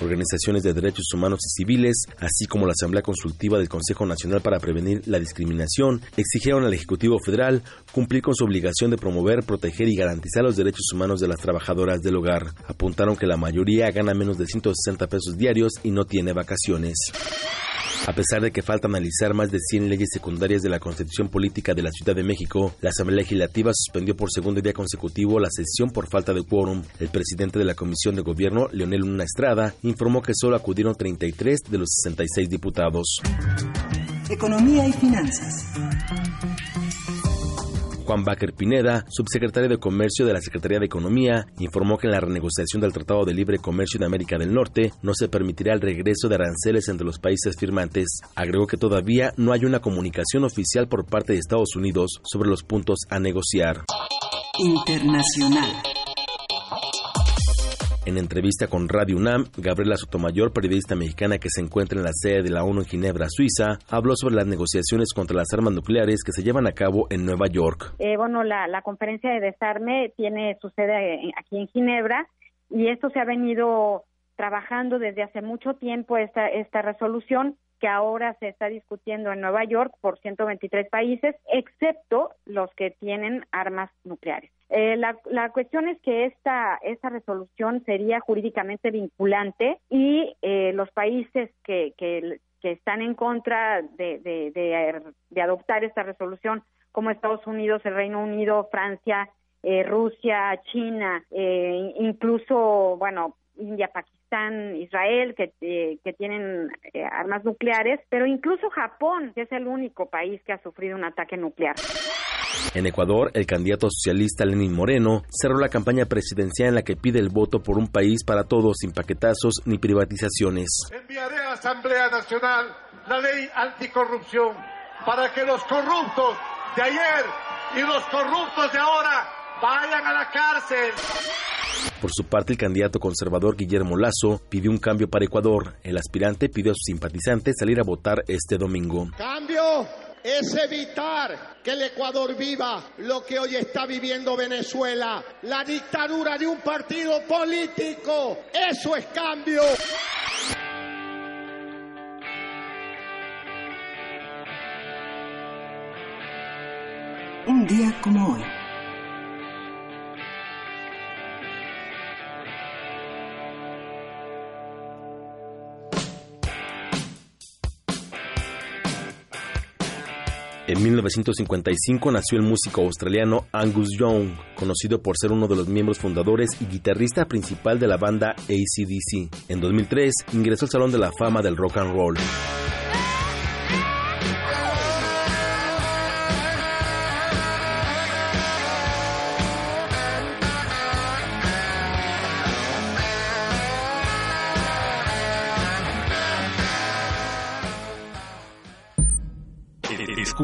Organizaciones de derechos humanos y civiles, así como la Asamblea Consultiva del Consejo Nacional para Prevenir la Discriminación, exigieron al Ejecutivo Federal cumplir con su obligación de promover, proteger y garantizar los derechos humanos de las trabajadoras del hogar. Apuntaron que la mayoría gana menos de 160 pesos diarios y no tiene vacaciones. A pesar de que falta analizar más de 100 leyes secundarias de la Constitución Política de la Ciudad de México, la Asamblea Legislativa suspendió por segundo día consecutivo la sesión por falta de quórum. El presidente de la Comisión de Gobierno, Leonel Luna Estrada, informó que solo acudieron 33 de los 66 diputados. Economía y finanzas. Juan Baker Pineda, subsecretario de Comercio de la Secretaría de Economía, informó que en la renegociación del Tratado de Libre Comercio de América del Norte no se permitirá el regreso de aranceles entre los países firmantes. Agregó que todavía no hay una comunicación oficial por parte de Estados Unidos sobre los puntos a negociar. Internacional. En entrevista con Radio UNAM, Gabriela Sotomayor, periodista mexicana que se encuentra en la sede de la ONU en Ginebra, Suiza, habló sobre las negociaciones contra las armas nucleares que se llevan a cabo en Nueva York. Eh, bueno, la, la conferencia de desarme tiene su sede aquí en Ginebra y esto se ha venido trabajando desde hace mucho tiempo esta, esta resolución que ahora se está discutiendo en Nueva York por 123 países, excepto los que tienen armas nucleares. Eh, la, la, cuestión es que esta, esta resolución sería jurídicamente vinculante y eh, los países que, que, están en contra de, de, de, de, adoptar esta resolución, como Estados Unidos, el Reino Unido, Francia, eh, Rusia, China, eh, incluso, bueno, India, Pakistán, Israel, que, eh, que tienen eh, armas nucleares, pero incluso Japón, que es el único país que ha sufrido un ataque nuclear. En Ecuador, el candidato socialista Lenín Moreno cerró la campaña presidencial en la que pide el voto por un país para todos sin paquetazos ni privatizaciones. Enviaré a la Asamblea Nacional la ley anticorrupción para que los corruptos de ayer y los corruptos de ahora vayan a la cárcel. Por su parte, el candidato conservador Guillermo Lazo pidió un cambio para Ecuador. El aspirante pidió a sus simpatizantes salir a votar este domingo. Cambio es evitar que el Ecuador viva lo que hoy está viviendo Venezuela, la dictadura de un partido político. Eso es cambio. Un día como hoy. En 1955 nació el músico australiano Angus Young, conocido por ser uno de los miembros fundadores y guitarrista principal de la banda ACDC. En 2003 ingresó al Salón de la Fama del Rock and Roll.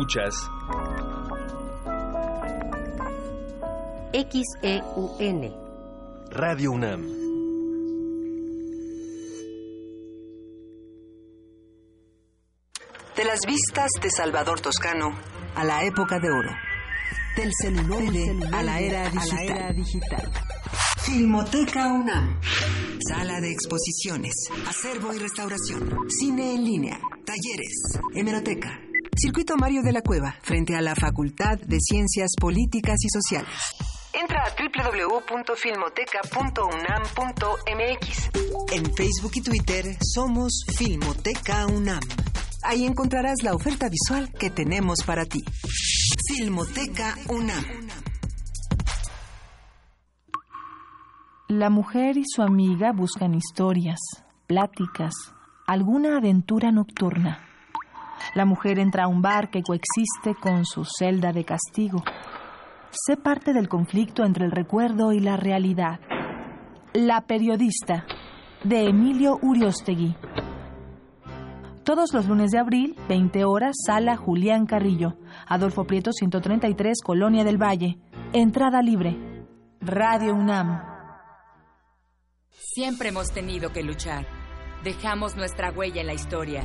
escuchas XEUN Radio UNAM De las vistas de Salvador Toscano a la época de oro. Del celular, a, la era digital. a la era digital. Filmoteca UNAM. Sala de exposiciones, acervo y restauración, cine en línea, talleres, hemeroteca, Circuito Mario de la Cueva, frente a la Facultad de Ciencias Políticas y Sociales. Entra a www.filmoteca.unam.mx. En Facebook y Twitter somos Filmoteca UNAM. Ahí encontrarás la oferta visual que tenemos para ti. Filmoteca UNAM. La mujer y su amiga buscan historias, pláticas, alguna aventura nocturna. La mujer entra a un bar que coexiste con su celda de castigo. Sé parte del conflicto entre el recuerdo y la realidad. La periodista, de Emilio Uriostegui. Todos los lunes de abril, 20 horas, sala Julián Carrillo, Adolfo Prieto 133, Colonia del Valle. Entrada libre. Radio UNAM. Siempre hemos tenido que luchar. Dejamos nuestra huella en la historia.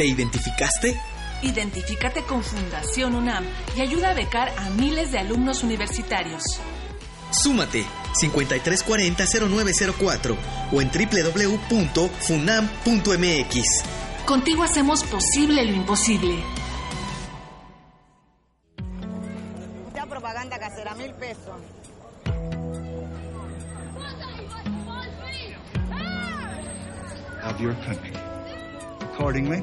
¿Te identificaste? Identifícate con Fundación UNAM y ayuda a becar a miles de alumnos universitarios. Súmate 5340-0904 o en www.funam.mx. Contigo hacemos posible lo imposible. Mucha propaganda casera, mil pesos. Of your country. Accordingly,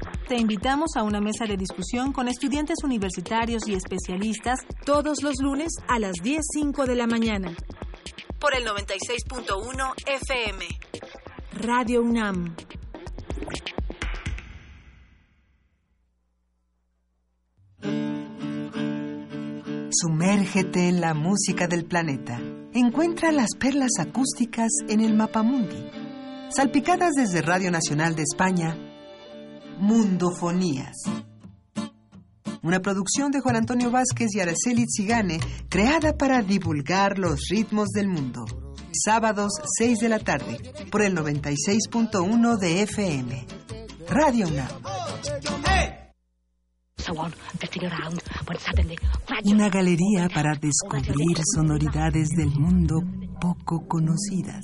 Te invitamos a una mesa de discusión con estudiantes universitarios y especialistas todos los lunes a las 10.05 de la mañana. Por el 96.1 FM. Radio UNAM. Sumérgete en la música del planeta. Encuentra las perlas acústicas en el Mapamundi. Salpicadas desde Radio Nacional de España, Mundofonías. Una producción de Juan Antonio Vázquez y Araceli Zigane, creada para divulgar los ritmos del mundo. Sábados, 6 de la tarde, por el 96.1 de FM. Radio UNAM. Una galería para descubrir sonoridades del mundo poco conocidas.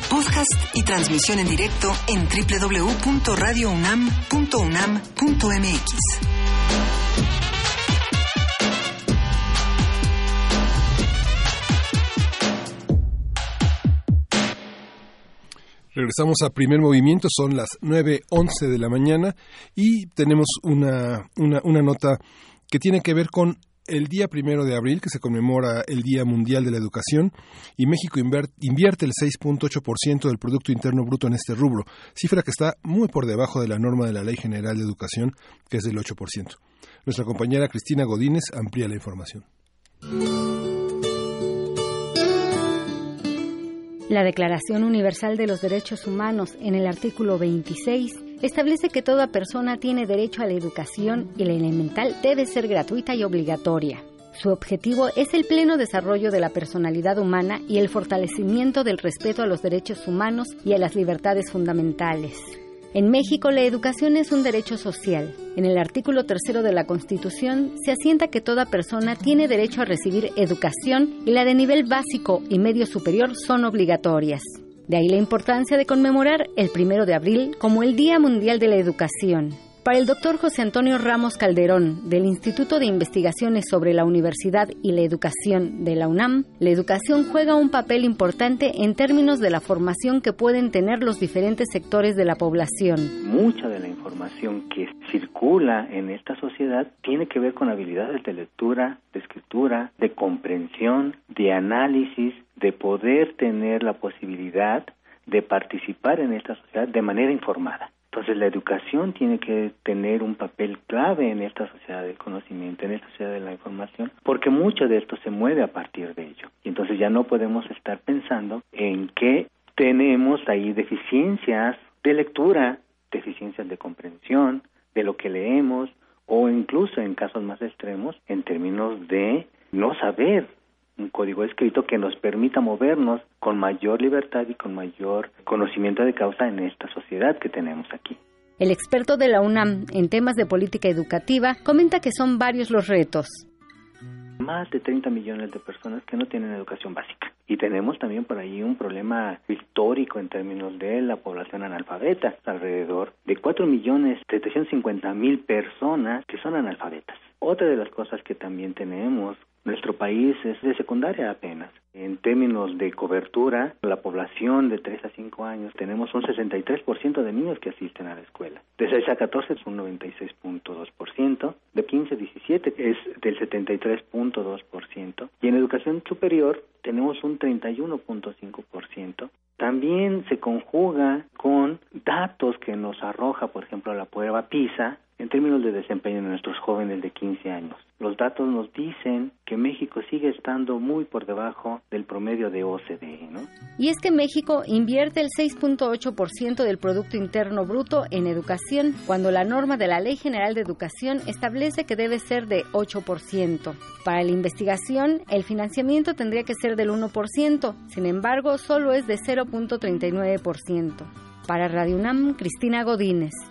Podcast y transmisión en directo en www.radiounam.unam.mx. Regresamos a primer movimiento, son las 9.11 de la mañana y tenemos una, una, una nota que tiene que ver con el día primero de abril, que se conmemora el Día Mundial de la Educación, y México invierte el 6.8% del Producto Interno Bruto en este rubro, cifra que está muy por debajo de la norma de la Ley General de Educación, que es del 8%. Nuestra compañera Cristina Godínez amplía la información. La Declaración Universal de los Derechos Humanos, en el artículo 26, establece que toda persona tiene derecho a la educación y la elemental debe ser gratuita y obligatoria. Su objetivo es el pleno desarrollo de la personalidad humana y el fortalecimiento del respeto a los derechos humanos y a las libertades fundamentales. En México la educación es un derecho social. En el artículo tercero de la Constitución se asienta que toda persona tiene derecho a recibir educación y la de nivel básico y medio superior son obligatorias. De ahí la importancia de conmemorar el primero de abril como el Día Mundial de la Educación. Para el doctor José Antonio Ramos Calderón, del Instituto de Investigaciones sobre la Universidad y la Educación de la UNAM, la educación juega un papel importante en términos de la formación que pueden tener los diferentes sectores de la población. Mucha de la información que circula en esta sociedad tiene que ver con habilidades de lectura, de escritura, de comprensión, de análisis, de poder tener la posibilidad de participar en esta sociedad de manera informada. Entonces la educación tiene que tener un papel clave en esta sociedad del conocimiento, en esta sociedad de la información, porque mucho de esto se mueve a partir de ello. Y entonces ya no podemos estar pensando en que tenemos ahí deficiencias de lectura, deficiencias de comprensión de lo que leemos o incluso en casos más extremos en términos de no saber un código escrito que nos permita movernos con mayor libertad y con mayor conocimiento de causa en esta sociedad que tenemos aquí. El experto de la UNAM en temas de política educativa comenta que son varios los retos. Más de 30 millones de personas que no tienen educación básica. Y tenemos también por ahí un problema histórico en términos de la población analfabeta, alrededor de 4 millones 750 mil personas que son analfabetas. Otra de las cosas que también tenemos nuestro país es de secundaria apenas. En términos de cobertura, la población de 3 a 5 años tenemos un 63% de niños que asisten a la escuela. De 6 a 14 es un 96.2%, de 15 a 17 es del 73.2% y en educación superior tenemos un 31.5%. También se conjuga con datos que nos arroja, por ejemplo, la prueba PISA, en términos de desempeño de nuestros jóvenes de 15 años. Los datos nos dicen que México sigue estando muy por debajo del promedio de OCDE, ¿no? Y es que México invierte el 6.8% del Producto Interno Bruto en educación, cuando la norma de la Ley General de Educación establece que debe ser de 8%. Para la investigación, el financiamiento tendría que ser del 1%, sin embargo, solo es de 0.39%. Para Radio UNAM, Cristina Godínez.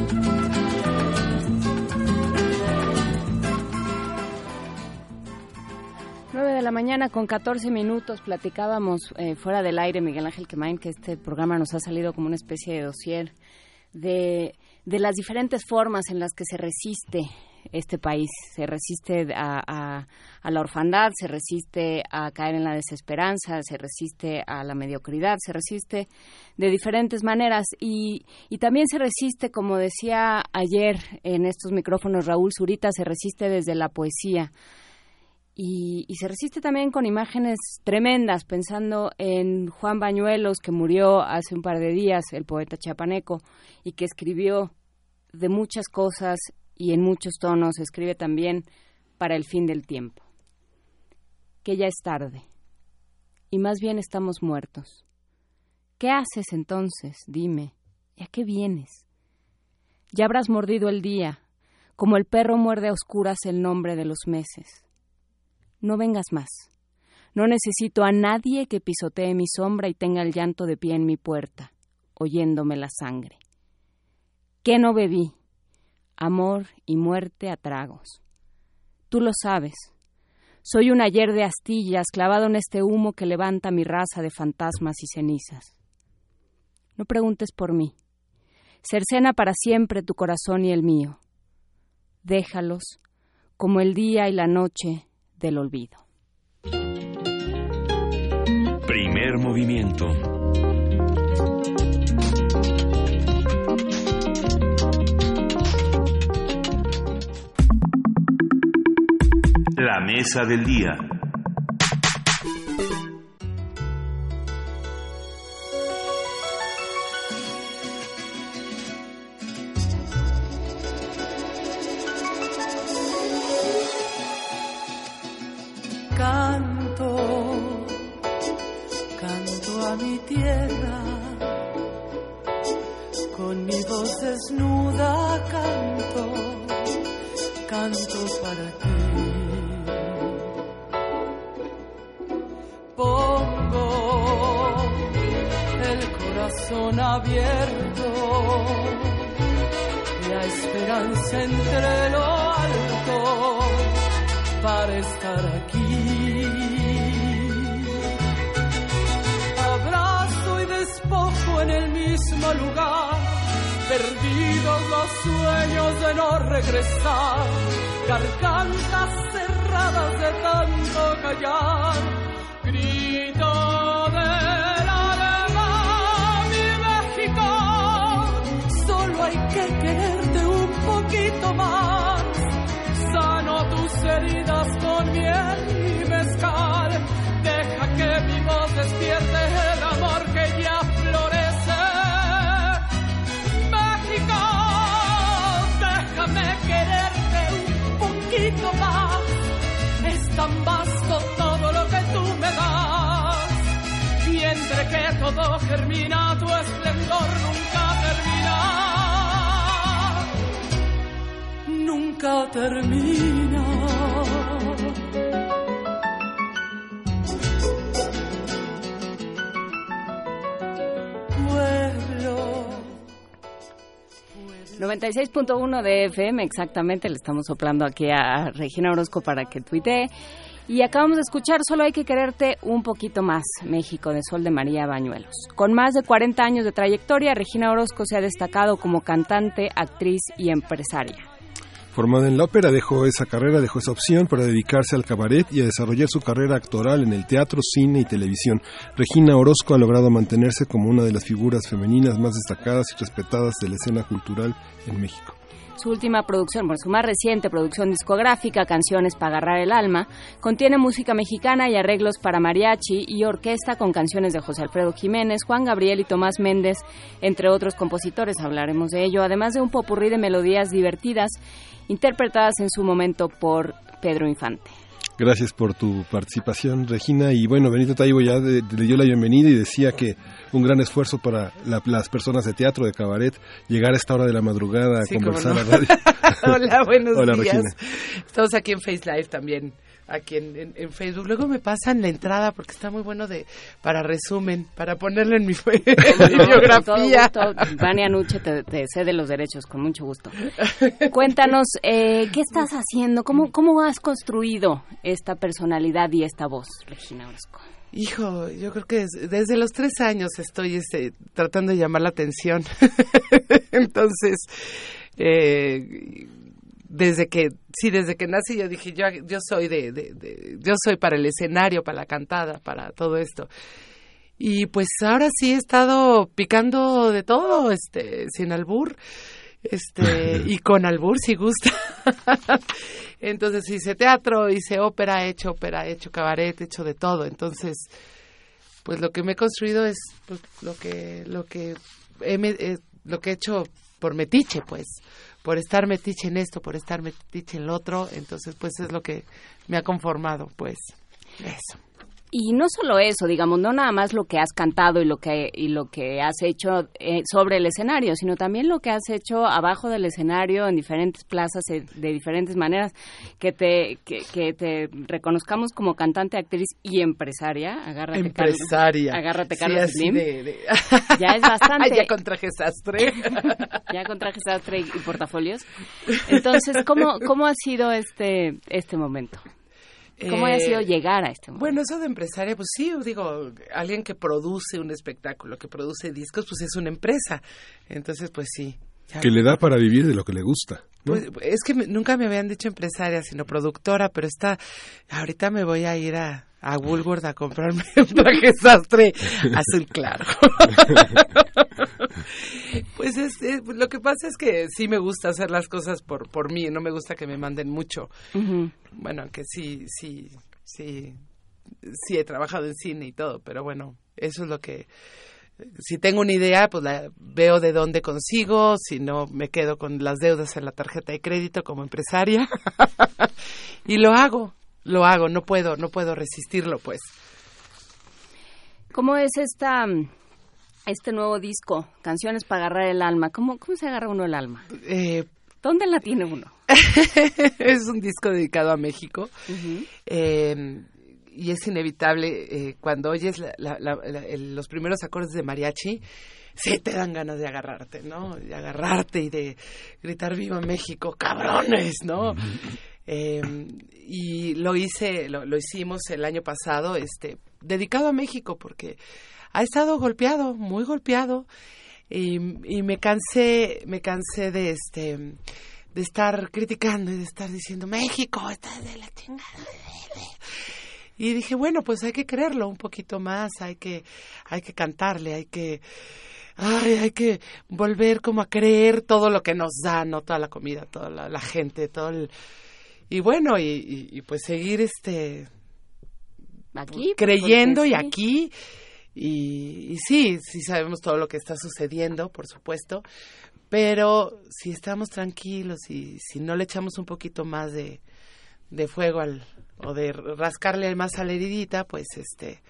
De la mañana con 14 minutos platicábamos eh, fuera del aire, Miguel Ángel Quemain, que este programa nos ha salido como una especie de dossier de, de las diferentes formas en las que se resiste este país, se resiste a, la orfandad, se resiste a caer en la desesperanza, se resiste a la mediocridad, se resiste de diferentes maneras y, y también se resiste, como decía ayer en estos micrófonos Raúl Zurita, se resiste desde la poesía. Y, y, se resiste también con imágenes tremendas, pensando en Juan Bañuelos, que murió hace un par de días, el poeta chiapaneco, y que escribió de muchas cosas y en muchos tonos, escribe también para el fin del tiempo. Que ya es tarde, y más bien estamos muertos. ¿Qué haces entonces? Dime, ¿y a qué vienes? Ya habrás mordido el día, como el perro muerde a oscuras el nombre de los meses. No vengas más. No necesito a nadie que pisotee mi sombra y tenga el llanto de pie en mi puerta, oyéndome la sangre. ¿Qué no bebí? Amor y muerte a tragos. Tú lo sabes. Soy un ayer de astillas clavado en este humo que levanta mi raza de fantasmas y cenizas. No preguntes por mí. Cercena para siempre tu corazón y el mío. Déjalos como el día y la noche del olvido. Primer movimiento. La mesa del día. Desnuda canto, canto para ti. Pongo el corazón abierto, la esperanza entre lo alto para estar aquí. Abrazo y despojo en el mismo lugar perdidos los sueños de no regresar, gargantas cerradas de tanto callar, todo germina, tu esplendor nunca termina. Nunca termina. Pueblo 96.1 de FM, exactamente, le estamos soplando aquí a Regina Orozco para que tuitee. Y acabamos de escuchar Solo hay que quererte un poquito más, México, de Sol de María Bañuelos. Con más de 40 años de trayectoria, Regina Orozco se ha destacado como cantante, actriz y empresaria. Formada en la ópera, dejó esa carrera, dejó esa opción para dedicarse al cabaret y a desarrollar su carrera actoral en el teatro, cine y televisión. Regina Orozco ha logrado mantenerse como una de las figuras femeninas más destacadas y respetadas de la escena cultural en México. Su última producción, bueno, su más reciente producción discográfica, Canciones para agarrar el alma, contiene música mexicana y arreglos para mariachi y orquesta con canciones de José Alfredo Jiménez, Juan Gabriel y Tomás Méndez, entre otros compositores, hablaremos de ello, además de un popurrí de melodías divertidas interpretadas en su momento por Pedro Infante. Gracias por tu participación, Regina. Y bueno, Benito Taibo ya le dio la bienvenida y decía que un gran esfuerzo para las personas de teatro, de cabaret, llegar a esta hora de la madrugada a conversar a radio. Hola, buenos días. Estamos aquí en Face Live también aquí en, en, Facebook. Luego me pasan la entrada porque está muy bueno de para resumen, para ponerlo en mi, biografía. Vania Nuche te, cede los derechos, con mucho gusto. Cuéntanos, eh, ¿qué estás haciendo? ¿Cómo, ¿Cómo has construido esta personalidad y esta voz, Regina Orozco? Hijo, yo creo que desde los tres años estoy este, tratando de llamar la atención. Entonces, eh, desde que, sí, desde que nací yo dije, yo, yo soy de, de, yo soy para el escenario, para la cantada, para todo esto. Y pues ahora sí he estado picando de todo, este, sin albur, este, y con albur si gusta. Entonces hice teatro, hice ópera, he hecho ópera, he hecho cabaret, he hecho de todo. Entonces, pues lo que me he construido es pues, lo que, lo que he, eh, lo que he hecho por metiche, pues por estar metiche en esto, por estar metiche en lo otro, entonces pues es lo que me ha conformado, pues eso. Y no solo eso, digamos, no nada más lo que has cantado y lo que y lo que has hecho eh, sobre el escenario, sino también lo que has hecho abajo del escenario en diferentes plazas eh, de diferentes maneras, que te que, te reconozcamos como cantante, actriz y empresaria. Agárrate, empresaria. Carlos, agárrate, Carlos Slim. Ya es bastante. ya con traje sastre. ya con traje sastre y, y portafolios. Entonces, ¿cómo cómo ha sido este este momento? ¿Cómo ha sido eh, llegar a este momento? Bueno, eso de empresaria, pues sí, digo, alguien que produce un espectáculo, que produce discos, pues es una empresa. Entonces, pues sí. Que le da para vivir de lo que le gusta. Pues, es que nunca me habían dicho empresaria, sino productora, pero está, ahorita me voy a ir a, a Woolworth a comprarme un traje sastre azul claro. pues es, lo que pasa es que sí me gusta hacer las cosas por, por mí, no me gusta que me manden mucho. Bueno, aunque sí, sí, sí, sí he trabajado en cine y todo, pero bueno, eso es lo que si tengo una idea, pues la veo de dónde consigo, si no me quedo con las deudas en la tarjeta de crédito como empresaria y lo hago, lo hago, no puedo, no puedo resistirlo, pues. ¿Cómo es esta este nuevo disco, Canciones para agarrar el alma? ¿Cómo, cómo se agarra uno el alma? Eh, ¿Dónde la tiene uno? es un disco dedicado a México y es inevitable eh, cuando oyes los primeros acordes de mariachi, sí te dan ganas de agarrarte, ¿no? De agarrarte y de gritar viva México, cabrones, ¿no? Em, y lo hice, lo, hicimos el año pasado, este, dedicado a México porque ha estado golpeado, muy golpeado y, y me cansé, me cansé de este, de estar criticando y de estar diciendo México está de la chingada y dije, bueno, pues hay que creerlo un poquito más, hay que, hay que cantarle, hay que, ay, hay que volver como a creer todo lo que nos da, ¿no? Toda la comida, toda la, gente, todo el... Y bueno, y, pues seguir este... Aquí. Creyendo y aquí. Y, y, sí, sí sabemos todo lo que está sucediendo, por supuesto, pero si estamos tranquilos y si no le echamos un poquito más de, de fuego al, o de rascarle más a la heridita, pues este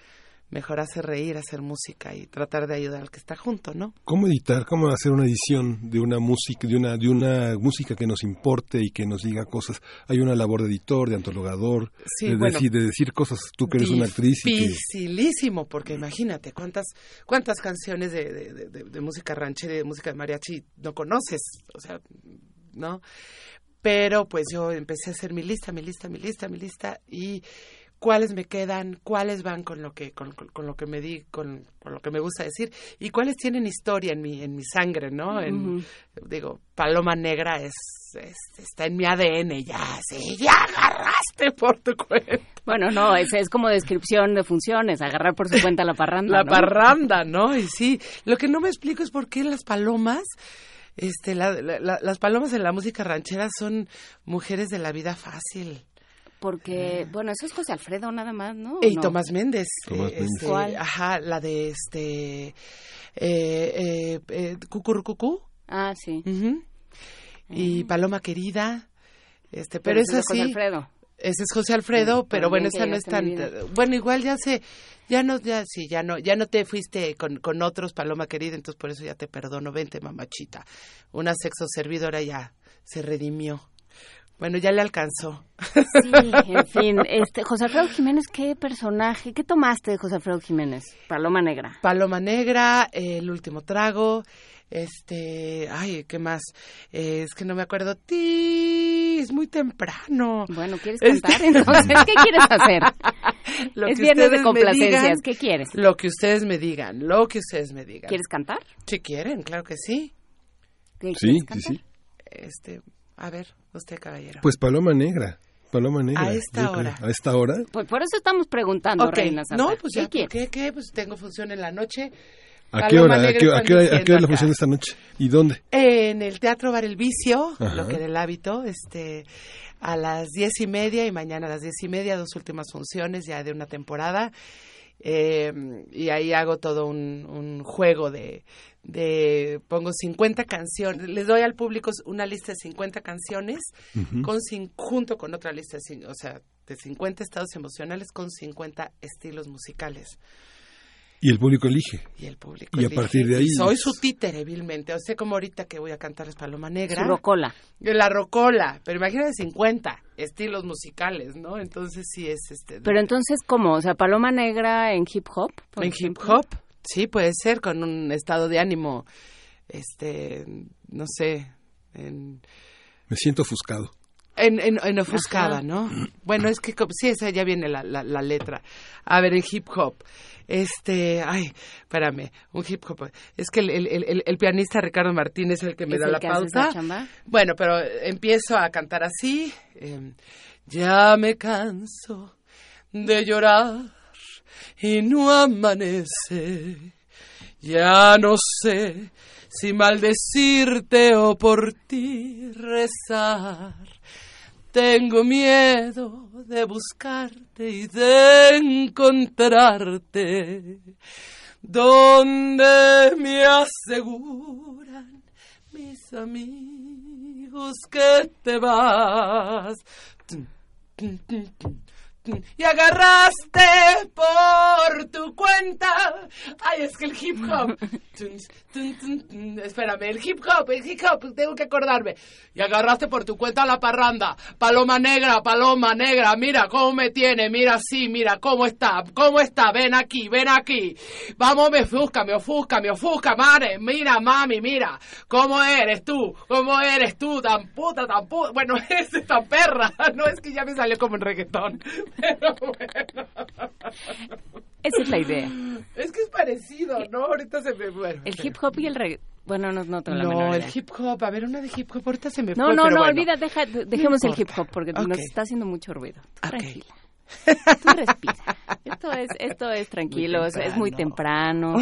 mejor hacer reír, hacer música y tratar de ayudar al que está junto, ¿no? ¿Cómo editar, cómo hacer una edición de una música, de una, de una música que nos importe y que nos diga cosas? Hay una labor de editor, de antologador, de, decir, de decir cosas, tú que eres una actriz. Dificilísimo, porque imagínate cuántas, cuántas canciones de, de, de, de música ranchera y de música de mariachi no conoces, o sea, ¿no? Pero pues yo empecé a hacer mi lista, mi lista, mi lista, mi lista y cuáles me quedan, cuáles van con lo que con, con, lo que me di, con, con, lo que me gusta decir y cuáles tienen historia en mi en mi sangre, ¿no? En, Digo, Paloma Negra es, está en mi ADN ya, sí, ya agarraste por tu cuenta. Bueno, no, es, es como descripción de funciones, agarrar por su cuenta la parranda. La parranda, ¿no? Y sí, lo que no me explico es por qué las palomas este, las palomas en la música ranchera son mujeres de la vida fácil. Porque, bueno, eso es José Alfredo nada más, ¿no? Y Tomás Méndez. Tomás este, Méndez. Ajá, la de este... Eh, eh, eh. Ah, sí. Y Paloma Querida. Este, pero, es así. José Alfredo. Ese es José Alfredo, pero bueno, esa no es tan... Bueno, igual ya se ya no, ya sí, ya no, ya no te fuiste con, con otros, Paloma querida, entonces por eso ya te perdono, vente mamachita. Una sexo servidora ya se redimió. Bueno, ya le alcanzó. Sí, en fin, este, José Alfredo Jiménez, ¿qué personaje, qué tomaste de José Alfredo Jiménez? Paloma Negra. Paloma Negra, El Último Trago, este, ay, ¿qué más? Eh, es que no me acuerdo. Ti, es muy temprano. Bueno, ¿quieres cantar este entonces? ¿Qué quieres hacer? Lo es viernes de complacencias, ¿qué quieres? Lo que ustedes me digan, lo que ustedes me digan. ¿Quieres cantar? Si quieren, claro que sí. Sí, sí, sí. Este, a ver, usted, caballero? Pues Paloma Negra. Paloma Negra. A esta hora. ¿A esta hora? Pues por eso estamos preguntando, Reina Santa. No, pues ya, ¿qué, ¿qué, ¿qué? Pues tengo función en la noche. ¿A qué hora? ¿A qué, a qué, hora, ¿A qué hora la función de esta noche? ¿Y dónde? En el Teatro Bar El Vicio, lo que era el hábito, este, a las diez y media y mañana a las diez y media, dos últimas funciones ya de una temporada. Eh, y ahí hago todo un, un juego de, de pongo 50 canciones, les doy al público una lista de 50 canciones con junto con otra lista, de, o sea, de 50 estados emocionales con 50 estilos musicales. Y el público elige. Y el público Y a partir de ahí... soy su títere, vilmente. O sea, como ahorita que voy a cantarles Paloma Negra. Su rocola. La rocola. Pero imagínate 50 estilos musicales, ¿no? Entonces sí es este... Pero entonces, ¿cómo? O sea, Paloma Negra en hip hop. En hip hop, sí, puede ser, con un estado de ánimo, este, no sé, en... Me siento ofuscado. En, en, en ofuscada, ¿no? Bueno, es que sí, esa ya viene la, la, la letra. A ver, en hip hop este, ay, espérame, un hip hop. Es que el, el, el, el pianista Ricardo Martínez es el que me da la pauta. Bueno, pero empiezo a cantar así. Eh, ya me canso de llorar y no amanece. Ya no sé si maldecirte o por ti rezar. Tengo miedo de buscarte y de encontrarte, donde me aseguran mis amigos que te vas y agarraste por tu cuenta. Ay, es que el hip hop. Espérame, el hip hop, el hip hop, tengo que acordarme. Y agarraste por tu cuenta la parranda. Paloma negra, paloma negra, mira cómo me tiene, mira así, mira cómo está, cómo está, ven aquí, ven aquí. Vamos, me ofusca, me ofusca, me ofusca, madre, mira, mami, mira, cómo eres tú, cómo eres tú, tan puta, tan puta. Bueno, es esta perra, no es que ya me salió como en reggaetón. Pero bueno. Esa es la idea. Es que es parecido, ¿no? Ahorita se me... Bueno, el hip hop y el reggaetón. Bueno, no, no tengo la No, el hip hop, a ver, una de hip hop, ahorita se me no, fue, No, pero no, bueno. olvida, deja, dejemos No el hip hop porque nos está haciendo mucho ruido. Tú. Tranquila. Tú respira. Esto es, esto es tranquilo, es, es muy temprano.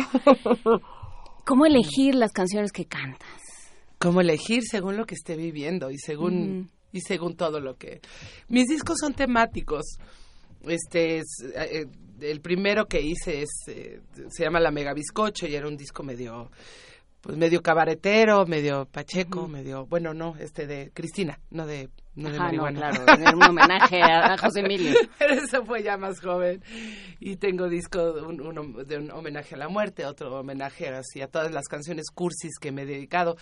¿Cómo elegir las canciones que cantas? Cómo elegir según lo que esté viviendo y según y según todo lo que mis discos son temáticos este es, eh, el primero que hice es eh, se llama la mega bizcocho y era un disco medio pues medio cabaretero medio pacheco medio bueno no este de Cristina no de no de Ajá, no, marihuana. claro, un homenaje a- a José Emilio. Pero eso fue ya más joven. Y tengo disco de un, uno de un homenaje a la muerte otro homenaje así a todas las canciones cursis que me he dedicado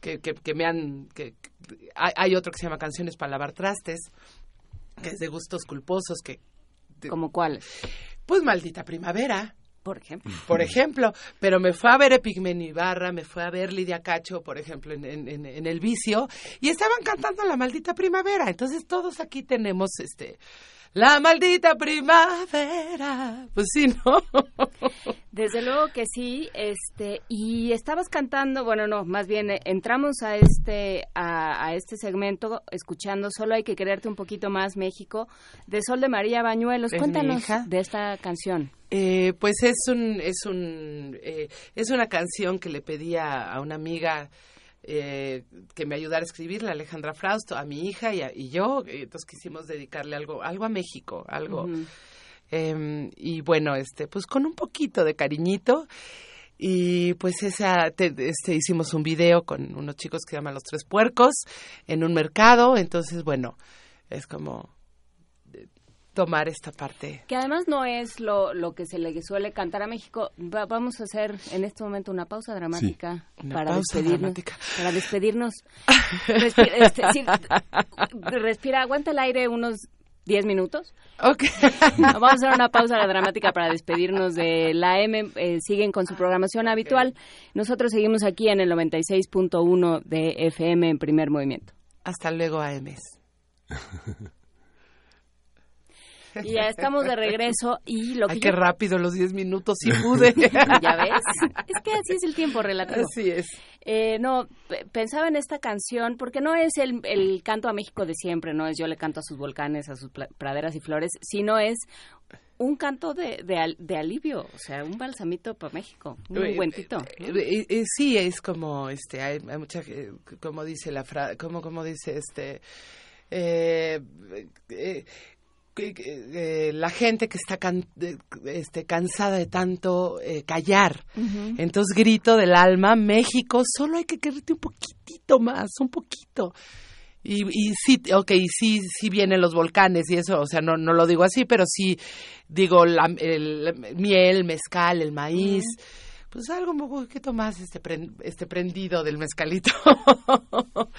que, que, que me han que- hay, hay otro que se llama canciones para lavar trastes que es de gustos culposos que ¿Como cuáles? pues maldita primavera Por ejemplo. por ejemplo, pero me fue a ver Epigmenio Ibarra, me fue a ver Lidia Cacho, por ejemplo, en, en- en- en El Vicio, y estaban cantando La Maldita Primavera. Entonces todos aquí tenemos este La Maldita Primavera. Pues sí, ¿no? Desde luego que sí, este, y estabas cantando, bueno, no, más bien eh, entramos a este a, a este segmento escuchando Solo hay que quererte un poquito más México de Sol de María Bañuelos. Es mi Cuéntanos de esta canción. Eh, pues es un es un eh, es una canción que le pedía a una amiga eh, que me ayudara a escribirla, Alejandra Frausto, a mi hija y, a- y yo. Entonces quisimos dedicarle algo algo a México, algo. Eh, y bueno, este, pues con un poquito de cariñito. Y pues esa, te- este, hicimos un video con unos chicos que se llaman Los Tres Puercos en un mercado. Entonces, bueno, es como tomar esta parte. Que además no es lo, lo que se le suele cantar a México. Va- vamos a hacer en este momento una pausa dramática Una para pausa despedirnos. dramática. Para despedirnos. Respira, este, sí, respira, aguanta el aire unos 10 minutos. Ok. Vamos a hacer una pausa dramática para despedirnos de la M. Eh, siguen con su programación habitual. Nosotros seguimos aquí en el 96.1 de FM en primer movimiento. Hasta luego, AMS. Y ya estamos de regreso y lo que Ay, qué rápido los 10 minutos, sí pude. ya ves, es que así es el tiempo relativo. Así es. Eh, no, pensaba en esta canción porque no es el, el canto a México de siempre, no es yo le canto a sus volcanes, a sus praderas y flores, sino es un canto de, de, alivio, o sea, un balsamito para México, un eh, cuentito. Eh, sí, es como, este, hay, mucha, como dice la frase, como, como dice, este, eh, la gente que está este, cansada de tanto eh, callar. Entonces grito del alma, México, solo hay que quererte un poquitito más, un poquito. Y, y sí, ok, sí, sí vienen los volcanes y eso, o sea, no, no lo digo así, pero sí digo la, el, miel, mezcal, el maíz. Pues algo un poquito más este, este prendido del mezcalito.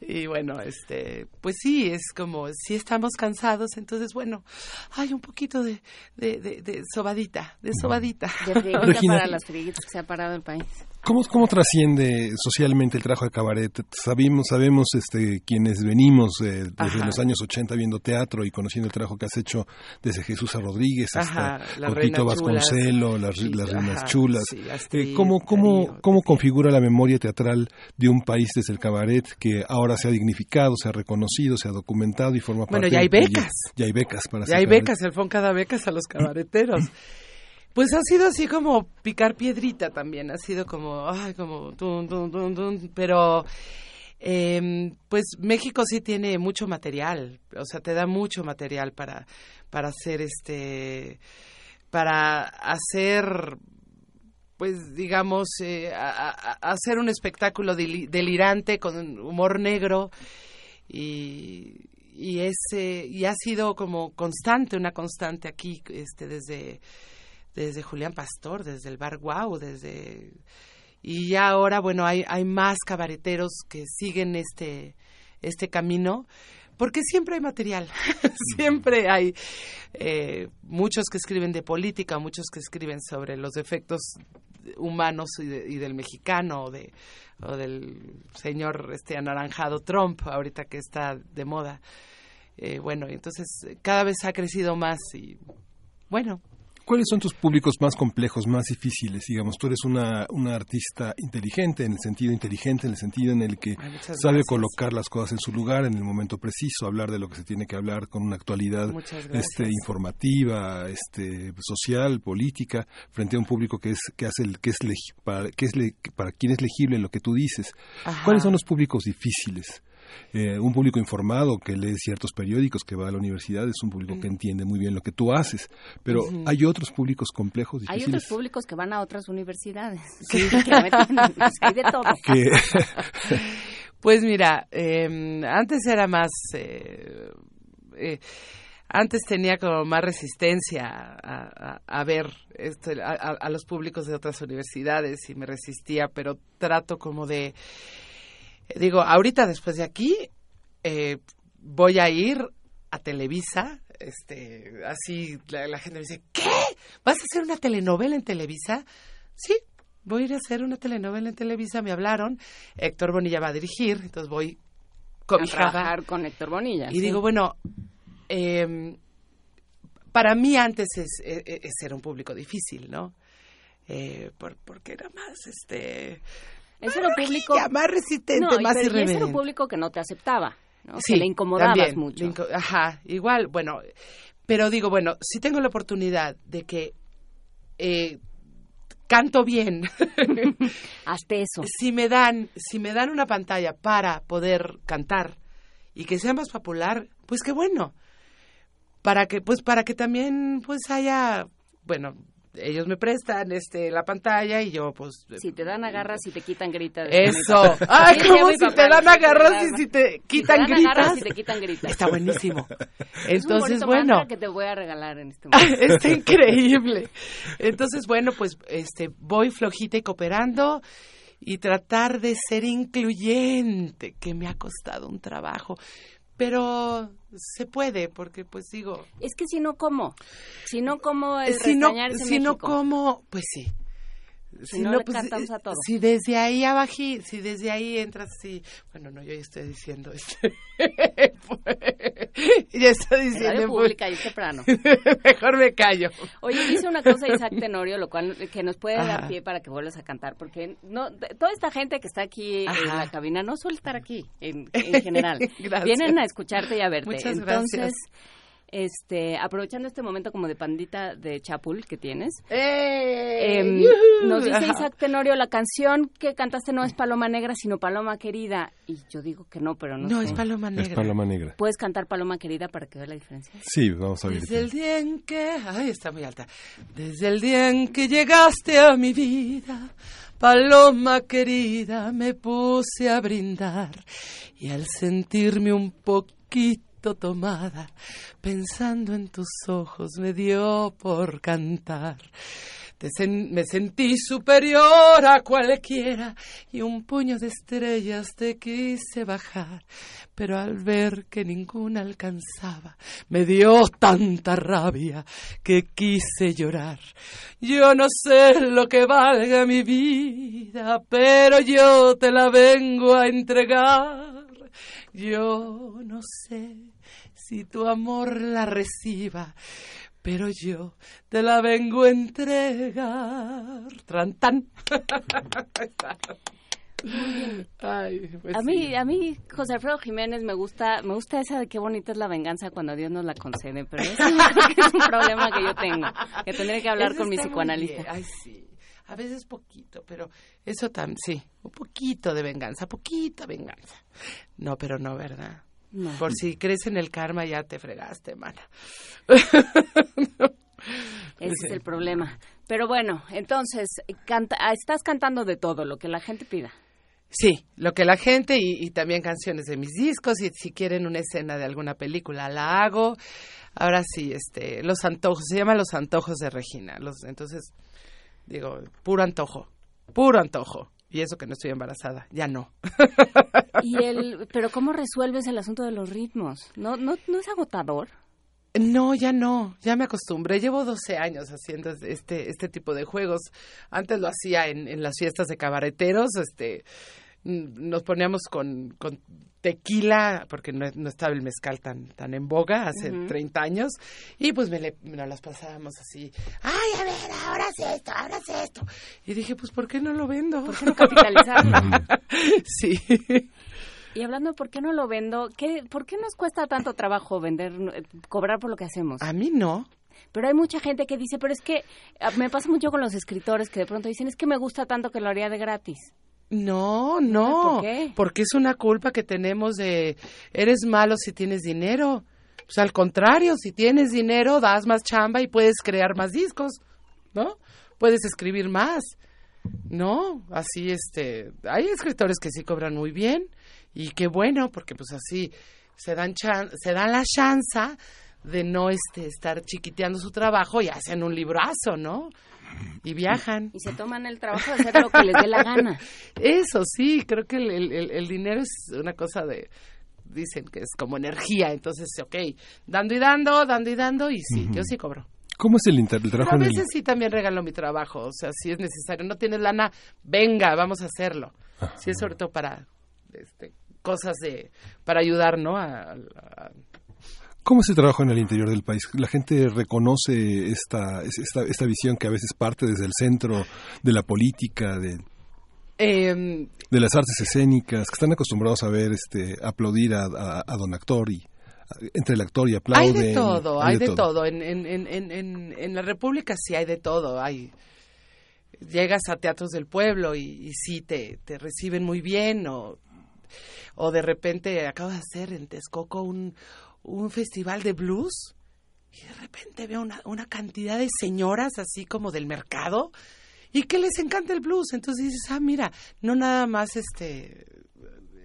Y bueno, este, pues sí, es como, si estamos cansados, entonces bueno, hay un poquito de, de, de, de sobadita, de sobadita. De para las friguitas que se ha parado el país. ¿Cómo, ¿Cómo trasciende socialmente el trabajo de cabaret? Sabemos, sabemos este, quienes venimos eh, desde los años 80 viendo teatro y conociendo el trabajo que has hecho desde Jesús a Rodríguez hasta Cotito Vasconcelo, las, las Reinas Chulas. Eh, ¿Cómo, cómo, ¿Cómo configura la memoria teatral de un país desde el cabaret que ahora se ha dignificado, se ha reconocido, se ha documentado y forma parte Bueno, ya hay becas. Ya hay becas para Ya hay becas, el FON cada becas a los cabareteros. Pues ha sido así como picar piedrita también, ha sido como, ay, como, pero eh, pues México sí tiene mucho material, o sea, te da mucho material para, para hacer este, para hacer, pues digamos, eh, hacer un espectáculo delirante con humor negro y, y ese y ha sido como constante, una constante aquí, este, desde desde Julián Pastor, desde el Bar Guau, desde y ya ahora bueno hay hay más cabareteros que siguen este este camino porque siempre hay material, siempre hay eh, muchos que escriben de política, muchos que escriben sobre los defectos humanos y, del mexicano o, de, o del señor este anaranjado Trump, ahorita que está de moda. Eh, bueno, entonces cada vez ha crecido más y bueno, ¿Cuáles son tus públicos más complejos, más difíciles? Digamos, tú eres una, una artista inteligente, en el sentido inteligente, en el sentido en el que sabe colocar las cosas en su lugar, en el momento preciso, hablar de lo que se tiene que hablar con una actualidad este, informativa, este, social, política, frente a un público que es que hace el que es para, que es para quien es legible lo que tú dices. ¿Cuáles son los públicos difíciles? Eh, un público informado que lee ciertos periódicos, que va a la universidad, es un público que entiende muy bien lo que tú haces. Pero hay otros públicos complejos, difíciles. Hay otros públicos que van a otras universidades. Sí, hay de todo. pues mira, em, antes era más... Eh, eh, antes tenía como más resistencia a, ver este, a, los públicos de otras universidades y me resistía, pero trato como de digo, ahorita después de aquí eh, voy a ir a Televisa, este, así la, gente me dice, ¿qué? ¿Vas a hacer una telenovela en Televisa? Sí, voy a ir a hacer una telenovela en Televisa, me hablaron, Héctor Bonilla va a dirigir, entonces voy con a trabajar con Héctor Bonilla. Y digo, bueno, em, para mí antes es, e, e, es, era un público difícil, ¿no? Eh, porque era más, este, ese era un público... más resistente, más pero ese era un público que no te aceptaba, ¿no? Sí, que le incomodabas mucho. ajá, igual, bueno, pero digo, bueno, si tengo la oportunidad de que eh, canto bien. Hasta eso. Si me dan, si me dan una pantalla para poder cantar y que sea más popular, pues qué bueno. Para que, pues para que también pues haya, bueno, ellos me prestan este la pantalla y yo pues si te dan agarras y te quitan gritas. Eso. Ay como si te dan agarras y si te quitan gritas y te quitan gritas. Está buenísimo. Entonces es un bueno. que te voy a regalar en este momento. Está increíble. Entonces bueno pues este voy flojita y cooperando y tratar de ser incluyente que me ha costado un trabajo pero se puede porque pues digo es que si no cómo si no como el si no si no como pues sí si, no, pues, cantamos a todo. si desde ahí abajo si desde ahí entras sí bueno no yo estoy diciendo este ya está diciendo. Radio pública y temprano. Mejor me callo. Oye, dice una cosa Isaac Tenorio, lo cual que nos puede dar pie para que vuelvas a cantar, porque no toda esta gente que está aquí en la cabina no suele estar aquí en, en general. Vienen a escucharte y a verte. Muchas Entonces, gracias. Este, aprovechando este momento como de pandita de chapul que tienes, ¡Eh! em, nos dice. Isaac Tenorio, la canción que cantaste no es Paloma Negra, sino Paloma Querida. Y yo digo que no, pero no No, sé. es Paloma Es Negra. Paloma Negra. ¿Puedes cantar Paloma Querida para que vea la diferencia? Sí, vamos a ver. Desde el día en que... Ay, está muy alta. Desde el día en que llegaste a mi vida, paloma querida, me puse a brindar. Y al sentirme un poquito tomada, pensando en tus ojos, me dio por cantar. Me sentí superior a cualquiera y un puño de estrellas te quise bajar, pero al ver que ninguna alcanzaba, me dio tanta rabia que quise llorar. Yo no sé lo que valga mi vida, pero yo te la vengo a entregar. Yo no sé si tu amor la reciba, pero yo te la vengo a entregar. Trantán. Ay, pues a mí, sí. a mí, José Alfredo Jiménez me gusta, me gusta esa de qué bonita es la venganza cuando Dios nos la concede, pero eso es un problema que yo tengo, que tendré que hablar Eso con mi psicoanalista. Ay, sí. A veces poquito, pero eso también, sí. Un poquito de venganza, poquita venganza. No, pero no, ¿verdad? No. Por si crees en el karma, ya te fregaste, mana. Ese es el problema. Pero bueno, entonces, canta, ah, estás cantando de todo, lo que la gente pida. Sí, lo que la gente y, y también canciones de mis discos y si quieren una escena de alguna película la hago. Ahora sí, este, los antojos, se llama Los antojos de Regina. Los, entonces, digo, puro antojo, puro antojo. Y eso que no estoy embarazada, ya no. Y el, pero ¿cómo resuelves el asunto de los ritmos? ¿No, no, no es agotador? No, ya no, ya me acostumbré. Llevo 12 años haciendo este, este tipo de juegos. Antes lo hacía en, en las fiestas de cabareteros, este, nos poníamos con, con tequila, porque no, no estaba el mezcal tan, tan en boga hace Ujú. 30 años, y pues me le- nos las pasábamos así, ay, a ver, ahora sí esto, ahora sí esto. Y dije, pues, ¿por qué no lo vendo? ¿Por qué no capitalizarlo? sí. Y hablando de por qué no lo vendo, ¿qué, ¿por qué nos cuesta tanto trabajo vender, cobrar por lo que hacemos? A mí no. Pero hay mucha gente que dice, pero es que ah, me pasa mucho con los escritores que de pronto dicen, es que me gusta tanto que lo haría de gratis. No, no, ¿Por qué? porque es una culpa que tenemos de eres malo si tienes dinero. Pues al contrario, si tienes dinero das más chamba y puedes crear más discos, ¿no? Puedes escribir más. No, así este, hay escritores que sí cobran muy bien y qué bueno, porque pues así se dan chan- se dan la chance de no este estar chiquiteando su trabajo y hacen un librazo, ¿no? Y viajan. Y se toman el trabajo de hacer lo que les dé la gana. Eso sí, creo que el, el- el- el dinero es una cosa de, dicen que es como energía, entonces, ok, dando y dando, dando y dando, y sí, yo sí cobro. ¿Cómo es el, inter- el Pero trabajo a el... veces sí también regalo mi trabajo, o sea, si es necesario, no tienes lana, venga, vamos a hacerlo. Si es sobre todo para este, cosas de, para ayudar, ¿no? A- a- ¿Cómo es el trabajo en el interior del país? ¿La gente reconoce esta, es- esta, esta visión que a veces parte desde el centro de la política, de, Em, de las artes escénicas, que están acostumbrados a ver, este, aplaudir a, a- a don actor y entre el actor y aplauden? Hay de todo, hay, de, todo. En, en, en, en, en, en la República sí hay de todo. Hay llegas a teatros del pueblo y, y sí te, te reciben muy bien o, o de repente acabo de hacer en Texcoco un, un festival de blues y de repente veo una, una cantidad de señoras así como del mercado y que les encanta el blues. Entonces dices, ah, mira, no nada más este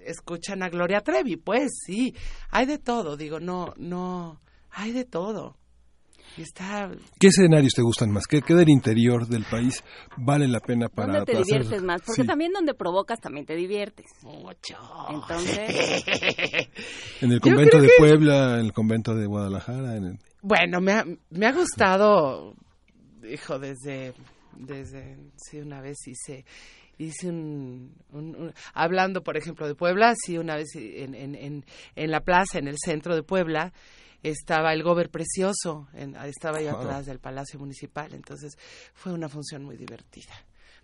escuchan a Gloria Trevi, pues sí, hay de todo, digo, no, no, hay de todo. Está, ¿Qué escenarios te gustan más? ¿Qué, qué del interior del país vale la pena para, ¿Dónde te para hacer- diviertes más? Porque Sí, también donde provocas también te diviertes. Mucho. Entonces, En el convento de que- Puebla, en el convento de Guadalajara, en el- Bueno, me ha, me ha gustado, hijo, desde, desde, sí, una vez hice, hice un, un- un- hablando, por ejemplo, de Puebla, sí, una vez en, en, en, en la plaza, en el centro de Puebla, estaba el Gober Precioso, estaba ahí atrás del Palacio Municipal, entonces fue una función muy divertida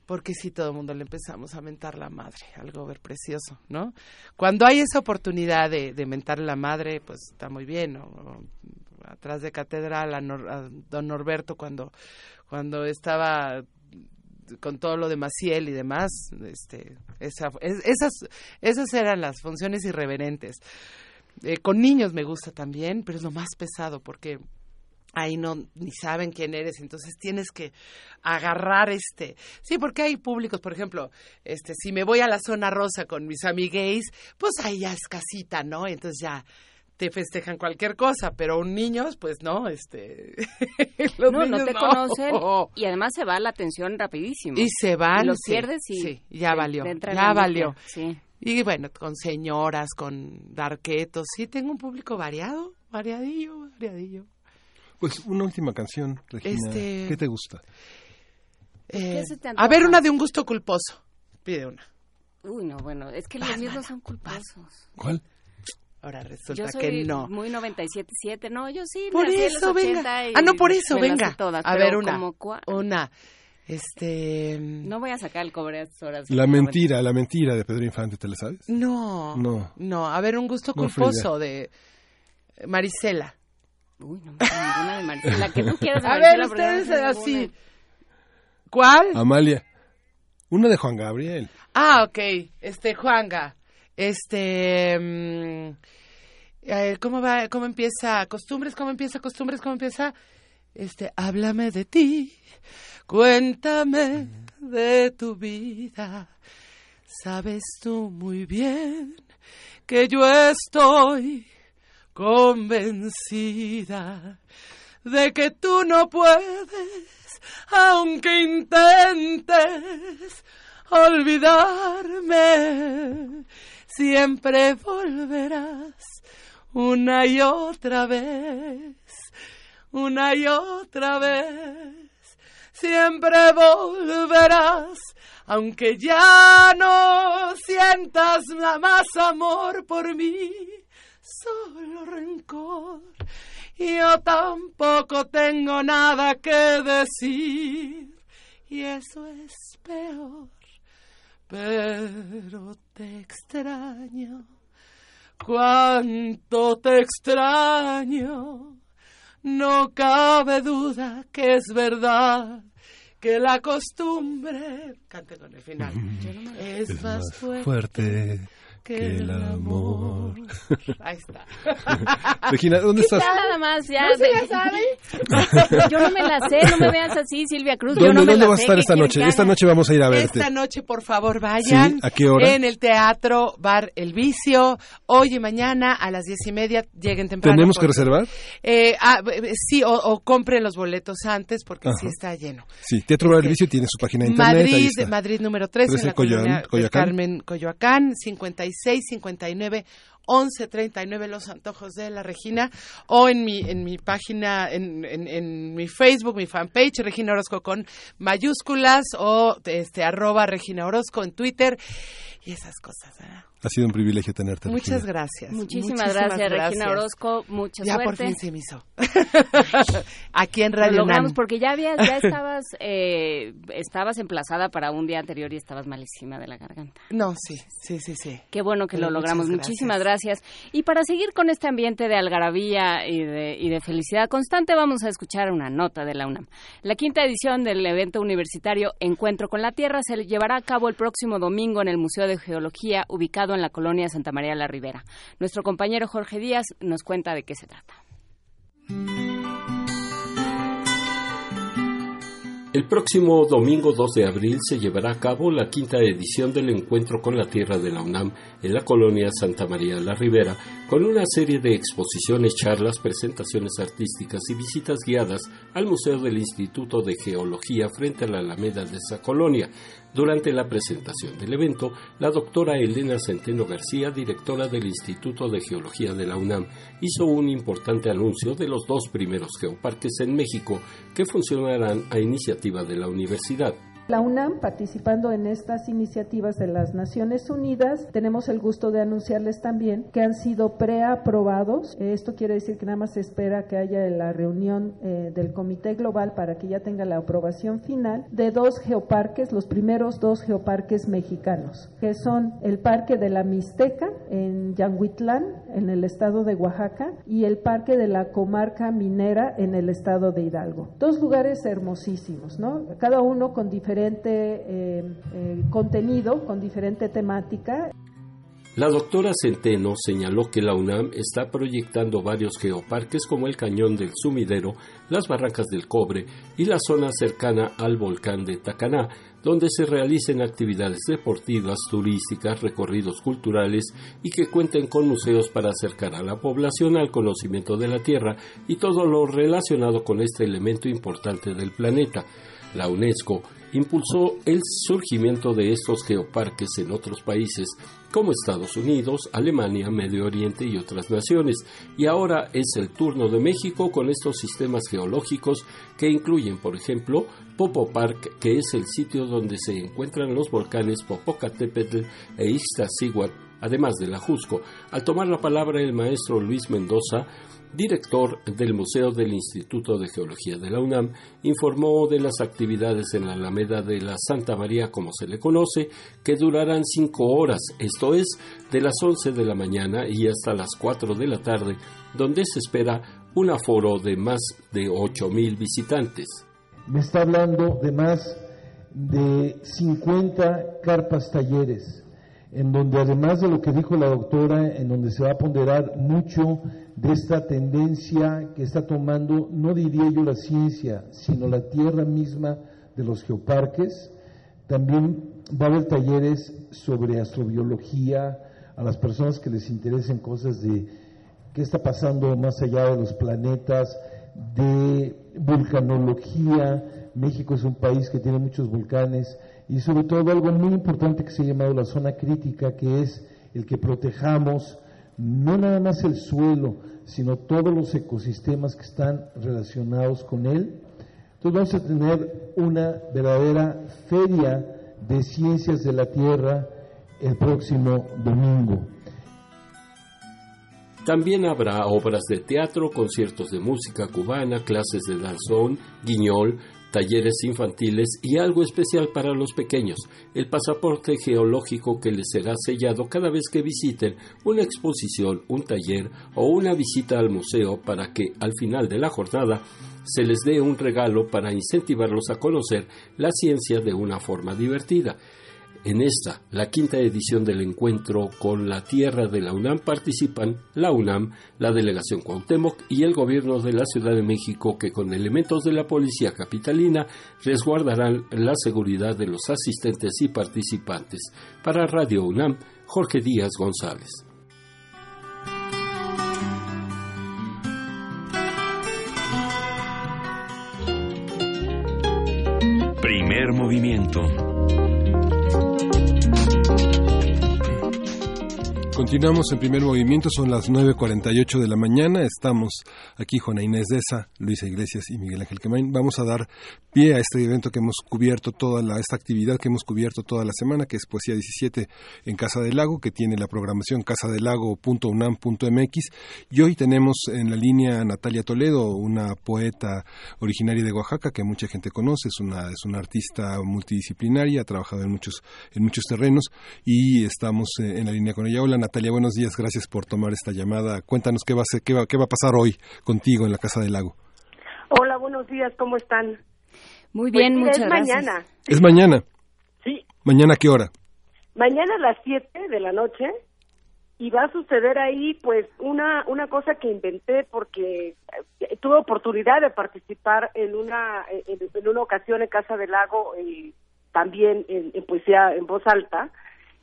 porque sí todo el mundo le empezamos a mentar la madre, algo ver precioso, ¿no? Cuando hay esa oportunidad de, de mentar la madre, pues está muy bien, ¿no? atrás de catedral a, don Norberto cuando cuando estaba con todo lo de Maciel y demás, este, esa, esas, esas eran las funciones irreverentes. Eh, con niños me gusta también, pero es lo más pesado porque ahí no ni saben quién eres, entonces tienes que agarrar este, sí, porque hay públicos, por ejemplo, este, si me voy a la zona rosa con mis amigues, pues ahí ya es casita, ¿no? Entonces ya te festejan cualquier cosa, pero un niño, pues no, este, no, no te conocen y además se va la atención rapidísimo. Y se van, y los pierdes y sí, ya valió, ya valió. Sí. Y bueno, con señoras, con darquetos, sí, tengo un público variado, variadillo, variadillo. Pues una última canción, Regina. Este, ¿Qué te gusta? Eh, a ver, una de un gusto culposo. Pide una. Uy, no, bueno, es que los míos no son culposos. ¿Cuál? Ahora resulta que no. Muy 97.7, no, yo sí. Por eso, venga. Ah, no, por eso, venga. a ver, una. una. Este. No voy a sacar el cobre a estas horas. La mentira, la mentira de Pedro Infante, ¿te la sabes? No. No. No, a ver, un gusto culposo de Marisela. Uy, no me ninguna de Maricela. La que tú quieras de A ver, ustedes así. ¿Cuál? Amalia. Una de Juan Gabriel. Ah, ok. Este, Juanga. Este... Mm, eh, ¿Cómo va? ¿Cómo empieza? ¿Costumbres? ¿Cómo empieza? ¿Costumbres? ¿Cómo empieza? Este, háblame de ti. Cuéntame de tu vida. Sabes tú muy bien que yo estoy convencida de que tú no puedes, aunque intentes olvidarme, siempre volverás una y otra vez, una y otra vez, siempre volverás. Aunque ya no sientas más amor por mí, solo rencor. Yo tampoco tengo nada que decir y eso es peor. Pero te extraño, cuánto te extraño. No cabe duda que es verdad que la costumbre, cante con el final, es, más, fuerte que el amor. Ahí está. Regina, ¿dónde estás? Nada más, ya. ¿No se sabe? Yo no me la sé, no me veas así, Silvia Cruz. ¿Dónde, yo no me ¿dónde la vas a estar esta noche? Esta noche vamos a ir a verte. Esta noche, por favor, vayan. ¿Sí? ¿A qué hora? En el Teatro Bar El Vicio. Hoy y mañana a las diez y media. Lleguen temprano. ¿Tenemos que reservar? Eh, ah, sí, o, o, compren los boletos antes porque Ajá. sí está lleno. Sí, Teatro Bar El Vicio tiene su página de internet. Madrid, Madrid número 3, en la Coyoacán, Coyoacán. Carmen Coyoacán, 56, 59 1139 Los Antojos de la Regina o en mi en mi página en, en, en, mi Facebook, mi fanpage Regina Orozco con mayúsculas o este arroba Regina Orozco en Twitter y esas cosas. ¿verdad? Ha sido un privilegio tenerte. Muchas gracias. Muchísimas, Muchísimas gracias, gracias, Regina Orozco. Mucha ya suerte. por fin se me hizo. Aquí en Radio Lo logramos Nam. porque ya habías, ya estabas, eh, estabas emplazada para un día anterior y estabas malísima de la garganta. No, sí, sí, sí, sí. Qué bueno que Pero lo logramos. Gracias. Muchísimas gracias. Y para seguir con este ambiente de algarabía y de, y de felicidad constante, vamos a escuchar una nota de la UNAM. La quinta edición del evento universitario Encuentro con la Tierra se llevará a cabo el próximo domingo en el Museo de Geología, ubicado en la colonia Santa María la Ribera. Nuestro compañero Jorge Díaz nos cuenta de qué se trata. El próximo domingo 2 de abril se llevará a cabo la quinta edición del Encuentro con la Tierra de la UNAM en la colonia Santa María la Ribera, con una serie de exposiciones, charlas, presentaciones artísticas y visitas guiadas al Museo del Instituto de Geología frente a la Alameda de esa colonia. Durante la presentación del evento, la doctora Elena Centeno García, directora del Instituto de Geología de la UNAM, hizo un importante anuncio de los dos primeros geoparques en México que funcionarán a iniciativa de la universidad. La UNAM, participando en estas iniciativas de las Naciones Unidas, tenemos el gusto de anunciarles también que han sido preaprobados. Esto quiere decir que nada más se espera que haya la reunión eh, del Comité Global para que ya tenga la aprobación final de dos geoparques, los primeros dos geoparques mexicanos, que son el Parque de la Mixteca en Yanguitlán, en el estado de Oaxaca, y el Parque de la Comarca Minera en el estado de Hidalgo. Dos lugares hermosísimos, ¿no? Cada uno con diferentes eh, eh, contenido, con diferente temática. La doctora Centeno señaló que la UNAM está proyectando varios geoparques como el Cañón del Sumidero, las Barrancas del Cobre y la zona cercana al volcán de Tacaná, donde se realicen actividades deportivas, turísticas, recorridos culturales y que cuenten con museos para acercar a la población al conocimiento de la Tierra y todo lo relacionado con este elemento importante del planeta. La UNESCO impulsó el surgimiento de estos geoparques en otros países como Estados Unidos, Alemania, Medio Oriente y otras naciones, y ahora es el turno de México con estos sistemas geológicos que incluyen, por ejemplo, Popo Park, que es el sitio donde se encuentran los volcanes Popocatépetl e Iztaccíhuatl, además de la Jusco. Al tomar la palabra el maestro Luis Mendoza, director del Museo del Instituto de Geología de la UNAM, informó de las actividades en la Alameda de la Santa María, como se le conoce, que durarán cinco horas, esto es, de las 11 de la mañana y hasta las 4 de la tarde, donde se espera un aforo de más de mil visitantes. Me está hablando de más de 50 carpas talleres, en donde además de lo que dijo la doctora, en donde se va a ponderar mucho de esta tendencia que está tomando, no diría yo la ciencia, sino la tierra misma de los geoparques. También va a haber talleres sobre astrobiología a las personas que les interesen cosas de qué está pasando más allá de los planetas, de vulcanología. México es un país que tiene muchos volcanes y sobre todo algo muy importante que se ha llamado la zona crítica, que es el que protejamos no nada más el suelo, sino todos los ecosistemas que están relacionados con él. Entonces vamos a tener una verdadera feria de ciencias de la Tierra el próximo domingo. También habrá obras de teatro, conciertos de música cubana, clases de danzón, guiñol, talleres infantiles y algo especial para los pequeños, el pasaporte geológico que les será sellado cada vez que visiten una exposición, un taller o una visita al museo para que al final de la jornada se les dé un regalo para incentivarlos a conocer la ciencia de una forma divertida. En esta, la quinta edición del encuentro con la tierra de la UNAM participan la UNAM, la delegación Cuauhtémoc y el gobierno de la Ciudad de México que con elementos de la policía capitalina resguardarán la seguridad de los asistentes y participantes. Para Radio UNAM, Jorge Díaz González. Primer movimiento Continuamos en primer movimiento, son las 9.48 de la mañana, estamos aquí Juana Inés Deza, Luisa Iglesias y Miguel Ángel Quemain. Vamos a dar pie a este evento que hemos cubierto toda la, esta actividad que hemos cubierto toda la semana, que es Poesía 17 en Casa del Lago, que tiene la programación casadelago.unam.mx y hoy tenemos en la línea Natalia Toledo, una poeta originaria de Oaxaca que mucha gente conoce, es una, artista multidisciplinaria, ha trabajado en muchos, en muchos terrenos y estamos eh, en la línea con ella. Natalia, buenos días, gracias por tomar esta llamada. Cuéntanos qué va a, ser, qué va, qué va a pasar hoy contigo en la Casa del Lago. Hola, buenos días, ¿cómo están? Muy bien, pues, muchas es mañana. ¿Es mañana? Sí. ¿Mañana a qué hora? Mañana a las 7 de la noche y va a suceder ahí pues una una cosa que inventé porque eh, tuve oportunidad de participar en una en, una ocasión en Casa del Lago y también en, en poesía en voz alta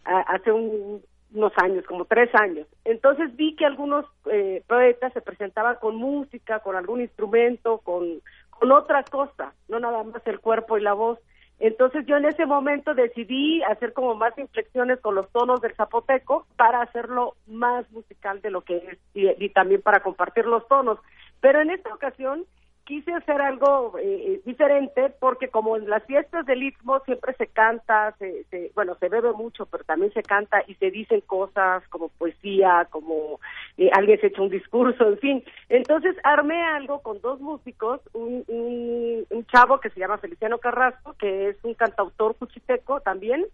hace un unos años, como tres años. Entonces vi que algunos eh, poetas se presentaban con música, con algún instrumento, con, con otra cosa, no nada más el cuerpo y la voz. Entonces yo en ese momento decidí hacer como más inflexiones con los tonos del zapoteco para hacerlo más musical de lo que es y, y también para compartir los tonos. Pero en esta ocasión quise hacer algo eh, diferente porque como en las fiestas del Istmo siempre se canta, se, bueno, se bebe mucho, pero también se canta y se dicen cosas como poesía, como eh, alguien se echa un discurso, en fin. Entonces armé algo con dos músicos, un, un, chavo que se llama Feliciano Carrasco, que es un cantautor cuchiteco también,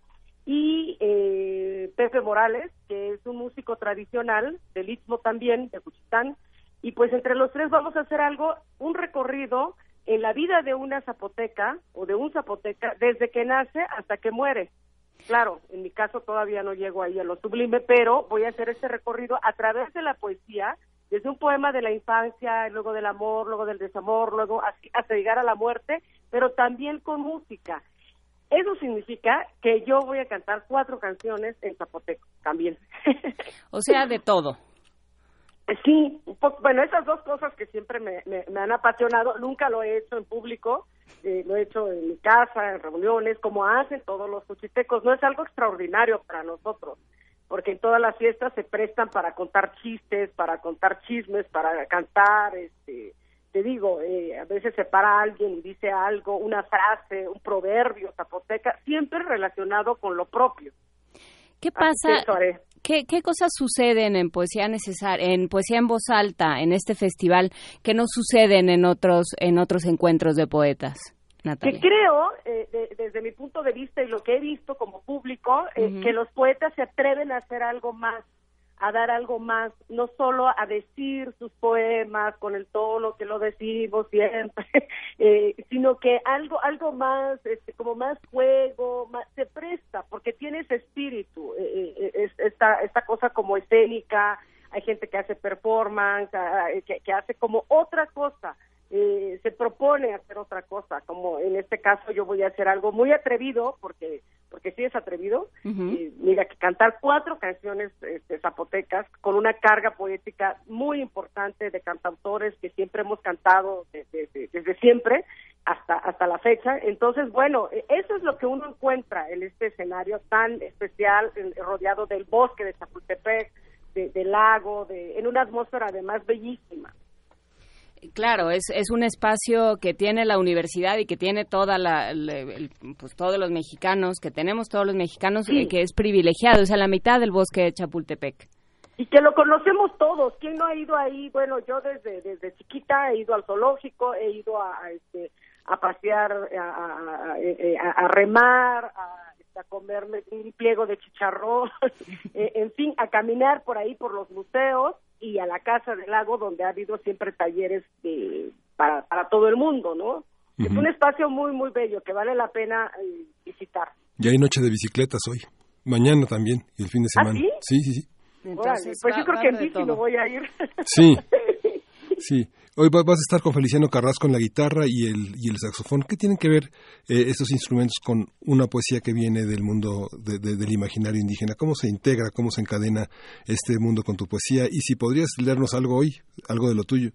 y eh, Pepe Morales, que es un músico tradicional del Istmo también, de Cuchitán, y pues entre los tres vamos a hacer algo, un recorrido en la vida de una zapoteca o de un zapoteca desde que nace hasta que muere. Claro, en mi caso todavía no llego ahí a lo sublime, pero voy a hacer este recorrido a través de la poesía, desde un poema de la infancia, luego del amor, luego del desamor, luego hasta llegar a la muerte, pero también con música. Eso significa que yo voy a cantar cuatro canciones en zapoteco también. O sea, de todo. Sí, bueno, esas dos cosas que siempre me, han apasionado, nunca lo he hecho en público, eh, lo he hecho en mi casa, en reuniones, como hacen todos los cuchitecos, no es algo extraordinario para nosotros, porque en todas las fiestas se prestan para contar chistes, para contar chismes, para cantar, este, te digo, eh, a veces se para alguien y dice algo, una frase, un proverbio zapoteca, siempre relacionado con lo propio. ¿Qué pasa? ¿Qué, ¿Qué cosas suceden en poesía necesaria, en poesía en voz alta, en este festival, que no suceden en otros, en otros encuentros de poetas? Natalia. Que creo, eh, desde mi punto de vista y lo que he visto como público, eh, que los poetas se atreven a hacer algo más a dar algo más, no solo a decir sus poemas con el tono que lo decimos siempre, eh, sino que algo algo más, este, como más juego, más, se presta, porque tiene ese espíritu, eh, eh, es, esta, esta cosa como escénica, hay gente que hace performance, ah, que, que hace como otra cosa, eh, se propone hacer otra cosa, como en este caso yo voy a hacer algo muy atrevido, porque porque sí es atrevido, mira, que cantar cuatro canciones este, zapotecas con una carga poética muy importante de cantautores que siempre hemos cantado desde, desde siempre hasta, hasta la fecha. Entonces, bueno, e, eso es lo que uno encuentra en este escenario tan especial, rodeado del bosque de Chapultepec, del lago, de, en una atmósfera además bellísima. Claro, es, es un espacio que tiene la universidad y que tiene toda la, pues todos los mexicanos, que tenemos todos los mexicanos, y que es privilegiado, es a la mitad del bosque de Chapultepec. Y que lo conocemos todos. ¿Quién no ha ido ahí? Bueno, yo desde desde chiquita he ido al zoológico, he ido a, este, a pasear, a, a, remar, a, comerme un pliego de chicharrón, eh, en fin, a caminar por ahí por los museos y a la Casa del Lago, donde ha habido siempre talleres para, para todo el mundo, ¿no? Es un espacio muy, muy bello que vale la pena eh, visitar. Y hay noche de bicicletas hoy, mañana también, y el fin de ¿Ah, semana. sí? Sí, sí, pues yo creo que en bici me voy a ir. Sí, sí. Hoy vas a estar con Feliciano Carrasco en la guitarra y el, y el saxofón. ¿Qué tienen que ver eh, estos instrumentos con una poesía que viene del mundo del imaginario indígena? ¿Cómo se integra, cómo se encadena este mundo con tu poesía? Y si podrías leernos algo hoy, algo de lo tuyo.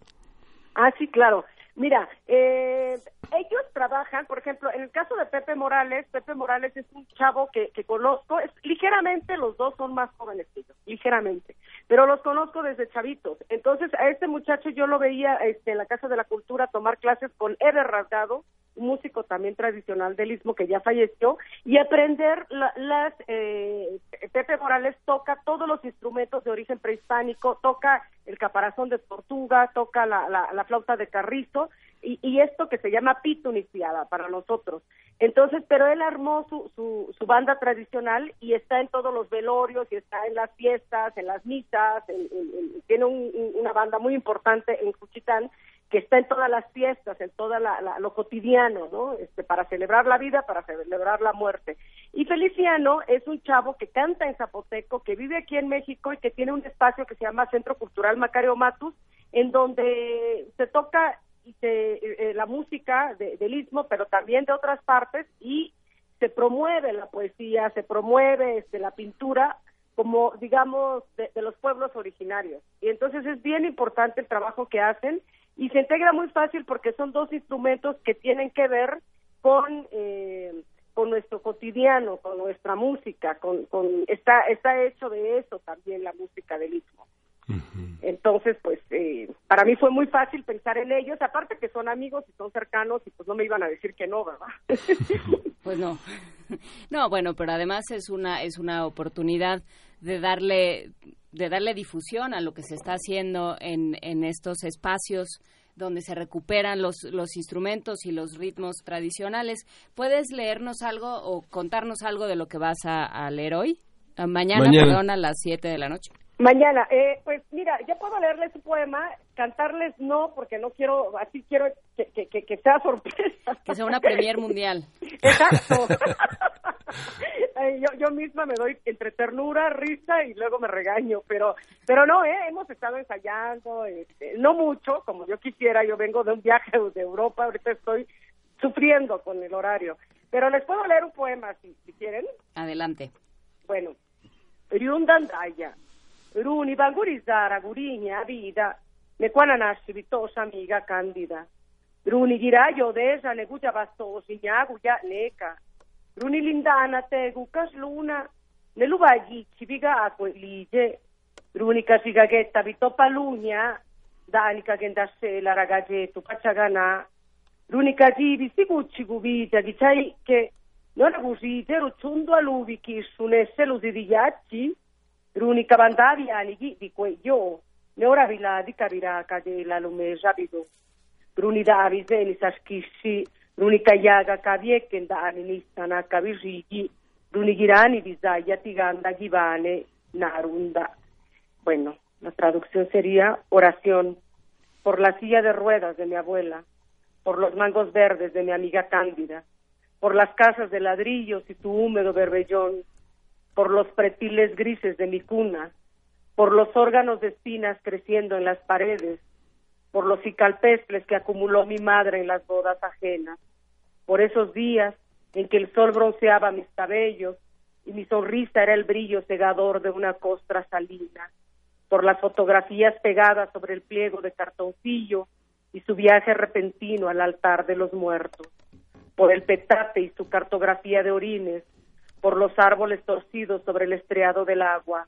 Ah, sí, claro. Mira, eh, ellos trabajan, por ejemplo, en el caso de Pepe Morales, Pepe Morales es un chavo que, conozco, es, ligeramente los dos son más jóvenes que yo, ligeramente, pero los conozco desde chavitos. Entonces, a este muchacho yo lo veía este, en la Casa de la Cultura tomar clases con Eder Rasgado, un músico también tradicional del Istmo que ya falleció, y aprender las... Eh, Pepe Morales toca todos los instrumentos de origen prehispánico, toca el caparazón de tortuga, toca la, la, flauta de carrizo, y, y, esto que se llama pituniciada para nosotros. Entonces, pero él armó su, su, su, banda tradicional y está en todos los velorios y está en las fiestas, en las misas, tiene una banda muy importante en Cuchitán que está en todas las fiestas, en todo lo cotidiano, ¿no? Este, para celebrar la vida, para celebrar la muerte. Y Feliciano es un chavo que canta en zapoteco, que vive aquí en México y que tiene un espacio que se llama Centro Cultural Macario Matus, en donde se toca eh, eh, la música del istmo, pero también de otras partes, y se promueve la poesía, se promueve este, la pintura como, digamos, de, de los pueblos originarios. Y entonces es bien importante el trabajo que hacen y se integra muy fácil porque son dos instrumentos que tienen que ver con eh, con nuestro cotidiano, con nuestra música, con, con está está hecho de eso también la música del Entonces, pues, eh, para mí fue muy fácil pensar en ellos, aparte que son amigos y son cercanos y pues no me iban a decir que no, ¿verdad? pues no. No, bueno, pero además es una es una oportunidad de darle de darle difusión a lo que se está haciendo en, en estos espacios donde se recuperan los, los instrumentos y los ritmos tradicionales. ¿Puedes leernos algo o contarnos algo de lo que vas a, leer hoy? Ah, mañana, mañana, perdón, a las 7 de la noche. Mañana, eh, pues mira, ya puedo leerles su poema, cantarles no, porque no quiero, así quiero que, que, que sea sorpresa. Que sea una premier mundial. Exacto. yo, yo misma me doy entre ternura, risa y luego me regaño, pero pero no, eh, hemos estado ensayando, este, no mucho, como yo quisiera, yo vengo de un viaje de Europa, ahorita estoy sufriendo con el horario, pero les puedo leer un poema si, si quieren. Adelante. Bueno, Riundandaya l'unica gurizzara gurigna vita ne qua nasce vittosa amica candida. Runi giraio odesa ne cuccia pastosi, gnaguia neca. Runi lindana te cucca sluna, ne luvagicci pica acque lige. Runi casigaghetta pitoppa lugna, danica che indassela ragazzetto, pacciaganà. Runi casivi si cucci cuvita, che che non è così, zero ciundo a luvi chi su ne se lo si digliacci. La lume rapido. Runi davise ni saskissi, l'unica yaga cavie che ndani ni stana cavirigi, runi girani bisaya tiganda givane narunda. Bueno, la traducción sería oración por la silla de ruedas de mi abuela, por los mangos verdes de mi amiga Cándida, por las casas de ladrillos y tu húmedo berbellón, por los pretiles grises de mi cuna, por los órganos de espinas creciendo en las paredes, por los cicalpestles que acumuló mi madre en las bodas ajenas, por esos días en que el sol bronceaba mis cabellos y mi sonrisa era el brillo cegador de una costra salina, por las fotografías pegadas sobre el pliego de cartoncillo y su viaje repentino al altar de los muertos, por el petate y su cartografía de orines, por los árboles torcidos sobre el estriado del agua,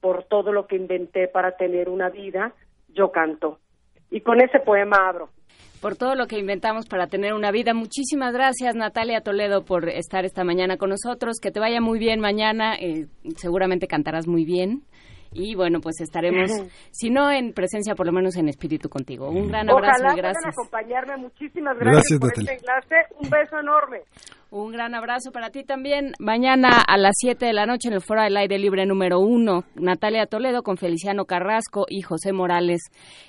por todo lo que inventé para tener una vida, yo canto. Y con ese poema abro. Por todo lo que inventamos para tener una vida. Muchísimas gracias, Natalia Toledo, por estar esta mañana con nosotros. Que te vaya muy bien mañana. Eh, seguramente cantarás muy bien y bueno, pues estaremos, si no en presencia, por lo menos en espíritu contigo. Un gran abrazo y gracias. acompañarme. Muchísimas gracias, por este enlace. Un beso enorme. Un gran abrazo para ti también. Mañana a las 7 de la noche en el Foro del Aire Libre número 1, Natalia Toledo con Feliciano Carrasco y José Morales,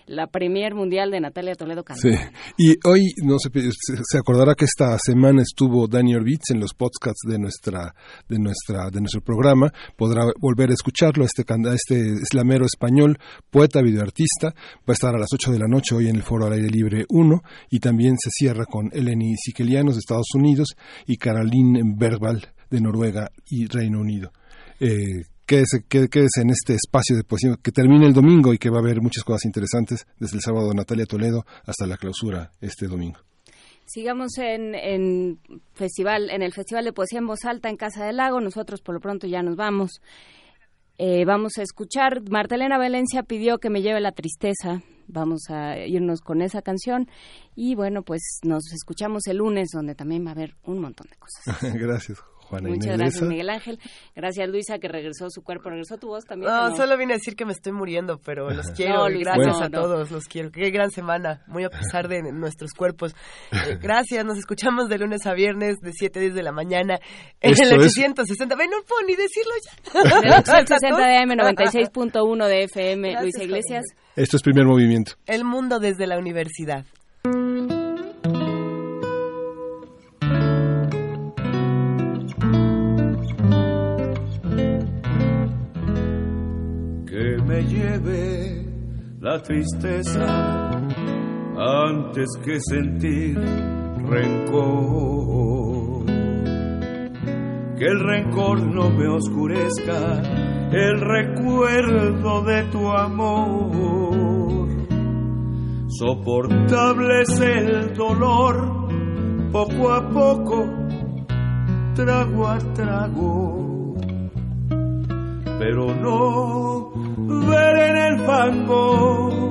la Premier Mundial de Natalia Toledo Sí, y hoy no se, se acordará que esta semana estuvo Daniel Beats en los podcasts de nuestra de nuestra de nuestro programa, podrá volver a escucharlo este este islamero español, poeta, videoartista, va a estar a las 8 de la noche hoy en el Foro al Aire Libre 1 y también se cierra con Eleni Siquelianos de Estados Unidos y y Caroline Bergval de Noruega y Reino Unido. Eh, quédese, quédese, en este espacio de poesía que termina el domingo y que va a haber muchas cosas interesantes desde el sábado Natalia Toledo hasta la clausura este domingo. Sigamos en, festival, en el Festival de Poesía en Voz Alta en Casa del Lago. Nosotros por lo pronto ya nos vamos. Eh, vamos a escuchar. Martelena Valencia pidió que me lleve la tristeza vamos a irnos con esa canción y bueno, pues nos escuchamos el lunes donde también va a haber un montón de cosas. Gracias. Juana Muchas gracias, Miguel Ángel. Gracias, Luisa, que regresó su cuerpo. ¿Regresó tu voz también? No, solo vine a decir que me estoy muriendo, pero los quiero. gracias a todos, los quiero. Qué gran semana, muy a pesar de nuestros cuerpos. Eh, gracias, nos escuchamos de lunes a viernes, de 7 a 10 de la mañana, en el 860. Ven, no puedo ni decirlo ya. El 860 de AM, 96.1 de FM. Luisa Iglesias. Esto es primer movimiento. El mundo desde la universidad. Lleve la tristeza antes que sentir rencor. Que el rencor no me oscurezca el recuerdo de tu amor. Soportable es el dolor, poco a poco, trago a trago. Pero no ver en el fango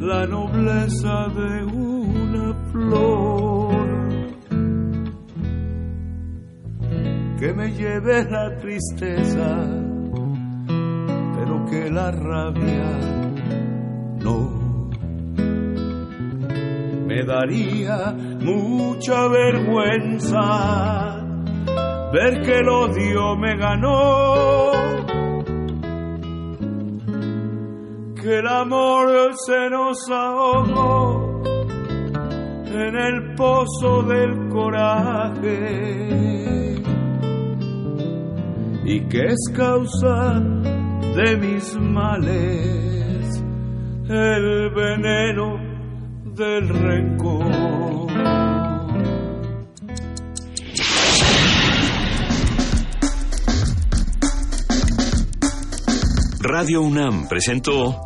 la nobleza de una flor que me lleve la tristeza, pero que la rabia no. Me daría mucha vergüenza ver que el odio me ganó, que el amor se nos ahogó en el pozo del coraje y que es causa de mis males el veneno del rencor. Radio UNAM presentó